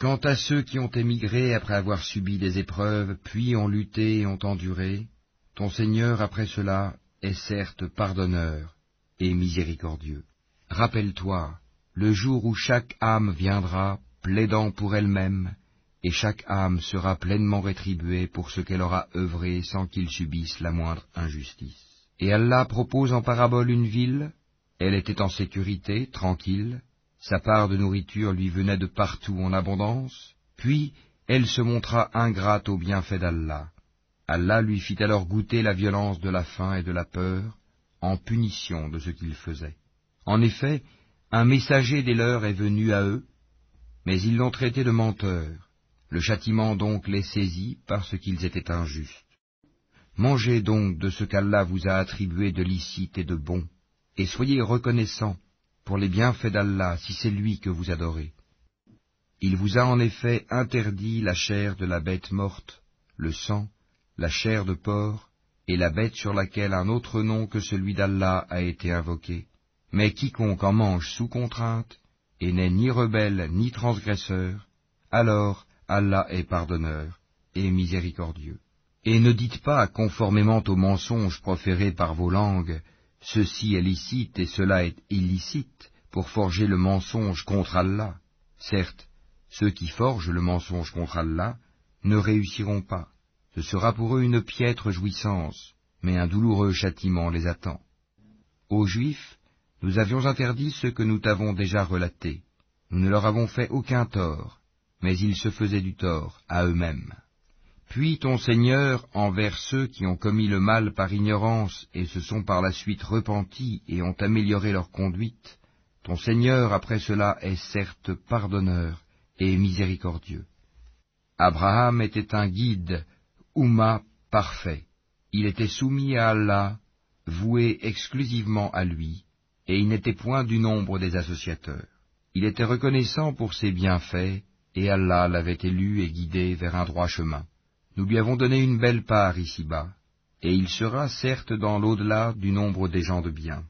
Quant à ceux qui ont émigré après avoir subi des épreuves, puis ont lutté et ont enduré, ton Seigneur après cela est certes pardonneur et miséricordieux. Rappelle-toi, le jour où chaque âme viendra, plaidant pour elle-même, et chaque âme sera pleinement rétribuée pour ce qu'elle aura œuvré sans qu'il subisse la moindre injustice. Et Allah propose en parabole une ville, elle était en sécurité, tranquille, sa part de nourriture lui venait de partout en abondance, puis elle se montra ingrate au bienfait d'Allah. Allah lui fit alors goûter la violence de la faim et de la peur, en punition de ce qu'il faisait. En effet, un messager des leurs est venu à eux, mais ils l'ont traité de menteur. Le châtiment donc les saisit parce qu'ils étaient injustes. Mangez donc de ce qu'Allah vous a attribué de licite et de bon, et soyez reconnaissants pour les bienfaits d'Allah si c'est lui que vous adorez. Il vous a en effet interdit la chair de la bête morte, le sang, la chair de porc, et la bête sur laquelle un autre nom que celui d'Allah a été invoqué. Mais quiconque en mange sous contrainte, et n'est ni rebelle ni transgresseur, alors Allah est pardonneur et miséricordieux. Et ne dites pas, conformément aux mensonges proférés par vos langues, Ceci est licite et cela est illicite pour forger le mensonge contre Allah. Certes, ceux qui forgent le mensonge contre Allah ne réussiront pas. Ce sera pour eux une piètre jouissance, mais un douloureux châtiment les attend. Aux Juifs, nous avions interdit ce que nous t'avons déjà relaté. Nous ne leur avons fait aucun tort, mais ils se faisaient du tort à eux-mêmes. Puis ton Seigneur, envers ceux qui ont commis le mal par ignorance et se sont par la suite repentis et ont amélioré leur conduite, ton Seigneur après cela est certes pardonneur et miséricordieux. Abraham était un guide, Ouma parfait. Il était soumis à Allah, voué exclusivement à lui, et il n'était point du nombre des associateurs. Il était reconnaissant pour ses bienfaits, et Allah l'avait élu et guidé vers un droit chemin. Nous lui avons donné une belle part ici-bas, et il sera certes dans l'au-delà du nombre des gens de bien.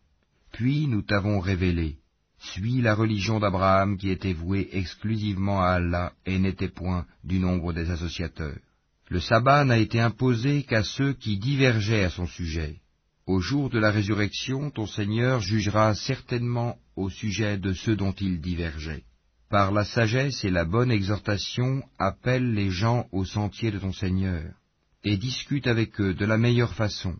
Puis nous t'avons révélé, suis la religion d'Abraham qui était vouée exclusivement à Allah et n'était point du nombre des associateurs. Le sabbat n'a été imposé qu'à ceux qui divergeaient à son sujet. Au jour de la résurrection, ton Seigneur jugera certainement au sujet de ceux dont il divergeait. Par la sagesse et la bonne exhortation, appelle les gens au sentier de ton Seigneur, et discute avec eux de la meilleure façon,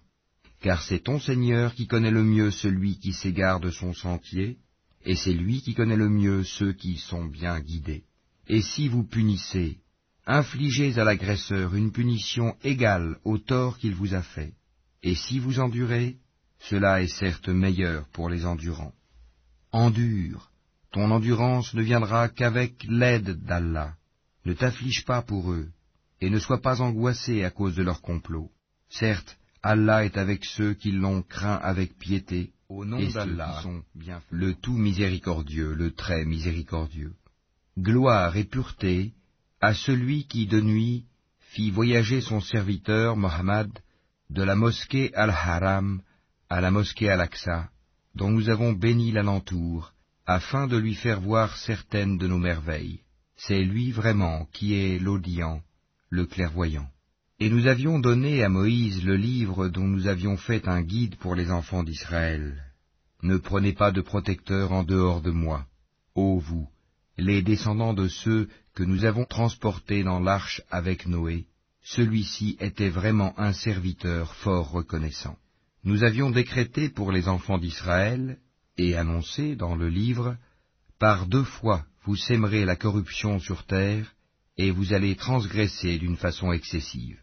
car c'est ton Seigneur qui connaît le mieux celui qui s'égare de son sentier, et c'est lui qui connaît le mieux ceux qui sont bien guidés. Et si vous punissez, infligez à l'agresseur une punition égale au tort qu'il vous a fait, et si vous endurez, cela est certes meilleur pour les endurants. Endure, ton endurance ne viendra qu'avec l'aide d'Allah. Ne t'afflige pas pour eux, et ne sois pas angoissé à cause de leur complot. Certes, Allah est avec ceux qui l'ont craint avec piété, au nom d'Allah, le tout miséricordieux, le très miséricordieux. Gloire et pureté à celui qui de nuit fit voyager son serviteur Mohammed de la mosquée Al-Haram à la mosquée Al-Aqsa, dont nous avons béni l'alentour, afin de lui faire voir certaines de nos merveilles. C'est lui vraiment qui est l'audient, le clairvoyant. Et nous avions donné à Moïse le livre dont nous avions fait un guide pour les enfants d'Israël. Ne prenez pas de protecteur en dehors de moi, ô vous, les descendants de ceux que nous avons transportés dans l'arche avec Noé, celui-ci était vraiment un serviteur fort reconnaissant. Nous avions décrété pour les enfants d'Israël, et annoncé dans le livre, Par deux fois vous sèmerez la corruption sur terre, et vous allez transgresser d'une façon excessive.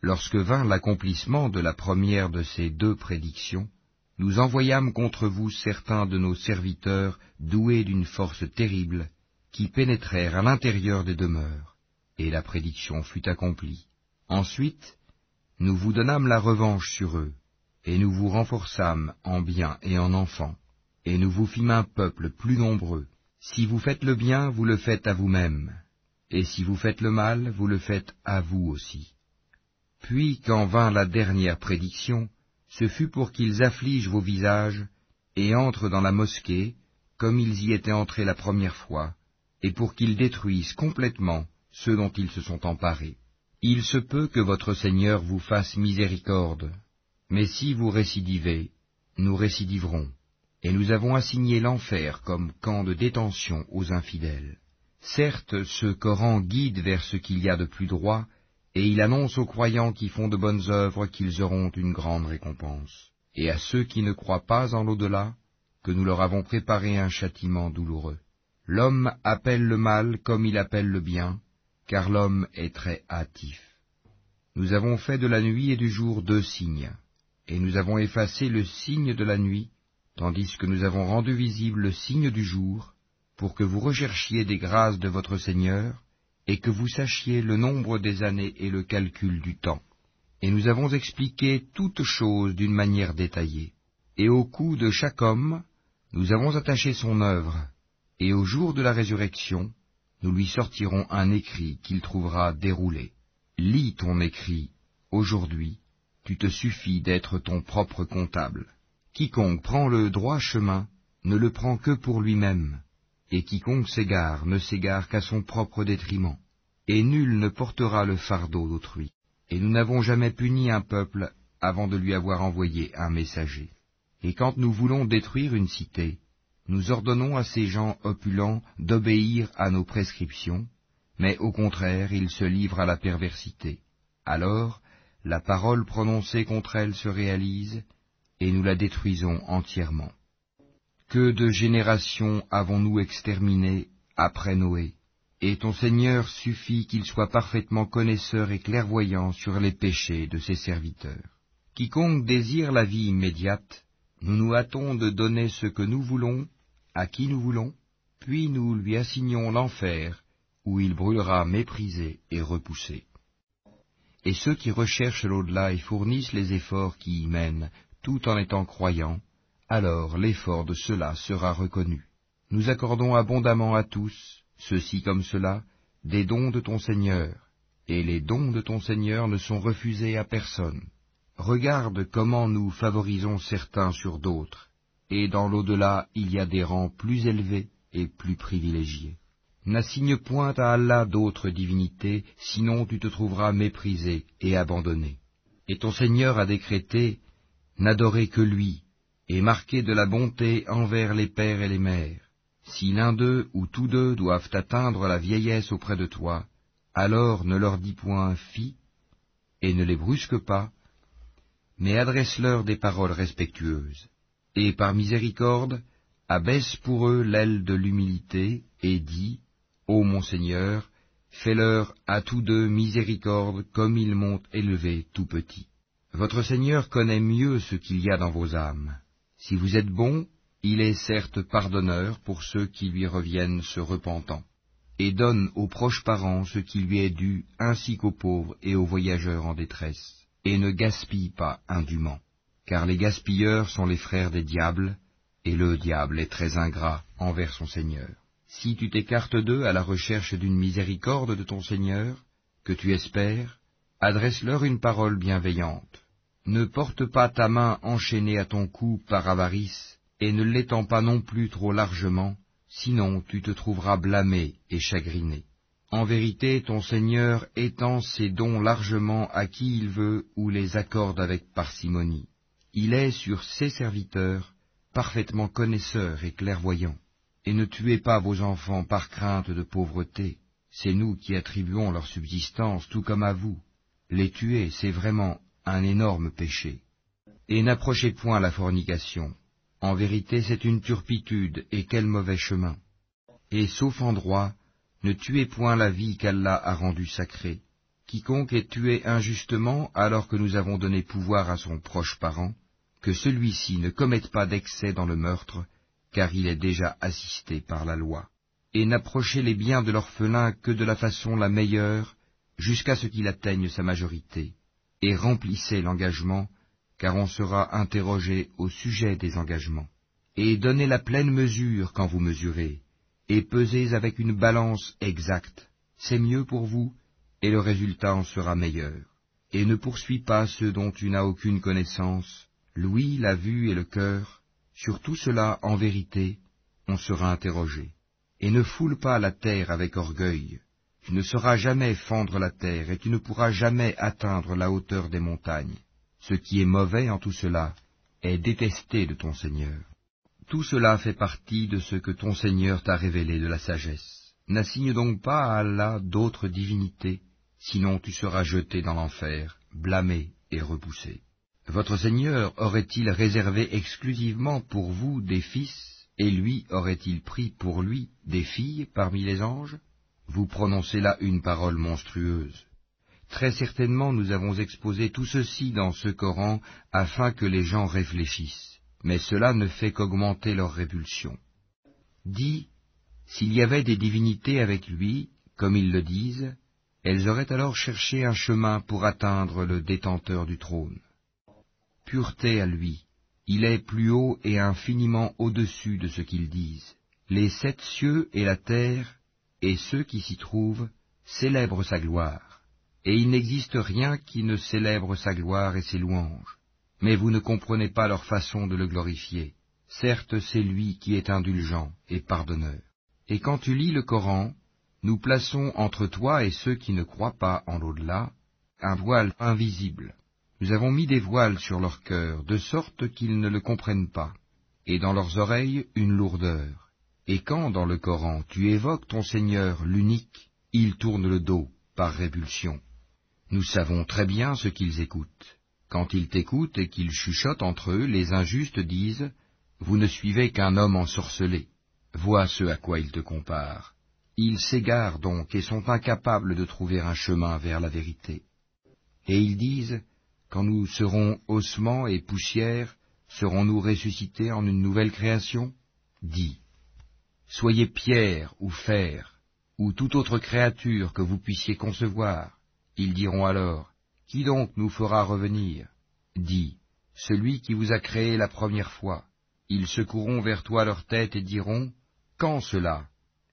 Lorsque vint l'accomplissement de la première de ces deux prédictions, nous envoyâmes contre vous certains de nos serviteurs doués d'une force terrible, qui pénétrèrent à l'intérieur des demeures, et la prédiction fut accomplie. Ensuite, nous vous donnâmes la revanche sur eux, et nous vous renforçâmes en biens et en enfants, et nous vous fîmes un peuple plus nombreux. Si vous faites le bien, vous le faites à vous-même, et si vous faites le mal, vous le faites à vous aussi. Puis, quand vint la dernière prédiction, ce fut pour qu'ils affligent vos visages, et entrent dans la mosquée, comme ils y étaient entrés la première fois, et pour qu'ils détruisent complètement ceux dont ils se sont emparés. Il se peut que votre Seigneur vous fasse miséricorde, mais si vous récidivez, nous récidiverons, et nous avons assigné l'enfer comme camp de détention aux infidèles. Certes, ce Coran guide vers ce qu'il y a de plus droit, et il annonce aux croyants qui font de bonnes œuvres qu'ils auront une grande récompense, et à ceux qui ne croient pas en l'au-delà, que nous leur avons préparé un châtiment douloureux. L'homme appelle le mal comme il appelle le bien, car l'homme est très hâtif. Nous avons fait de la nuit et du jour deux signes, et nous avons effacé le signe de la nuit, tandis que nous avons rendu visible le signe du jour, pour que vous recherchiez des grâces de votre Seigneur, et que vous sachiez le nombre des années et le calcul du temps. Et nous avons expliqué toutes choses d'une manière détaillée. Et au cou de chaque homme, nous avons attaché son œuvre, et au jour de la résurrection, nous lui sortirons un écrit qu'il trouvera déroulé. Lis ton écrit, aujourd'hui, tu te suffis d'être ton propre comptable. Quiconque prend le droit chemin ne le prend que pour lui-même, et quiconque s'égare ne s'égare qu'à son propre détriment, et nul ne portera le fardeau d'autrui. Et nous n'avons jamais puni un peuple avant de lui avoir envoyé un messager. Et quand nous voulons détruire une cité, nous ordonnons à ces gens opulents d'obéir à nos prescriptions, mais au contraire ils se livrent à la perversité. Alors, la parole prononcée contre elle se réalise, et nous la détruisons entièrement. Que de générations avons-nous exterminées après Noé? Et ton Seigneur suffit qu'il soit parfaitement connaisseur et clairvoyant sur les péchés de ses serviteurs. Quiconque désire la vie immédiate, nous nous hâtons de donner ce que nous voulons, à qui nous voulons, puis nous lui assignons l'enfer, où il brûlera méprisé et repoussé. Et ceux qui recherchent l'au-delà et fournissent les efforts qui y mènent, tout en étant croyants, alors l'effort de cela sera reconnu. Nous accordons abondamment à tous, ceux-ci comme cela, des dons de ton Seigneur, et les dons de ton Seigneur ne sont refusés à personne. Regarde comment nous favorisons certains sur d'autres, et dans l'au-delà il y a des rangs plus élevés et plus privilégiés. N'assigne point à Allah d'autres divinités, sinon tu te trouveras méprisé et abandonné. Et ton Seigneur a décrété, n'adorez que lui, et marquez de la bonté envers les pères et les mères. Si l'un d'eux ou tous deux doivent atteindre la vieillesse auprès de toi, alors ne leur dis point fi, et ne les brusque pas, mais adresse-leur des paroles respectueuses. Et par miséricorde, abaisse pour eux l'aile de l'humilité, et dis, Ô mon Seigneur, fais-leur à tous deux miséricorde comme ils m'ont élevé tout petit. Votre Seigneur connaît mieux ce qu'il y a dans vos âmes. Si vous êtes bons, il est certes pardonneur pour ceux qui lui reviennent se repentant, et donne aux proches parents ce qui lui est dû, ainsi qu'aux pauvres et aux voyageurs en détresse et ne gaspille pas indûment, car les gaspilleurs sont les frères des diables, et le diable est très ingrat envers son Seigneur. Si tu t'écartes d'eux à la recherche d'une miséricorde de ton Seigneur, que tu espères, adresse-leur une parole bienveillante. Ne porte pas ta main enchaînée à ton cou par avarice, et ne l'étends pas non plus trop largement, sinon tu te trouveras blâmé et chagriné. En vérité, ton Seigneur étend ses dons largement à qui il veut ou les accorde avec parcimonie. Il est sur ses serviteurs parfaitement connaisseur et clairvoyant. Et ne tuez pas vos enfants par crainte de pauvreté. C'est nous qui attribuons leur subsistance tout comme à vous. Les tuer, c'est vraiment un énorme péché. Et n'approchez point la fornication. En vérité, c'est une turpitude, et quel mauvais chemin. Et sauf en droit, ne tuez point la vie qu'Allah a rendue sacrée. Quiconque est tué injustement alors que nous avons donné pouvoir à son proche parent, que celui-ci ne commette pas d'excès dans le meurtre, car il est déjà assisté par la loi. Et n'approchez les biens de l'orphelin que de la façon la meilleure, jusqu'à ce qu'il atteigne sa majorité, et remplissez l'engagement, car on sera interrogé au sujet des engagements. Et donnez la pleine mesure quand vous mesurez, et pesez avec une balance exacte, c'est mieux pour vous, et le résultat en sera meilleur. Et ne poursuis pas ceux dont tu n'as aucune connaissance, l'ouïe, la vue et le cœur, sur tout cela, en vérité, on sera interrogé. Et ne foule pas la terre avec orgueil, tu ne sauras jamais fendre la terre, et tu ne pourras jamais atteindre la hauteur des montagnes. Ce qui est mauvais en tout cela est détesté de ton Seigneur. Tout cela fait partie de ce que ton Seigneur t'a révélé de la sagesse. N'assigne donc pas à Allah d'autres divinités, sinon tu seras jeté dans l'enfer, blâmé et repoussé. Votre Seigneur aurait-il réservé exclusivement pour vous des fils, et lui aurait-il pris pour lui des filles parmi les anges? Vous prononcez là une parole monstrueuse. Très certainement nous avons exposé tout ceci dans ce Coran afin que les gens réfléchissent mais cela ne fait qu'augmenter leur répulsion. Dis, s'il y avait des divinités avec lui, comme ils le disent, elles auraient alors cherché un chemin pour atteindre le détenteur du trône. Pureté à lui, il est plus haut et infiniment au-dessus de ce qu'ils disent. Les sept cieux et la terre, et ceux qui s'y trouvent, célèbrent sa gloire, et il n'existe rien qui ne célèbre sa gloire et ses louanges mais vous ne comprenez pas leur façon de le glorifier. Certes, c'est lui qui est indulgent et pardonneur. Et quand tu lis le Coran, nous plaçons entre toi et ceux qui ne croient pas en l'au-delà un voile invisible. Nous avons mis des voiles sur leur cœur, de sorte qu'ils ne le comprennent pas, et dans leurs oreilles une lourdeur. Et quand dans le Coran tu évoques ton Seigneur l'unique, ils tournent le dos par répulsion. Nous savons très bien ce qu'ils écoutent. Quand ils t'écoutent et qu'ils chuchotent entre eux, les injustes disent, Vous ne suivez qu'un homme ensorcelé. Vois ce à quoi il te compare. Ils s'égarent donc et sont incapables de trouver un chemin vers la vérité. Et ils disent, quand nous serons ossements et poussière, serons-nous ressuscités en une nouvelle création? Dis, soyez pierre ou fer, ou toute autre créature que vous puissiez concevoir. Ils diront alors, Qui donc nous fera revenir? Dis, celui qui vous a créé la première fois. Ils secoueront vers toi leur tête et diront, Quand cela?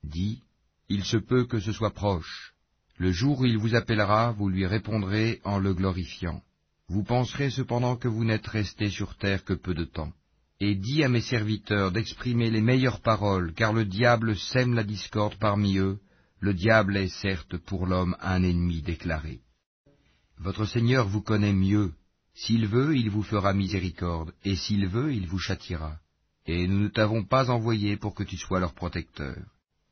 Dis, Il se peut que ce soit proche. Le jour où il vous appellera, vous lui répondrez en le glorifiant. Vous penserez cependant que vous n'êtes resté sur terre que peu de temps. Et dis à mes serviteurs d'exprimer les meilleures paroles, car le diable sème la discorde parmi eux, le diable est certes pour l'homme un ennemi déclaré. Votre Seigneur vous connaît mieux, s'il veut, il vous fera miséricorde, et s'il veut, il vous châtiera. Et nous ne t'avons pas envoyé pour que tu sois leur protecteur.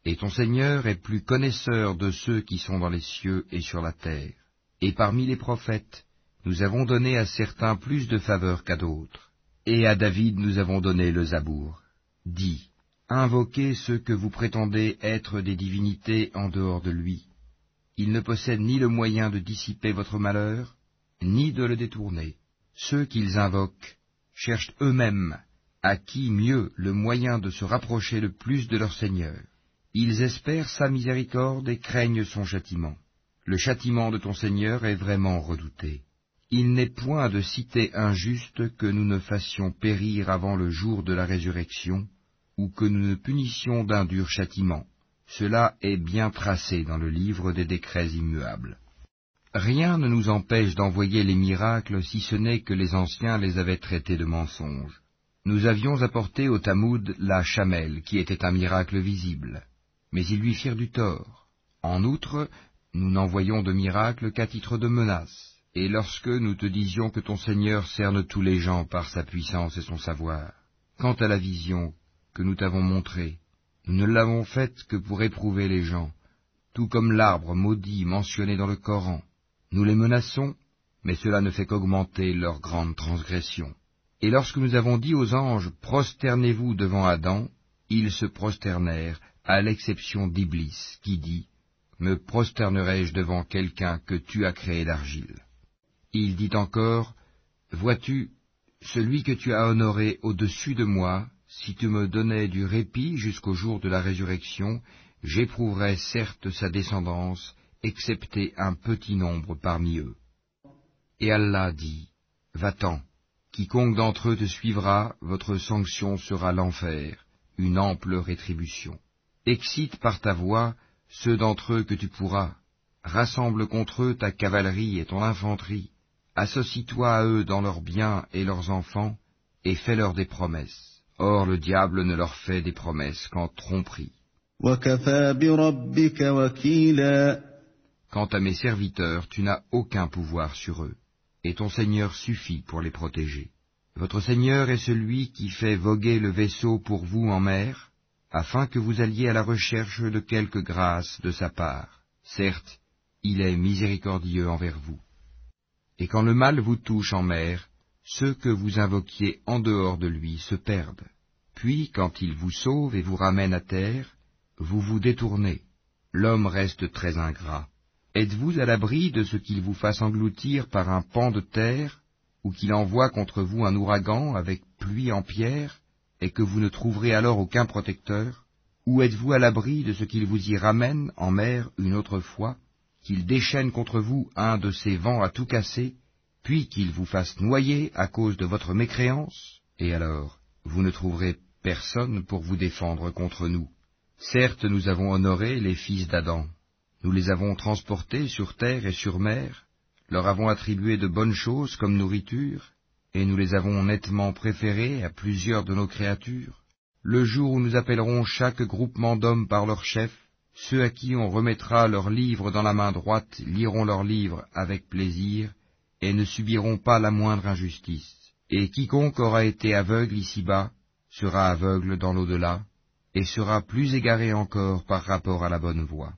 Et ton Seigneur est plus connaisseur de ceux qui sont dans les cieux et sur la terre. Et parmi les prophètes, nous avons donné à certains plus de faveur qu'à d'autres. Et à David nous avons donné le Zabour. Dis, invoquez ceux que vous prétendez être des divinités en dehors de lui. Ils ne possèdent ni le moyen de dissiper votre malheur, ni de le détourner. Ceux qu'ils invoquent cherchent eux-mêmes à qui mieux le moyen de se rapprocher le plus de leur Seigneur. Ils espèrent sa miséricorde et craignent son châtiment. Le châtiment de ton Seigneur est vraiment redouté. Il n'est point de cité injuste que nous ne fassions périr avant le jour de la résurrection, ou que nous ne punissions d'un dur châtiment. Cela est bien tracé dans le livre des décrets immuables. Rien ne nous empêche d'envoyer les miracles si ce n'est que les anciens les avaient traités de mensonges. Nous avions apporté au Tamoud la chamelle, qui était un miracle visible mais ils lui firent du tort. En outre, nous n'envoyons de miracle qu'à titre de menace, et lorsque nous te disions que ton Seigneur cerne tous les gens par sa puissance et son savoir, quant à la vision que nous t'avons montrée, nous ne l'avons faite que pour éprouver les gens, tout comme l'arbre maudit mentionné dans le Coran. Nous les menaçons, mais cela ne fait qu'augmenter leur grande transgression. Et lorsque nous avons dit aux anges, prosternez-vous devant Adam, ils se prosternèrent, à l'exception d'Iblis, qui dit, Me prosternerai-je devant quelqu'un que tu as créé d'argile? Il dit encore, Vois-tu, celui que tu as honoré au-dessus de moi, si tu me donnais du répit jusqu'au jour de la résurrection, j'éprouverais certes sa descendance, excepté un petit nombre parmi eux. Et Allah dit, Va-t'en, quiconque d'entre eux te suivra, votre sanction sera l'enfer, une ample rétribution. Excite par ta voix ceux d'entre eux que tu pourras, rassemble contre eux ta cavalerie et ton infanterie, associe-toi à eux dans leurs biens et leurs enfants, et fais-leur des promesses. Or le diable ne leur fait des promesses qu'en tromperie. Quant à mes serviteurs, tu n'as aucun pouvoir sur eux, et ton Seigneur suffit pour les protéger. Votre Seigneur est celui qui fait voguer le vaisseau pour vous en mer, afin que vous alliez à la recherche de quelque grâce de sa part. Certes, il est miséricordieux envers vous. Et quand le mal vous touche en mer, ceux que vous invoquiez en dehors de lui se perdent. Puis, quand il vous sauve et vous ramène à terre, vous vous détournez. L'homme reste très ingrat. Êtes-vous à l'abri de ce qu'il vous fasse engloutir par un pan de terre, ou qu'il envoie contre vous un ouragan avec pluie en pierre, et que vous ne trouverez alors aucun protecteur? Ou êtes-vous à l'abri de ce qu'il vous y ramène en mer une autre fois, qu'il déchaîne contre vous un de ces vents à tout casser, puis qu'il vous fasse noyer à cause de votre mécréance. Et alors, vous ne trouverez personne pour vous défendre contre nous. Certes, nous avons honoré les fils d'Adam, nous les avons transportés sur terre et sur mer, leur avons attribué de bonnes choses comme nourriture, et nous les avons nettement préférés à plusieurs de nos créatures, le jour où nous appellerons chaque groupement d'hommes par leur chef, ceux à qui on remettra leurs livres dans la main droite liront leurs livres avec plaisir, et ne subiront pas la moindre injustice. Et quiconque aura été aveugle ici-bas sera aveugle dans l'au-delà, et sera plus égaré encore par rapport à la bonne voie.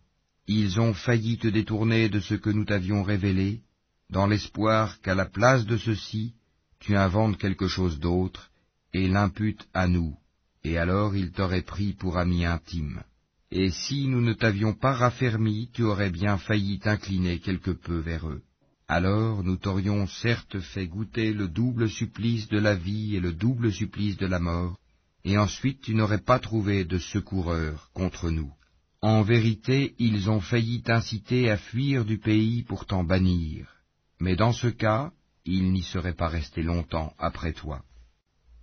Ils ont failli te détourner de ce que nous t'avions révélé, dans l'espoir qu'à la place de ceci, tu inventes quelque chose d'autre, et l'imputes à nous, et alors il t'aurait pris pour ami intime. Et si nous ne t'avions pas raffermi, tu aurais bien failli t'incliner quelque peu vers eux. Alors nous t'aurions certes fait goûter le double supplice de la vie et le double supplice de la mort, et ensuite tu n'aurais pas trouvé de secoureur contre nous. En vérité, ils ont failli t'inciter à fuir du pays pour t'en bannir, mais dans ce cas, ils n'y seraient pas restés longtemps après toi.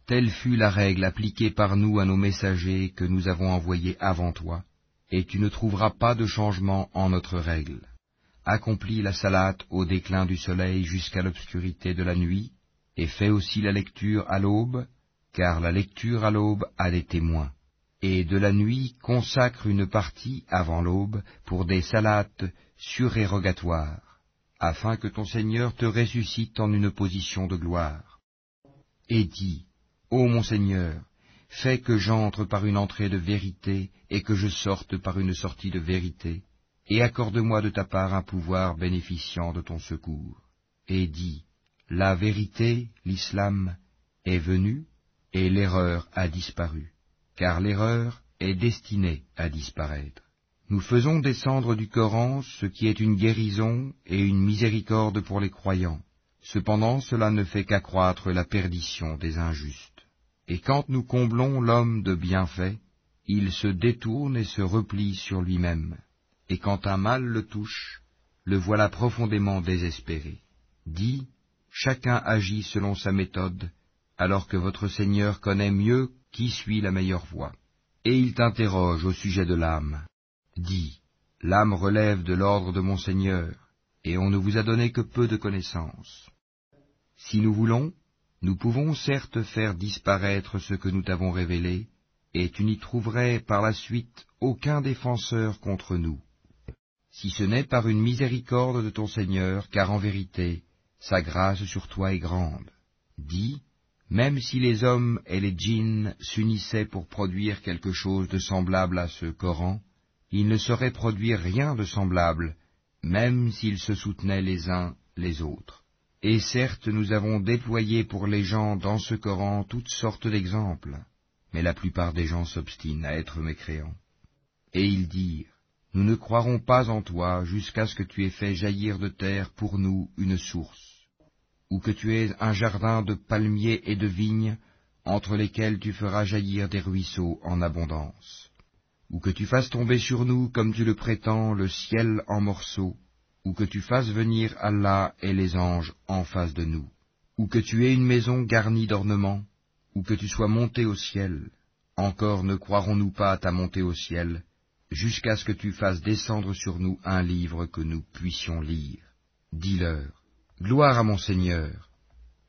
Telle fut la règle appliquée par nous à nos messagers que nous avons envoyés avant toi, et tu ne trouveras pas de changement en notre règle. Accomplis la salate au déclin du soleil jusqu'à l'obscurité de la nuit, et fais aussi la lecture à l'aube, car la lecture à l'aube a des témoins. Et de la nuit consacre une partie avant l'aube pour des salates surérogatoires, afin que ton Seigneur te ressuscite en une position de gloire. Et dis, Ô mon Seigneur, fais que j'entre par une entrée de vérité et que je sorte par une sortie de vérité, et accorde-moi de ta part un pouvoir bénéficiant de ton secours. Et dis, la vérité, l'islam, est venue, et l'erreur a disparu, car l'erreur est destinée à disparaître. Nous faisons descendre du Coran ce qui est une guérison et une miséricorde pour les croyants. Cependant cela ne fait qu'accroître la perdition des injustes. Et quand nous comblons l'homme de bienfaits, il se détourne et se replie sur lui-même. Et quand un mal le touche, le voilà profondément désespéré. Dis, chacun agit selon sa méthode, alors que votre Seigneur connaît mieux qui suit la meilleure voie. Et il t'interroge au sujet de l'âme. Dis, l'âme relève de l'ordre de mon Seigneur, et on ne vous a donné que peu de connaissances. Si nous voulons, nous pouvons certes faire disparaître ce que nous t'avons révélé, et tu n'y trouverais par la suite aucun défenseur contre nous, si ce n'est par une miséricorde de ton Seigneur, car en vérité, sa grâce sur toi est grande. Dis, même si les hommes et les djinns s'unissaient pour produire quelque chose de semblable à ce Coran, ils ne sauraient produire rien de semblable, même s'ils se soutenaient les uns les autres. Et certes, nous avons déployé pour les gens dans ce Coran toutes sortes d'exemples, mais la plupart des gens s'obstinent à être mécréants. Et ils dirent, Nous ne croirons pas en toi jusqu'à ce que tu aies fait jaillir de terre pour nous une source, ou que tu aies un jardin de palmiers et de vignes entre lesquels tu feras jaillir des ruisseaux en abondance, ou que tu fasses tomber sur nous, comme tu le prétends, le ciel en morceaux, ou que tu fasses venir Allah et les anges en face de nous, ou que tu aies une maison garnie d'ornements, ou que tu sois monté au ciel, encore ne croirons-nous pas à ta montée au ciel, jusqu'à ce que tu fasses descendre sur nous un livre que nous puissions lire. Dis-leur, Gloire à mon Seigneur,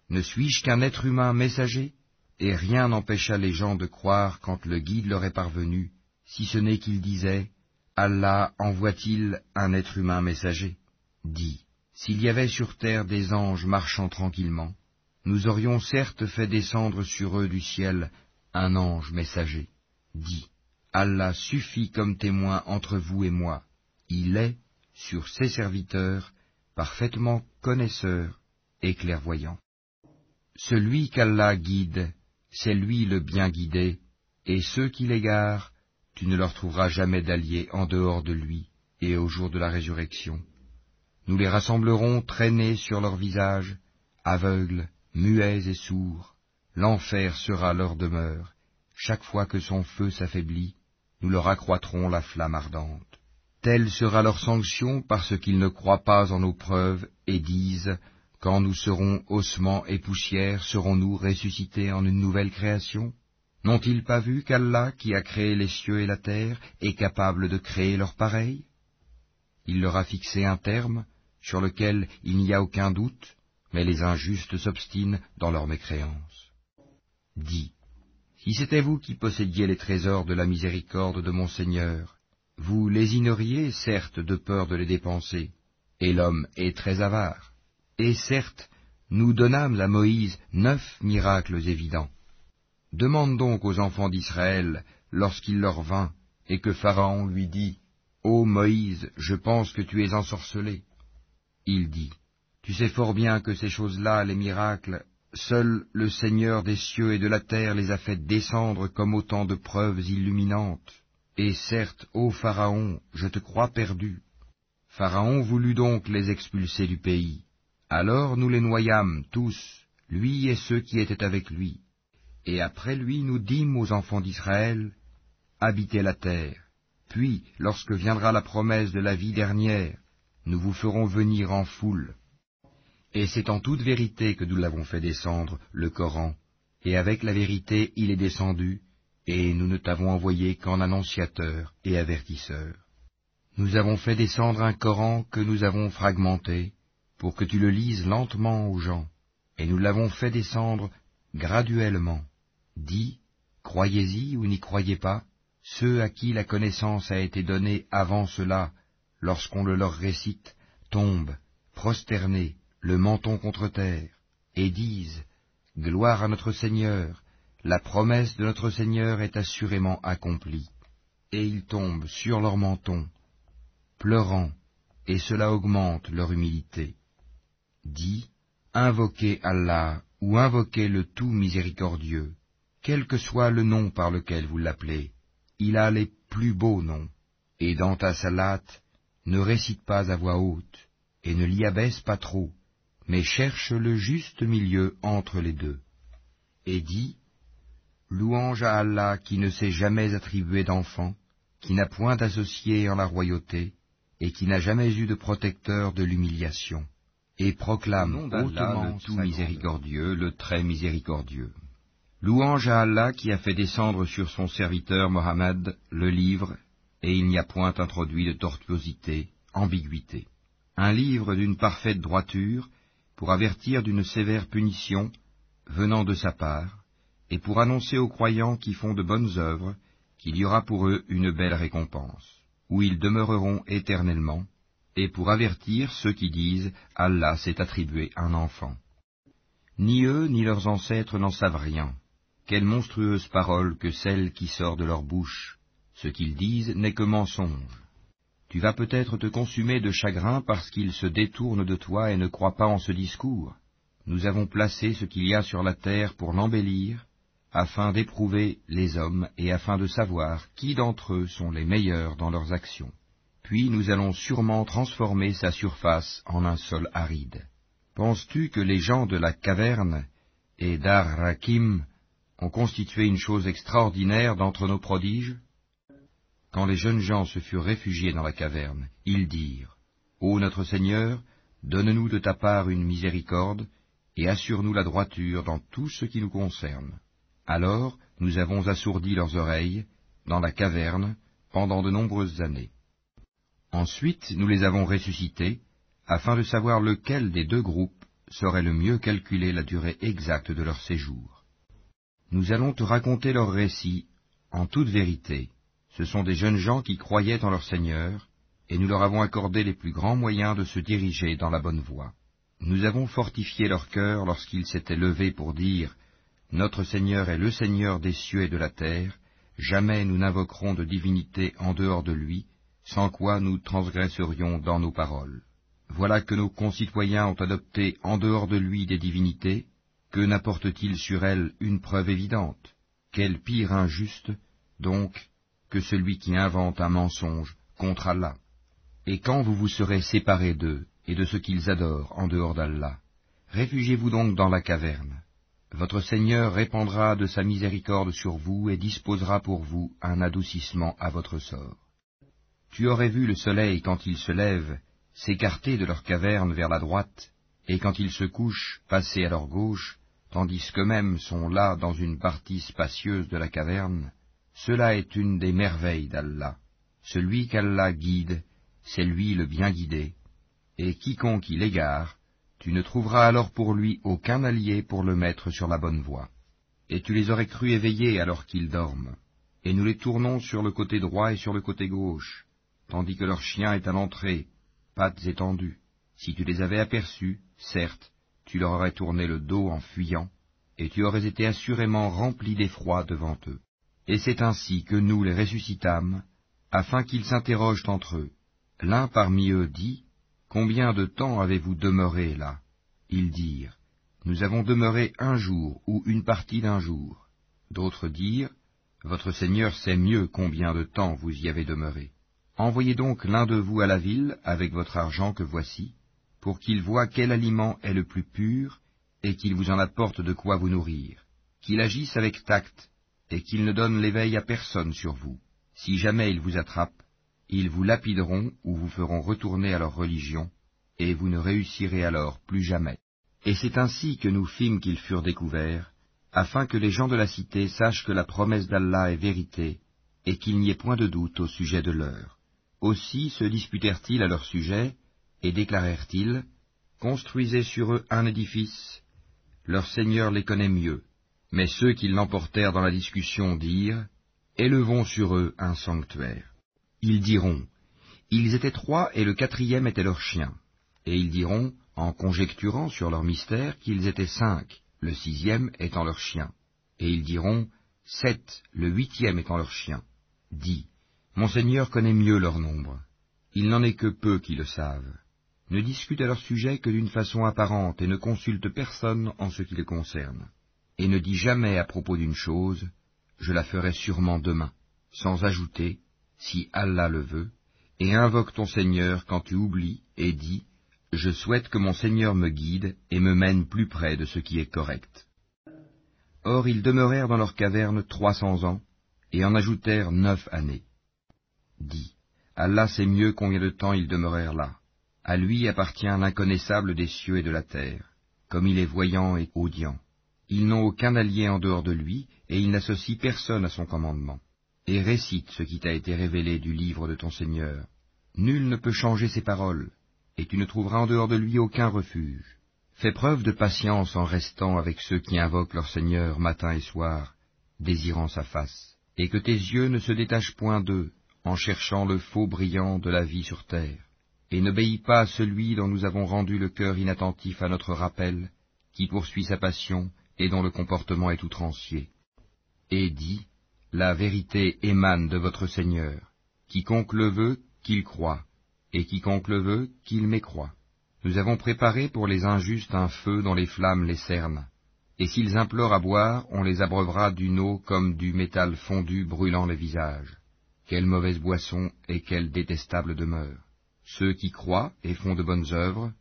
ne suis-je qu'un être humain messager? Et rien n'empêcha les gens de croire quand le guide leur est parvenu, si ce n'est qu'ils disaient, Allah envoie-t-il un être humain messager? Dis, s'il y avait sur terre des anges marchant tranquillement, nous aurions certes fait descendre sur eux du ciel un ange messager. Dis, Allah suffit comme témoin entre vous et moi. Il est, sur ses serviteurs, parfaitement connaisseur et clairvoyant. Celui qu'Allah guide, c'est lui le bien guidé, et ceux qui l'égarent, tu ne leur trouveras jamais d'alliés en dehors de lui et au jour de la résurrection. Nous les rassemblerons traînés sur leurs visages, aveugles, muets et sourds. L'enfer sera leur demeure. Chaque fois que son feu s'affaiblit, nous leur accroîtrons la flamme ardente. Telle sera leur sanction parce qu'ils ne croient pas en nos preuves et disent, quand nous serons ossements et poussière, serons-nous ressuscités en une nouvelle création? N'ont-ils pas vu qu'Allah, qui a créé les cieux et la terre, est capable de créer leur pareil? Il leur a fixé un terme, sur lequel il n'y a aucun doute, mais les injustes s'obstinent dans leur mécréance. Dis, si c'était vous qui possédiez les trésors de la miséricorde de mon Seigneur, vous lésineriez certes de peur de les dépenser, et l'homme est très avare. Et certes, nous donnâmes à Moïse neuf miracles évidents. Demande donc aux enfants d'Israël, lorsqu'il leur vint, et que Pharaon lui dit, Ô Moïse, je pense que tu es ensorcelé. Il dit, Tu sais fort bien que ces choses-là, les miracles, seul le Seigneur des cieux et de la terre les a fait descendre comme autant de preuves illuminantes. Et certes, ô Pharaon, je te crois perdu. Pharaon voulut donc les expulser du pays. Alors nous les noyâmes tous, lui et ceux qui étaient avec lui. Et après lui nous dîmes aux enfants d'Israël, habitez la terre. Puis, lorsque viendra la promesse de la vie dernière, nous vous ferons venir en foule. Et c'est en toute vérité que nous l'avons fait descendre, le Coran, et avec la vérité il est descendu, et nous ne t'avons envoyé qu'en annonciateur et avertisseur. Nous avons fait descendre un Coran que nous avons fragmenté, pour que tu le lises lentement aux gens, et nous l'avons fait descendre graduellement. Dis, croyez-y ou n'y croyez pas, ceux à qui la connaissance a été donnée avant cela, lorsqu'on le leur récite, tombent, prosternés, le menton contre terre, et disent, Gloire à notre Seigneur, la promesse de notre Seigneur est assurément accomplie. Et ils tombent sur leur menton, pleurant, et cela augmente leur humilité. Dis, invoquez Allah ou invoquez le tout miséricordieux, quel que soit le nom par lequel vous l'appelez, il a les plus beaux noms, et dans ta salate, ne récite pas à voix haute, et ne l'y abaisse pas trop, mais cherche le juste milieu entre les deux. Et dis, Louange à Allah qui ne s'est jamais attribué d'enfant, qui n'a point d'associé en la royauté, et qui n'a jamais eu de protecteur de l'humiliation, et proclame hautement le tout miséricordieux, le très miséricordieux. Louange à Allah qui a fait descendre sur son serviteur Mohammed le livre, et il n'y a point introduit de tortuosité, ambiguïté. Un livre d'une parfaite droiture, pour avertir d'une sévère punition venant de sa part, et pour annoncer aux croyants qui font de bonnes œuvres qu'il y aura pour eux une belle récompense, où ils demeureront éternellement, et pour avertir ceux qui disent Allah s'est attribué un enfant. Ni eux ni leurs ancêtres n'en savent rien. Quelle monstrueuse parole que celle qui sort de leur bouche. Ce qu'ils disent n'est que mensonge. Tu vas peut-être te consumer de chagrin parce qu'ils se détournent de toi et ne croient pas en ce discours. Nous avons placé ce qu'il y a sur la terre pour l'embellir, afin d'éprouver les hommes et afin de savoir qui d'entre eux sont les meilleurs dans leurs actions. Puis nous allons sûrement transformer sa surface en un sol aride. Penses-tu que les gens de la caverne et d'Ar-Rakim ont constitué une chose extraordinaire d'entre nos prodiges? Quand les jeunes gens se furent réfugiés dans la caverne, ils dirent, Ô notre Seigneur, donne-nous de ta part une miséricorde, et assure-nous la droiture dans tout ce qui nous concerne. Alors nous avons assourdi leurs oreilles, dans la caverne, pendant de nombreuses années. Ensuite nous les avons ressuscités, afin de savoir lequel des deux groupes saurait le mieux calculer la durée exacte de leur séjour. Nous allons te raconter leur récit, en toute vérité. Ce sont des jeunes gens qui croyaient en leur Seigneur, et nous leur avons accordé les plus grands moyens de se diriger dans la bonne voie. Nous avons fortifié leur cœur lorsqu'ils s'étaient levés pour dire notre Seigneur est le Seigneur des cieux et de la terre, jamais nous n'invoquerons de divinité en dehors de lui, sans quoi nous transgresserions dans nos paroles. Voilà que nos concitoyens ont adopté en dehors de lui des divinités, que n'apporte-t-il sur elles une preuve évidente? Quel pire injuste, donc, que celui qui invente un mensonge contre Allah Et quand vous vous serez séparés d'eux et de ce qu'ils adorent en dehors d'Allah, réfugiez-vous donc dans la caverne. Votre Seigneur répandra de sa miséricorde sur vous et disposera pour vous un adoucissement à votre sort. Tu aurais vu le soleil quand il se lève s'écarter de leur caverne vers la droite, et quand il se couche passer à leur gauche, tandis qu'eux-mêmes sont là dans une partie spacieuse de la caverne, cela est une des merveilles d'Allah. Celui qu'Allah guide, c'est lui le bien guidé, et quiconque il égare, tu ne trouveras alors pour lui aucun allié pour le mettre sur la bonne voie. Et tu les aurais crus éveillés alors qu'ils dorment. Et nous les tournons sur le côté droit et sur le côté gauche, tandis que leur chien est à l'entrée, pattes étendues. Si tu les avais aperçus, certes, tu leur aurais tourné le dos en fuyant, et tu aurais été assurément rempli d'effroi devant eux. Et c'est ainsi que nous les ressuscitâmes, afin qu'ils s'interrogent entre eux. L'un parmi eux dit, Combien de temps avez-vous demeuré là? Ils dirent, Nous avons demeuré un jour ou une partie d'un jour. D'autres dirent, Votre Seigneur sait mieux combien de temps vous y avez demeuré. Envoyez donc l'un de vous à la ville avec votre argent que voici, pour qu'il voie quel aliment est le plus pur, et qu'il vous en apporte de quoi vous nourrir, qu'il agisse avec tact, et qu'il ne donne l'éveil à personne sur vous. Si jamais ils vous attrapent, ils vous lapideront ou vous feront retourner à leur religion, et vous ne réussirez alors plus jamais. Et c'est ainsi que nous fîmes qu'ils furent découverts, afin que les gens de la cité sachent que la promesse d'Allah est vérité, et qu'il n'y ait point de doute au sujet de l'heure. Aussi se disputèrent-ils à leur sujet, et déclarèrent-ils, Construisez sur eux un édifice, leur Seigneur les connaît mieux. Mais ceux qui l'emportèrent dans la discussion dirent, Élevons sur eux un sanctuaire. Ils diront, Ils étaient trois et le quatrième était leur chien. Et ils diront, en conjecturant sur leur mystère, qu'ils étaient cinq, le sixième étant leur chien. Et ils diront, Sept, le huitième étant leur chien. Dis, Mon Seigneur connaît mieux leur nombre. Il n'en est que peu qui le savent. Ne discute à leur sujet que d'une façon apparente et ne consulte personne en ce qui les concerne. Et ne dis jamais à propos d'une chose, je la ferai sûrement demain, sans ajouter, si Allah le veut, et invoque ton Seigneur quand tu oublies, et dis, Je souhaite que mon Seigneur me guide et me mène plus près de ce qui est correct. Or ils demeurèrent dans leur caverne trois cents ans, et en ajoutèrent neuf années. Dis, Allah sait mieux combien de temps ils demeurèrent là. À lui appartient l'inconnaissable des cieux et de la terre, comme il est voyant et audient. Ils n'ont aucun allié en dehors de lui, et il n'associe personne à son commandement et récite ce qui t'a été révélé du livre de ton Seigneur. Nul ne peut changer ses paroles, et tu ne trouveras en dehors de lui aucun refuge. Fais preuve de patience en restant avec ceux qui invoquent leur Seigneur matin et soir, désirant sa face, et que tes yeux ne se détachent point d'eux, en cherchant le faux brillant de la vie sur terre. Et n'obéis pas à celui dont nous avons rendu le cœur inattentif à notre rappel, qui poursuit sa passion dont le comportement est outrancier. Et dis, la vérité émane de votre Seigneur. Quiconque le veut, qu'il croit, et quiconque le veut, qu'il mécroit. Nous avons préparé pour les injustes un feu dont les flammes les cernent. Et s'ils implorent à boire, on les abreuvera d'une eau comme du métal fondu brûlant les visages. Quelle mauvaise boisson et quelle détestable demeure. Ceux qui croient et font de bonnes œuvres,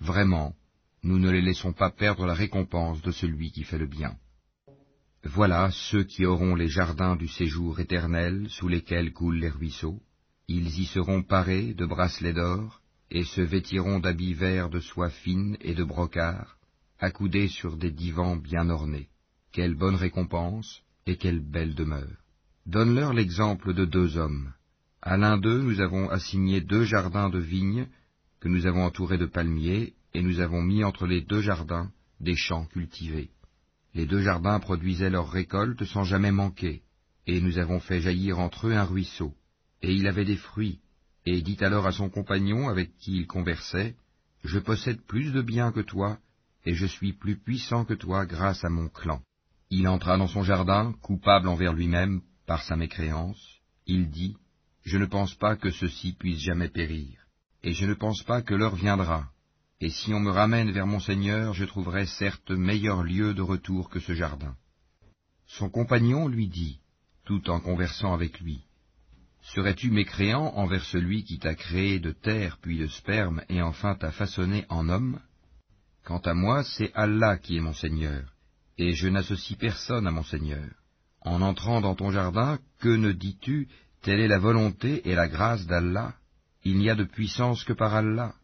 vraiment, nous ne les laissons pas perdre la récompense de celui qui fait le bien. Voilà ceux qui auront les jardins du séjour éternel sous lesquels coulent les ruisseaux. Ils y seront parés de bracelets d'or, et se vêtiront d'habits verts de soie fine et de brocart, accoudés sur des divans bien ornés. Quelle bonne récompense, et quelle belle demeure. Donne-leur l'exemple de deux hommes. À l'un d'eux nous avons assigné deux jardins de vignes, que nous avons entourés de palmiers, et nous avons mis entre les deux jardins des champs cultivés. Les deux jardins produisaient leurs récoltes sans jamais manquer, et nous avons fait jaillir entre eux un ruisseau, et il avait des fruits, et dit alors à son compagnon avec qui il conversait, Je possède plus de biens que toi, et je suis plus puissant que toi grâce à mon clan. Il entra dans son jardin, coupable envers lui-même par sa mécréance. Il dit, Je ne pense pas que ceci puisse jamais périr, et je ne pense pas que l'heure viendra, et si on me ramène vers mon Seigneur, je trouverai certes meilleur lieu de retour que ce jardin. Son compagnon lui dit, tout en conversant avec lui, Serais-tu mécréant envers celui qui t'a créé de terre puis de sperme et enfin t'a façonné en homme? Quant à moi, c'est Allah qui est mon Seigneur, et je n'associe personne à mon Seigneur. En entrant dans ton jardin, que ne dis-tu? Telle est la volonté et la grâce d'Allah. Il n'y a de puissance que par Allah.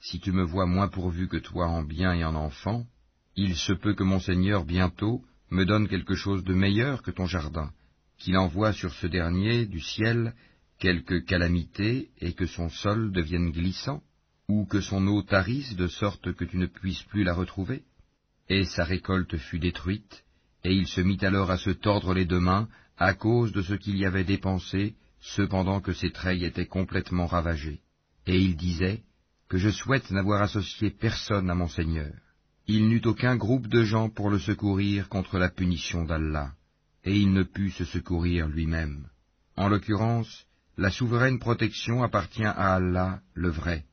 Si tu me vois moins pourvu que toi en bien et en enfants, il se peut que mon Seigneur bientôt me donne quelque chose de meilleur que ton jardin, qu'il envoie sur ce dernier du ciel quelque calamité et que son sol devienne glissant, ou que son eau tarisse de sorte que tu ne puisses plus la retrouver. Et sa récolte fut détruite, et il se mit alors à se tordre les deux mains à cause de ce qu'il y avait dépensé, cependant que ses treilles étaient complètement ravagées. Et il disait, que je souhaite n'avoir associé personne à mon Seigneur. Il n'eut aucun groupe de gens pour le secourir contre la punition d'Allah, et il ne put se secourir lui-même. En l'occurrence, la souveraine protection appartient à Allah, le vrai.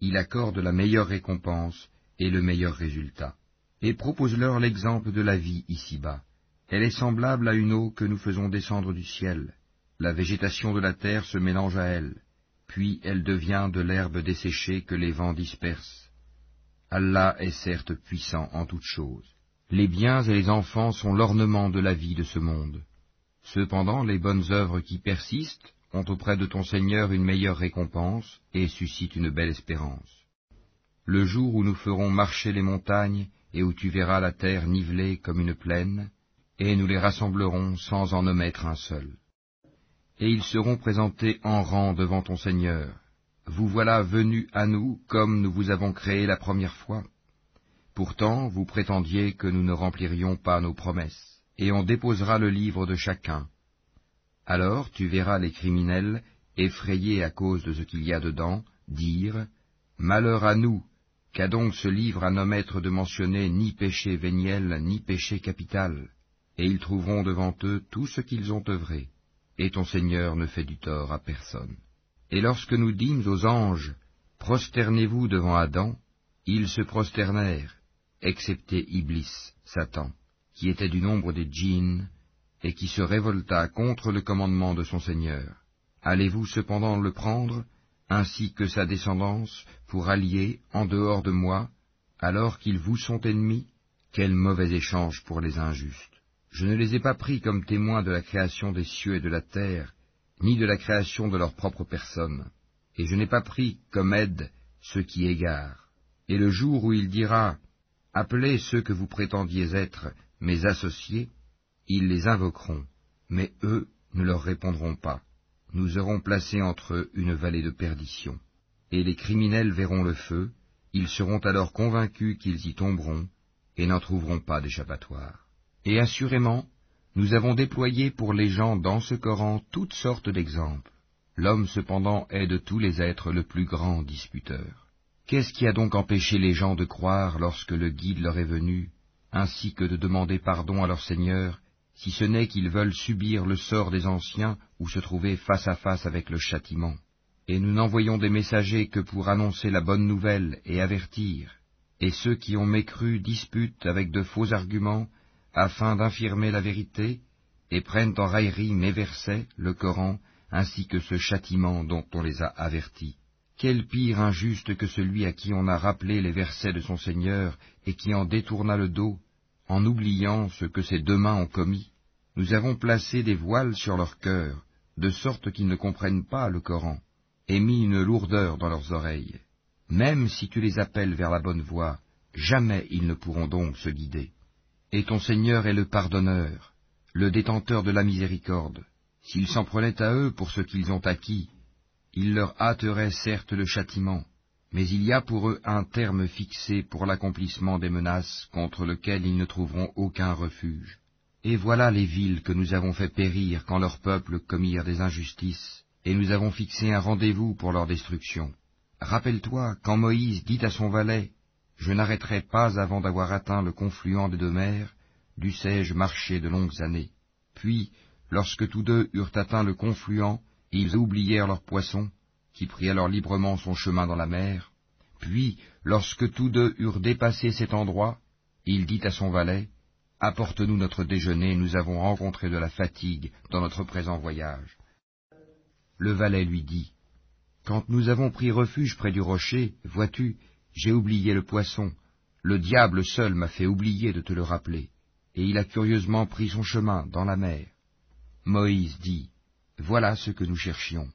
Il accorde la meilleure récompense et le meilleur résultat. Et propose-leur l'exemple de la vie ici-bas. Elle est semblable à une eau que nous faisons descendre du ciel. La végétation de la terre se mélange à elle, puis elle devient de l'herbe desséchée que les vents dispersent. Allah est certes puissant en toutes choses. Les biens et les enfants sont l'ornement de la vie de ce monde. Cependant, les bonnes œuvres qui persistent ont auprès de ton Seigneur une meilleure récompense et suscitent une belle espérance. Le jour où nous ferons marcher les montagnes et où tu verras la terre nivelée comme une plaine, et nous les rassemblerons sans en omettre un seul. Et ils seront présentés en rang devant ton Seigneur. Vous voilà venus à nous comme nous vous avons créé la première fois. Pourtant, vous prétendiez que nous ne remplirions pas nos promesses, et on déposera le livre de chacun. Alors tu verras les criminels, effrayés à cause de ce qu'il y a dedans, dire Malheur à nous, qu'a donc ce livre à nos maîtres de mentionner ni péché véniel, ni péché capital, et ils trouveront devant eux tout ce qu'ils ont œuvré, et ton Seigneur ne fait du tort à personne. Et lorsque nous dîmes aux anges, Prosternez-vous devant Adam, ils se prosternèrent, excepté Iblis, Satan, qui était du nombre des djinns, et qui se révolta contre le commandement de son Seigneur. Allez-vous cependant le prendre, ainsi que sa descendance, pour allier, en dehors de moi, alors qu'ils vous sont ennemis? Quel mauvais échange pour les injustes. Je ne les ai pas pris comme témoins de la création des cieux et de la terre, ni de la création de leur propre personne, et je n'ai pas pris comme aide ceux qui égarent. Et le jour où il dira, Appelez ceux que vous prétendiez être mes associés, ils les invoqueront, mais eux ne leur répondront pas. Nous aurons placé entre eux une vallée de perdition. Et les criminels verront le feu, ils seront alors convaincus qu'ils y tomberont, et n'en trouveront pas d'échappatoire. Et assurément, nous avons déployé pour les gens dans ce Coran toutes sortes d'exemples. L'homme cependant est de tous les êtres le plus grand disputeur. Qu'est-ce qui a donc empêché les gens de croire lorsque le guide leur est venu, ainsi que de demander pardon à leur Seigneur, si ce n'est qu'ils veulent subir le sort des anciens ou se trouver face à face avec le châtiment? Et nous n'envoyons des messagers que pour annoncer la bonne nouvelle et avertir, et ceux qui ont mécru disputent avec de faux arguments, afin d'infirmer la vérité, et prennent en raillerie mes versets, le Coran, ainsi que ce châtiment dont on les a avertis. Quel pire injuste que celui à qui on a rappelé les versets de son Seigneur et qui en détourna le dos, en oubliant ce que ses deux mains ont commis. Nous avons placé des voiles sur leur cœur, de sorte qu'ils ne comprennent pas le Coran, et mis une lourdeur dans leurs oreilles. Même si tu les appelles vers la bonne voie, jamais ils ne pourront donc se guider. Et ton Seigneur est le pardonneur, le détenteur de la miséricorde. S'ils s'en prenaient à eux pour ce qu'ils ont acquis, il leur hâterait certes le châtiment, mais il y a pour eux un terme fixé pour l'accomplissement des menaces contre lesquelles ils ne trouveront aucun refuge. Et voilà les villes que nous avons fait périr quand leurs peuples commirent des injustices, et nous avons fixé un rendez-vous pour leur destruction. Rappelle-toi quand Moïse dit à son valet, Je n'arrêterai pas avant d'avoir atteint le confluent des deux mers, dussé-je marcher de longues années. Puis, lorsque tous deux eurent atteint le confluent, ils oublièrent leurs poissons, qui prit alors librement son chemin dans la mer. Puis, lorsque tous deux eurent dépassé cet endroit, il dit à son valet, Apporte-nous notre déjeuner, nous avons rencontré de la fatigue dans notre présent voyage. Le valet lui dit, Quand nous avons pris refuge près du rocher, vois-tu, j'ai oublié le poisson, le diable seul m'a fait oublier de te le rappeler, et il a curieusement pris son chemin dans la mer. Moïse dit, voilà ce que nous cherchions.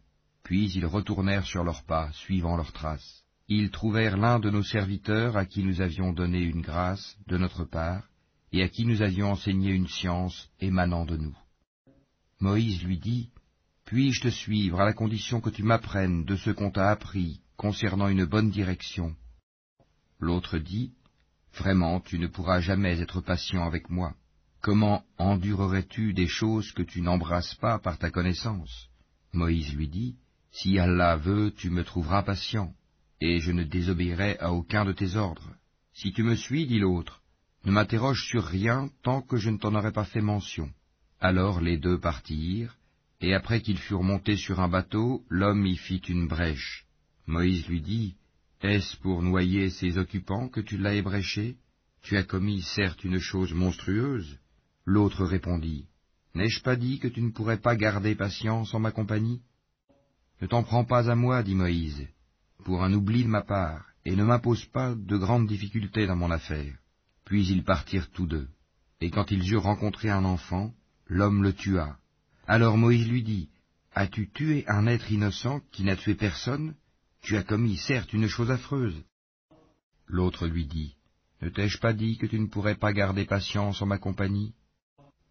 Puis ils retournèrent sur leurs pas, suivant leurs traces. Ils trouvèrent l'un de nos serviteurs à qui nous avions donné une grâce de notre part, et à qui nous avions enseigné une science émanant de nous. Moïse lui dit, Puis-je te suivre à la condition que tu m'apprennes de ce qu'on t'a appris concernant une bonne direction L'autre dit, Vraiment, tu ne pourras jamais être patient avec moi. Comment endurerais-tu des choses que tu n'embrasses pas par ta connaissance? Moïse lui dit, Si Allah veut, tu me trouveras patient, et je ne désobéirai à aucun de tes ordres. Si tu me suis, dit l'autre, ne m'interroge sur rien tant que je ne t'en aurai pas fait mention. Alors les deux partirent, et après qu'ils furent montés sur un bateau, l'homme y fit une brèche. Moïse lui dit, Est-ce pour noyer ces occupants que tu l'as ébréché? Tu as commis certes une chose monstrueuse, L'autre répondit, N'ai-je pas dit que tu ne pourrais pas garder patience en ma compagnie? Ne t'en prends pas à moi, dit Moïse, pour un oubli de ma part, et ne m'impose pas de grandes difficultés dans mon affaire. Puis ils partirent tous deux. Et quand ils eurent rencontré un enfant, l'homme le tua. Alors Moïse lui dit, As-tu tué un être innocent qui n'a tué personne? Tu as commis certes une chose affreuse. L'autre lui dit, Ne t'ai-je pas dit que tu ne pourrais pas garder patience en ma compagnie?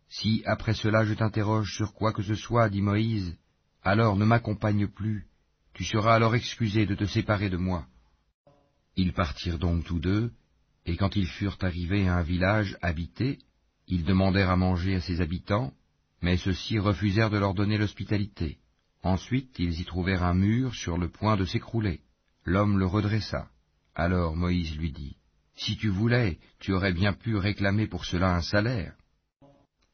Si après cela je t'interroge sur quoi que ce soit, dit Moïse, alors ne m'accompagne plus, tu seras alors excusé de te séparer de moi. Ils partirent donc tous deux, et quand ils furent arrivés à un village habité, ils demandèrent à manger à ses habitants, mais ceux-ci refusèrent de leur donner l'hospitalité. Ensuite ils y trouvèrent un mur sur le point de s'écrouler. L'homme le redressa. Alors Moïse lui dit, Si tu voulais, tu aurais bien pu réclamer pour cela un salaire.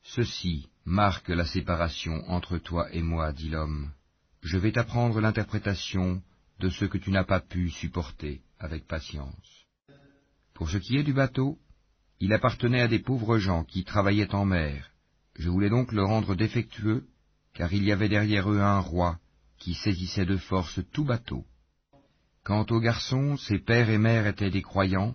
Ceci marque la séparation entre toi et moi, dit l'homme. Je vais t'apprendre l'interprétation de ce que tu n'as pas pu supporter avec patience. Pour ce qui est du bateau, il appartenait à des pauvres gens qui travaillaient en mer. Je voulais donc le rendre défectueux, car il y avait derrière eux un roi qui saisissait de force tout bateau. Quant aux garçons, ses pères et mères étaient des croyants,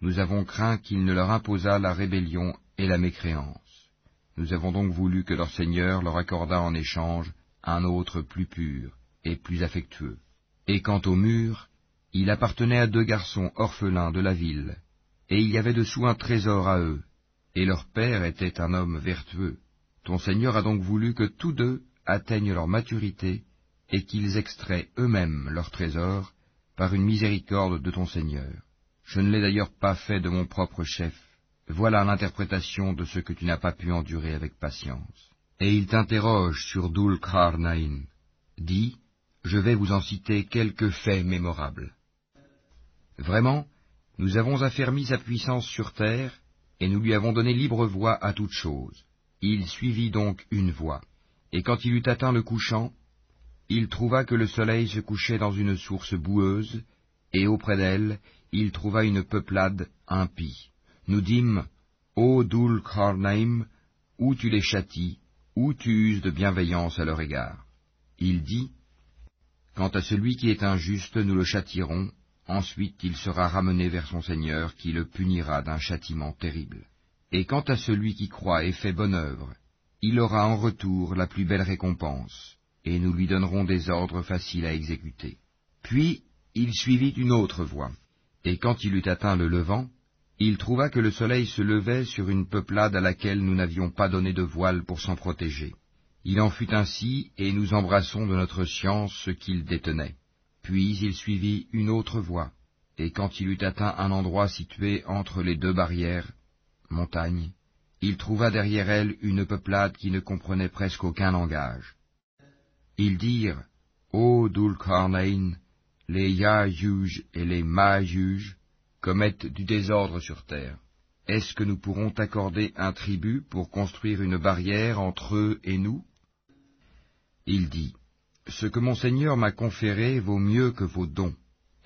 nous avons craint qu'il ne leur imposât la rébellion et la mécréance. Nous avons donc voulu que leur Seigneur leur accordât en échange un autre plus pur et plus affectueux. Et quant au mur, il appartenait à deux garçons orphelins de la ville, et il y avait dessous un trésor à eux, et leur père était un homme vertueux. Ton Seigneur a donc voulu que tous deux atteignent leur maturité, et qu'ils extraient eux-mêmes leur trésor, par une miséricorde de ton Seigneur. Je ne l'ai d'ailleurs pas fait de mon propre chef. Voilà l'interprétation de ce que tu n'as pas pu endurer avec patience. Et il t'interroge sur Dul Kharnaïn. Dis, je vais vous en citer quelques faits mémorables. Vraiment, nous avons affermi sa puissance sur terre, et nous lui avons donné libre voie à toute chose. Il suivit donc une voie, et quand il eut atteint le couchant, il trouva que le soleil se couchait dans une source boueuse, et auprès d'elle, il trouva une peuplade impie. Nous dîmes, Ô Dul Kharnaim, où tu les châties, où tu uses de bienveillance à leur égard? Il dit, Quant à celui qui est injuste, nous le châtierons, ensuite il sera ramené vers son Seigneur, qui le punira d'un châtiment terrible. Et quant à celui qui croit et fait bonne œuvre, il aura en retour la plus belle récompense, et nous lui donnerons des ordres faciles à exécuter. Puis il suivit une autre voie, et quand il eut atteint le levant, il trouva que le soleil se levait sur une peuplade à laquelle nous n'avions pas donné de voile pour s'en protéger. Il en fut ainsi, et nous embrassons de notre science ce qu'il détenait. Puis il suivit une autre voie, et quand il eut atteint un endroit situé entre les deux barrières, montagnes, il trouva derrière elle une peuplade qui ne comprenait presque aucun langage. Ils dirent, Ô Dulcarnain, les Yajuj et les Majuj commettent du désordre sur terre. Est-ce que nous pourrons t'accorder un tribut pour construire une barrière entre eux et nous? Il dit, Ce que mon Seigneur m'a conféré vaut mieux que vos dons.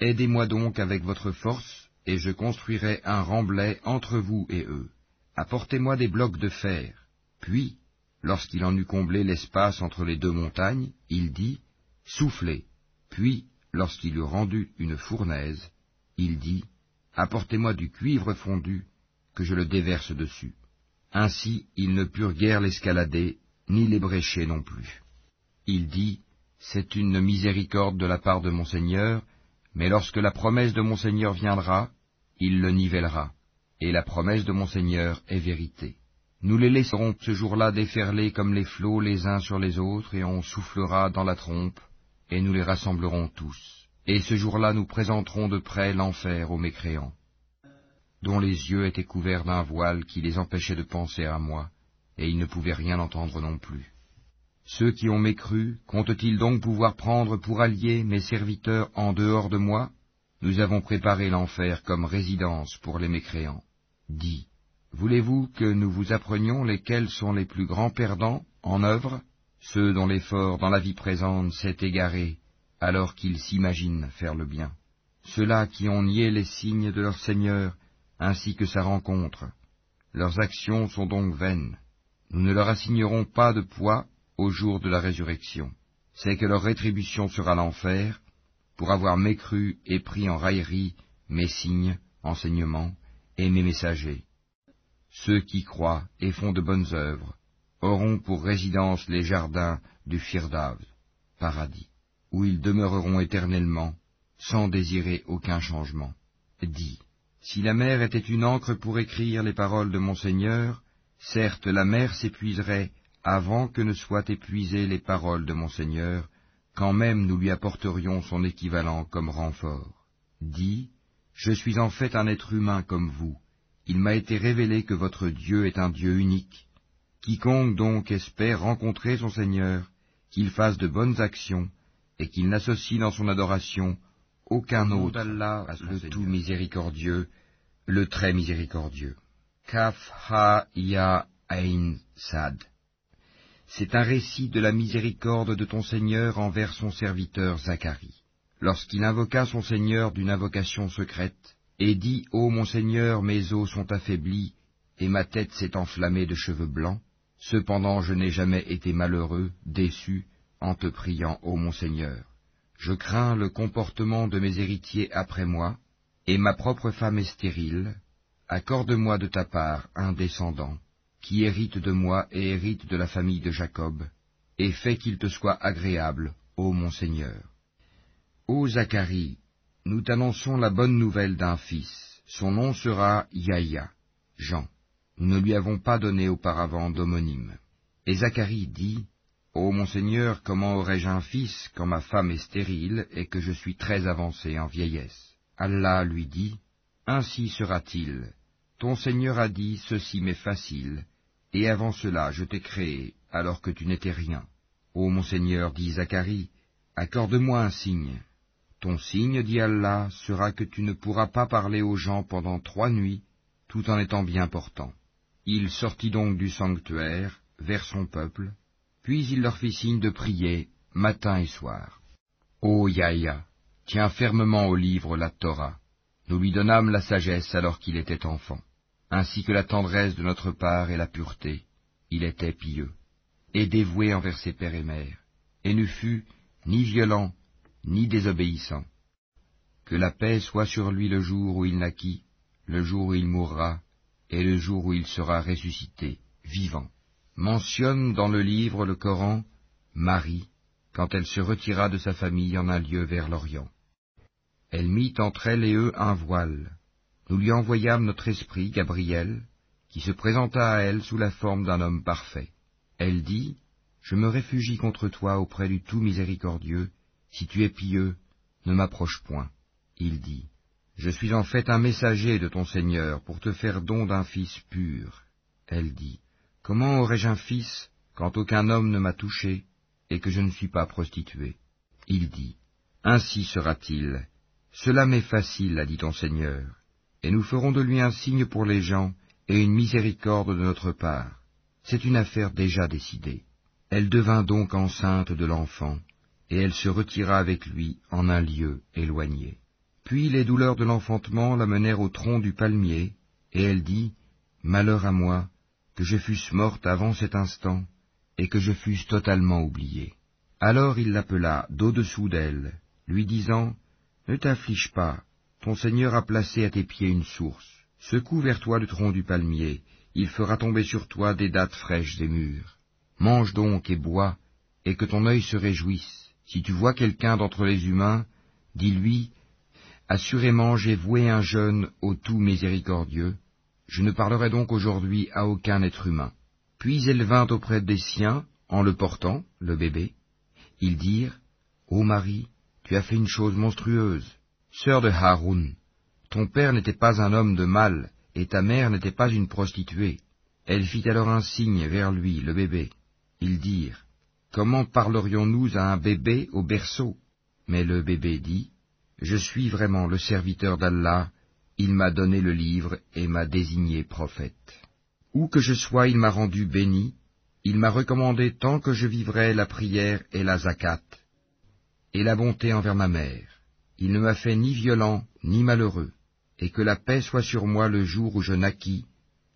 Aidez-moi donc avec votre force, et je construirai un remblai entre vous et eux. Apportez-moi des blocs de fer. Puis, lorsqu'il en eut comblé l'espace entre les deux montagnes, il dit, Soufflez. Puis, lorsqu'il eut rendu une fournaise, il dit, Apportez-moi du cuivre fondu, que je le déverse dessus. Ainsi ils ne purent guère l'escalader, ni l'ébrécher non plus. Il dit, C'est une miséricorde de la part de mon Seigneur, mais lorsque la promesse de mon Seigneur viendra, il le nivellera, et la promesse de mon Seigneur est vérité. Nous les laisserons ce jour-là déferler comme les flots les uns sur les autres, et on soufflera dans la trompe, et nous les rassemblerons tous et ce jour-là nous présenterons de près l'enfer aux mécréants, dont les yeux étaient couverts d'un voile qui les empêchait de penser à moi, et ils ne pouvaient rien entendre non plus. Ceux qui ont mécru, comptent-ils donc pouvoir prendre pour alliés mes serviteurs en dehors de moi? Nous avons préparé l'enfer comme résidence pour les mécréants. Dis, voulez-vous que nous vous apprenions lesquels sont les plus grands perdants en œuvre? Ceux dont l'effort dans la vie présente s'est égaré alors qu'ils s'imaginent faire le bien. Ceux-là qui ont nié les signes de leur Seigneur, ainsi que sa rencontre. Leurs actions sont donc vaines. nous ne leur assignerons pas de poids au jour de la résurrection. C'est que leur rétribution sera l'enfer, pour avoir mécru et pris en raillerie mes signes, enseignements et mes messagers. Ceux qui croient et font de bonnes œuvres auront pour résidence les jardins du Firdav, paradis, où ils demeureront éternellement, sans désirer aucun changement. Dis, si la mer était une encre pour écrire les paroles de mon Seigneur, certes la mer s'épuiserait avant que ne soient épuisées les paroles de mon Seigneur, quand même nous lui apporterions son équivalent comme renfort. Dis, je suis en fait un être humain comme vous, il m'a été révélé que votre Dieu est un Dieu unique. Quiconque donc espère rencontrer son Seigneur, qu'il fasse de bonnes actions, et qu'il n'associe dans son adoration aucun autre le tout miséricordieux, le très miséricordieux. Kaf ha ya ain sad. C'est un récit de la miséricorde de ton Seigneur envers son serviteur Zacharie. Lorsqu'il invoqua son Seigneur d'une invocation secrète, et dit, Ô mon Seigneur, mes os sont affaiblis, et ma tête s'est enflammée de cheveux blancs, cependant je n'ai jamais été malheureux, déçu, en te priant, ô mon Seigneur. Je crains le comportement de mes héritiers après moi, et ma propre femme est stérile. Accorde-moi de ta part un descendant, qui hérite de moi et hérite de la famille de Jacob, et fais qu'il te soit agréable, ô mon Seigneur. Ô Zacharie, nous t'annonçons la bonne nouvelle d'un fils, son nom sera Yahya, Jean. Nous ne lui avons pas donné auparavant d'homonyme. Et Zacharie dit, Ô mon Seigneur, comment aurais-je un fils quand ma femme est stérile et que je suis très avancé en vieillesse? Allah lui dit, Ainsi sera-t-il. Ton Seigneur a dit, Ceci m'est facile, et avant cela je t'ai créé, alors que tu n'étais rien. Ô mon Seigneur, dit Zacharie, accorde-moi un signe. Ton signe, dit Allah, sera que tu ne pourras pas parler aux gens pendant trois nuits, tout en étant bien portant. Il sortit donc du sanctuaire, vers son peuple, puis il leur fit signe de prier, matin et soir. Ô Yahya, tiens fermement au livre la Torah. Nous lui donnâmes la sagesse alors qu'il était enfant, ainsi que la tendresse de notre part et la pureté. Il était pieux, et dévoué envers ses pères et mères, et ne fut ni violent, ni désobéissant. Que la paix soit sur lui le jour où il naquit, le jour où il mourra, et le jour où il sera ressuscité, vivant mentionne dans le livre le Coran Marie, quand elle se retira de sa famille en un lieu vers l'Orient. Elle mit entre elle et eux un voile. Nous lui envoyâmes notre esprit, Gabriel, qui se présenta à elle sous la forme d'un homme parfait. Elle dit, Je me réfugie contre toi auprès du tout miséricordieux, si tu es pieux, ne m'approche point. Il dit, Je suis en fait un messager de ton Seigneur pour te faire don d'un fils pur. Elle dit, Comment aurais-je un fils quand aucun homme ne m'a touché et que je ne suis pas prostituée Il dit, Ainsi sera-t-il. Cela m'est facile, a dit ton Seigneur, et nous ferons de lui un signe pour les gens et une miséricorde de notre part. C'est une affaire déjà décidée. Elle devint donc enceinte de l'enfant, et elle se retira avec lui en un lieu éloigné. Puis les douleurs de l'enfantement la menèrent au tronc du palmier, et elle dit, Malheur à moi, que je fusse morte avant cet instant, et que je fusse totalement oubliée. Alors il l'appela d'au-dessous d'elle, lui disant, Ne t'afflige pas, ton Seigneur a placé à tes pieds une source. Secoue vers toi le tronc du palmier, il fera tomber sur toi des dattes fraîches et mûres. Mange donc et bois, et que ton œil se réjouisse. Si tu vois quelqu'un d'entre les humains, dis-lui, Assurément j'ai voué un jeûne au tout miséricordieux, je ne parlerai donc aujourd'hui à aucun être humain. Puis elle vint auprès des siens, en le portant, le bébé. Ils dirent, Ô Marie, tu as fait une chose monstrueuse. Sœur de Haroun, ton père n'était pas un homme de mal, et ta mère n'était pas une prostituée. Elle fit alors un signe vers lui, le bébé. Ils dirent, Comment parlerions-nous à un bébé au berceau? Mais le bébé dit, Je suis vraiment le serviteur d'Allah, il m'a donné le livre et m'a désigné prophète. Où que je sois, il m'a rendu béni, il m'a recommandé tant que je vivrai la prière et la zakat, et la bonté envers ma mère. Il ne m'a fait ni violent ni malheureux, et que la paix soit sur moi le jour où je naquis,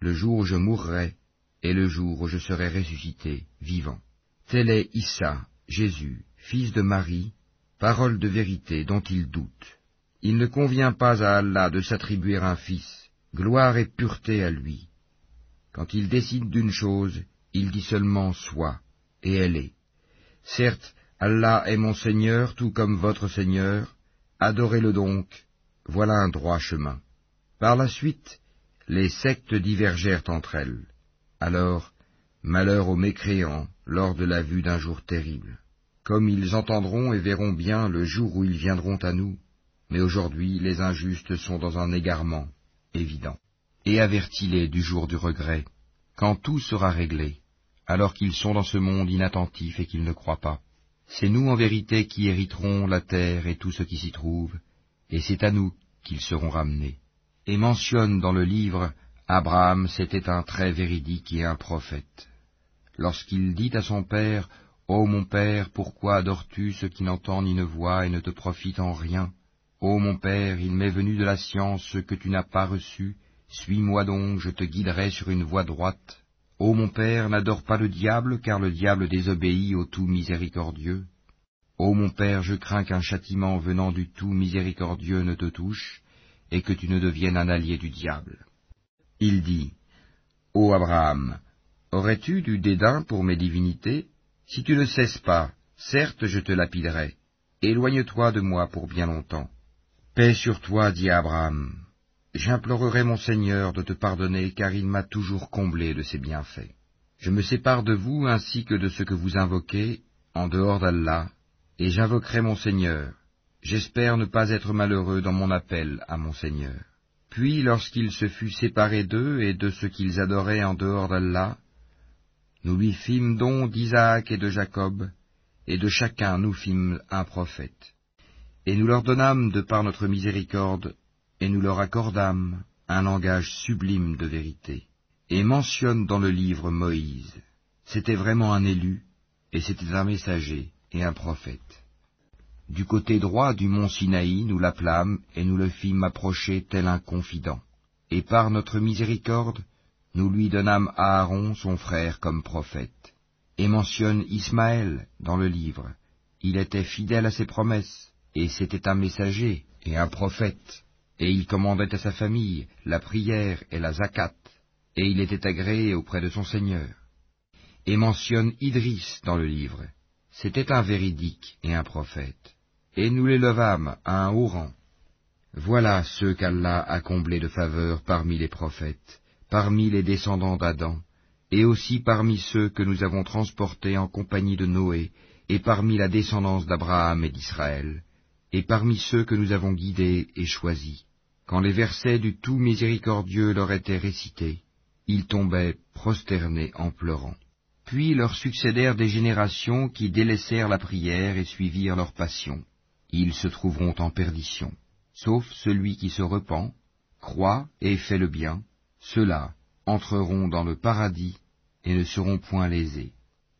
le jour où je mourrai, et le jour où je serai ressuscité, vivant. Tel est Issa, Jésus, fils de Marie, parole de vérité dont il doute. Il ne convient pas à Allah de s'attribuer un fils, gloire et pureté à lui. Quand il décide d'une chose, il dit seulement soit, et elle est. Certes, Allah est mon Seigneur tout comme votre Seigneur, adorez-le donc, voilà un droit chemin. Par la suite, les sectes divergèrent entre elles. Alors, malheur aux mécréants lors de la vue d'un jour terrible. Comme ils entendront et verront bien le jour où ils viendront à nous, mais aujourd'hui les injustes sont dans un égarement évident. Et avertis-les du jour du regret, quand tout sera réglé, alors qu'ils sont dans ce monde inattentif et qu'ils ne croient pas. C'est nous en vérité qui hériterons la terre et tout ce qui s'y trouve, et c'est à nous qu'ils seront ramenés. Et mentionne dans le livre, Abraham c'était un très véridique et un prophète. Lorsqu'il dit à son père, Ô mon père, pourquoi adores-tu ce qui n'entend ni ne voit et ne te profite en rien? Ô mon père, il m'est venu de la science que tu n'as pas reçu, suis-moi donc, je te guiderai sur une voie droite. Ô mon père, n'adore pas le diable, car le diable désobéit au tout miséricordieux. Ô mon père, je crains qu'un châtiment venant du tout miséricordieux ne te touche, et que tu ne deviennes un allié du diable. Il dit, Ô Abraham, aurais-tu du dédain pour mes divinités? Si tu ne cesses pas, certes je te lapiderai. Éloigne-toi de moi pour bien longtemps. Paix sur toi, dit Abraham. J'implorerai mon Seigneur de te pardonner, car il m'a toujours comblé de ses bienfaits. Je me sépare de vous ainsi que de ce que vous invoquez, en dehors d'Allah, et j'invoquerai mon Seigneur. J'espère ne pas être malheureux dans mon appel à mon Seigneur. Puis, lorsqu'il se fut séparé d'eux et de ce qu'ils adoraient en dehors d'Allah, nous lui fîmes don d'Isaac et de Jacob, et de chacun nous fîmes un prophète. Et nous leur donnâmes de par notre miséricorde, et nous leur accordâmes un langage sublime de vérité. Et mentionne dans le livre Moïse. C'était vraiment un élu, et c'était un messager et un prophète. Du côté droit du mont Sinaï, nous l'appelâmes, et nous le fîmes approcher tel un confident. Et par notre miséricorde, nous lui donnâmes Aaron, son frère, comme prophète. Et mentionne Ismaël dans le livre. Il était fidèle à ses promesses, et c'était un messager et un prophète, et il commandait à sa famille la prière et la zakat, et il était agréé auprès de son Seigneur. Et mentionne Idris dans le livre. C'était un véridique et un prophète. Et nous les levâmes à un haut rang. Voilà ceux qu'Allah a comblés de faveur parmi les prophètes, parmi les descendants d'Adam, et aussi parmi ceux que nous avons transportés en compagnie de Noé, et parmi la descendance d'Abraham et d'Israël, et parmi ceux que nous avons guidés et choisis. Quand les versets du tout miséricordieux leur étaient récités, ils tombaient prosternés en pleurant. Puis leur succédèrent des générations qui délaissèrent la prière et suivirent leur passion. Ils se trouveront en perdition. Sauf celui qui se repent, croit et fait le bien, ceux-là entreront dans le paradis et ne seront point lésés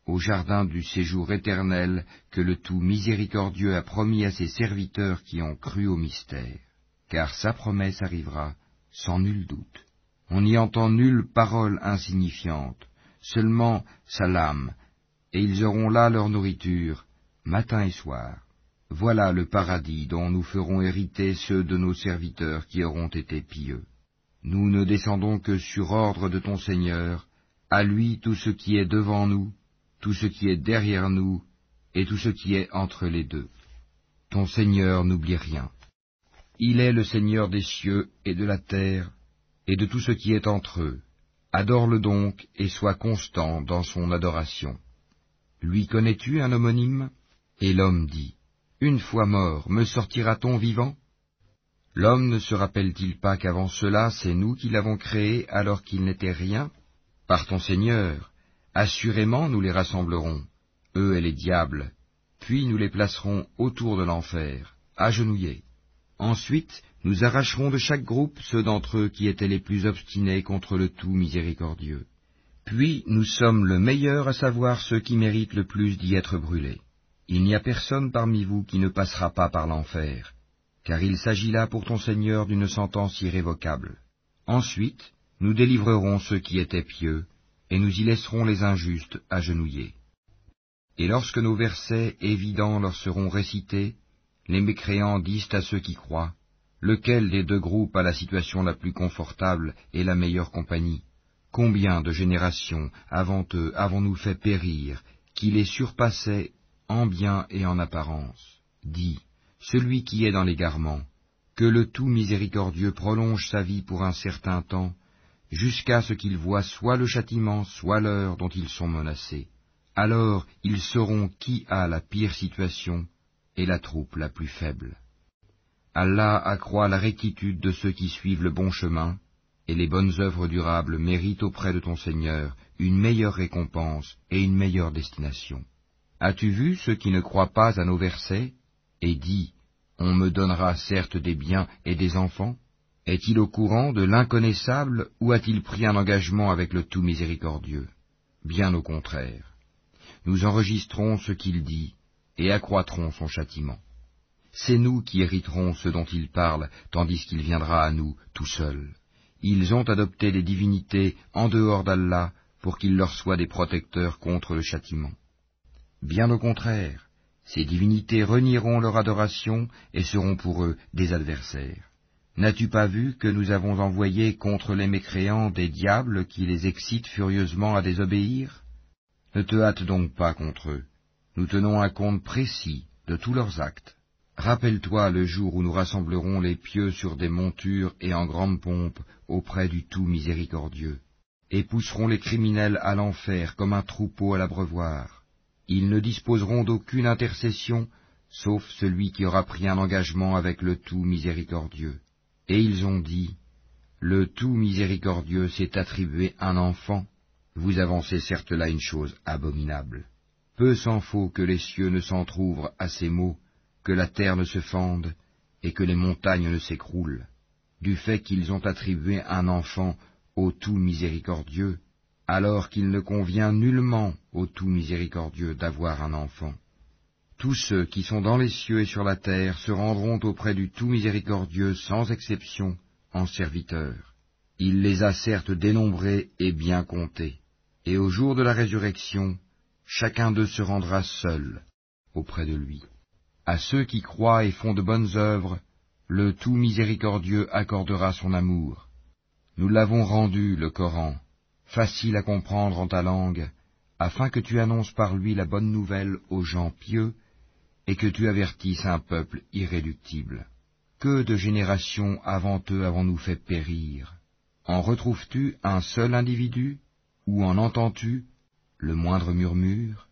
au jardin du séjour éternel que le tout miséricordieux a promis à ses serviteurs qui ont cru au mystère, car sa promesse arrivera sans nul doute. On n'y entend nulle parole insignifiante, seulement salam, et ils auront là leur nourriture, matin et soir. Voilà le paradis dont nous ferons hériter ceux de nos serviteurs qui auront été pieux. Nous ne descendons que sur ordre de ton Seigneur, à lui tout ce qui est devant nous, tout ce qui est derrière nous et tout ce qui est entre les deux. Ton Seigneur n'oublie rien. Il est le Seigneur des cieux et de la terre et de tout ce qui est entre eux. Adore-le donc et sois constant dans son adoration. Lui connais-tu un homonyme? Et l'homme dit, Une fois mort, me sortira-t-on vivant? L'homme ne se rappelle-t-il pas qu'avant cela, c'est nous qui l'avons créé alors qu'il n'était rien? Par ton Seigneur, Assurément nous les rassemblerons, eux et les diables, puis nous les placerons autour de l'enfer, agenouillés. Ensuite, nous arracherons de chaque groupe ceux d'entre eux qui étaient les plus obstinés contre le tout miséricordieux. Puis nous sommes le meilleur à savoir ceux qui méritent le plus d'y être brûlés. Il n'y a personne parmi vous qui ne passera pas par l'enfer, car il s'agit là pour ton Seigneur d'une sentence irrévocable. Ensuite, nous délivrerons ceux qui étaient pieux, et nous y laisserons les injustes agenouillés. Et lorsque nos versets évidents leur seront récités, les mécréants disent à ceux qui croient, Lequel des deux groupes a la situation la plus confortable et la meilleure compagnie? Combien de générations avant eux avons-nous fait périr, qui les surpassaient en bien et en apparence? Celui qui est dans l'égarement, que le tout miséricordieux prolonge sa vie pour un certain temps, jusqu'à ce qu'ils voient soit le châtiment, soit l'heure dont ils sont menacés. Alors ils sauront qui a la pire situation et la troupe la plus faible. Allah accroît la rectitude de ceux qui suivent le bon chemin, et les bonnes œuvres durables méritent auprès de ton Seigneur une meilleure récompense et une meilleure destination. As-tu vu ceux qui ne croient pas à nos versets? Et dit On me donnera certes des biens et des enfants Est-il au courant de l'inconnaissable ou a-t-il pris un engagement avec le tout miséricordieux? Bien au contraire. Nous enregistrons ce qu'il dit et accroîtrons son châtiment. C'est nous qui hériterons ce dont il parle, tandis qu'il viendra à nous tout seul. Ils ont adopté des divinités en dehors d'Allah pour qu'ils leur soient des protecteurs contre le châtiment. Bien au contraire, ces divinités renieront leur adoration et seront pour eux des adversaires. N'as-tu pas vu que nous avons envoyé contre les mécréants des diables qui les excitent furieusement à désobéir? Ne te hâte donc pas contre eux. Nous tenons un compte précis de tous leurs actes. Rappelle-toi le jour où nous rassemblerons les pieux sur des montures et en grande pompe auprès du tout miséricordieux, et pousserons les criminels à l'enfer comme un troupeau à l'abreuvoir. Ils ne disposeront d'aucune intercession, sauf celui qui aura pris un engagement avec le tout miséricordieux. Et ils ont dit, Le tout miséricordieux s'est attribué un enfant. Vous avancez certes là une chose abominable. Peu s'en faut que les cieux ne s'entr'ouvrent à ces mots, que la terre ne se fende et que les montagnes ne s'écroulent, du fait qu'ils ont attribué un enfant au tout miséricordieux, alors qu'il ne convient nullement au tout miséricordieux d'avoir un enfant. Tous ceux qui sont dans les cieux et sur la terre se rendront auprès du tout miséricordieux sans exception en serviteurs. Il les a certes dénombrés et bien comptés, et au jour de la résurrection, chacun d'eux se rendra seul auprès de lui. À ceux qui croient et font de bonnes œuvres, le tout miséricordieux accordera son amour. Nous l'avons rendu, le Coran, facile à comprendre en ta langue, afin que tu annonces par lui la bonne nouvelle aux gens pieux, et que tu avertisses un peuple irréductible. Que de générations avant eux avons-nous fait périr? En retrouves-tu un seul individu Ou en entends-tu le moindre murmure?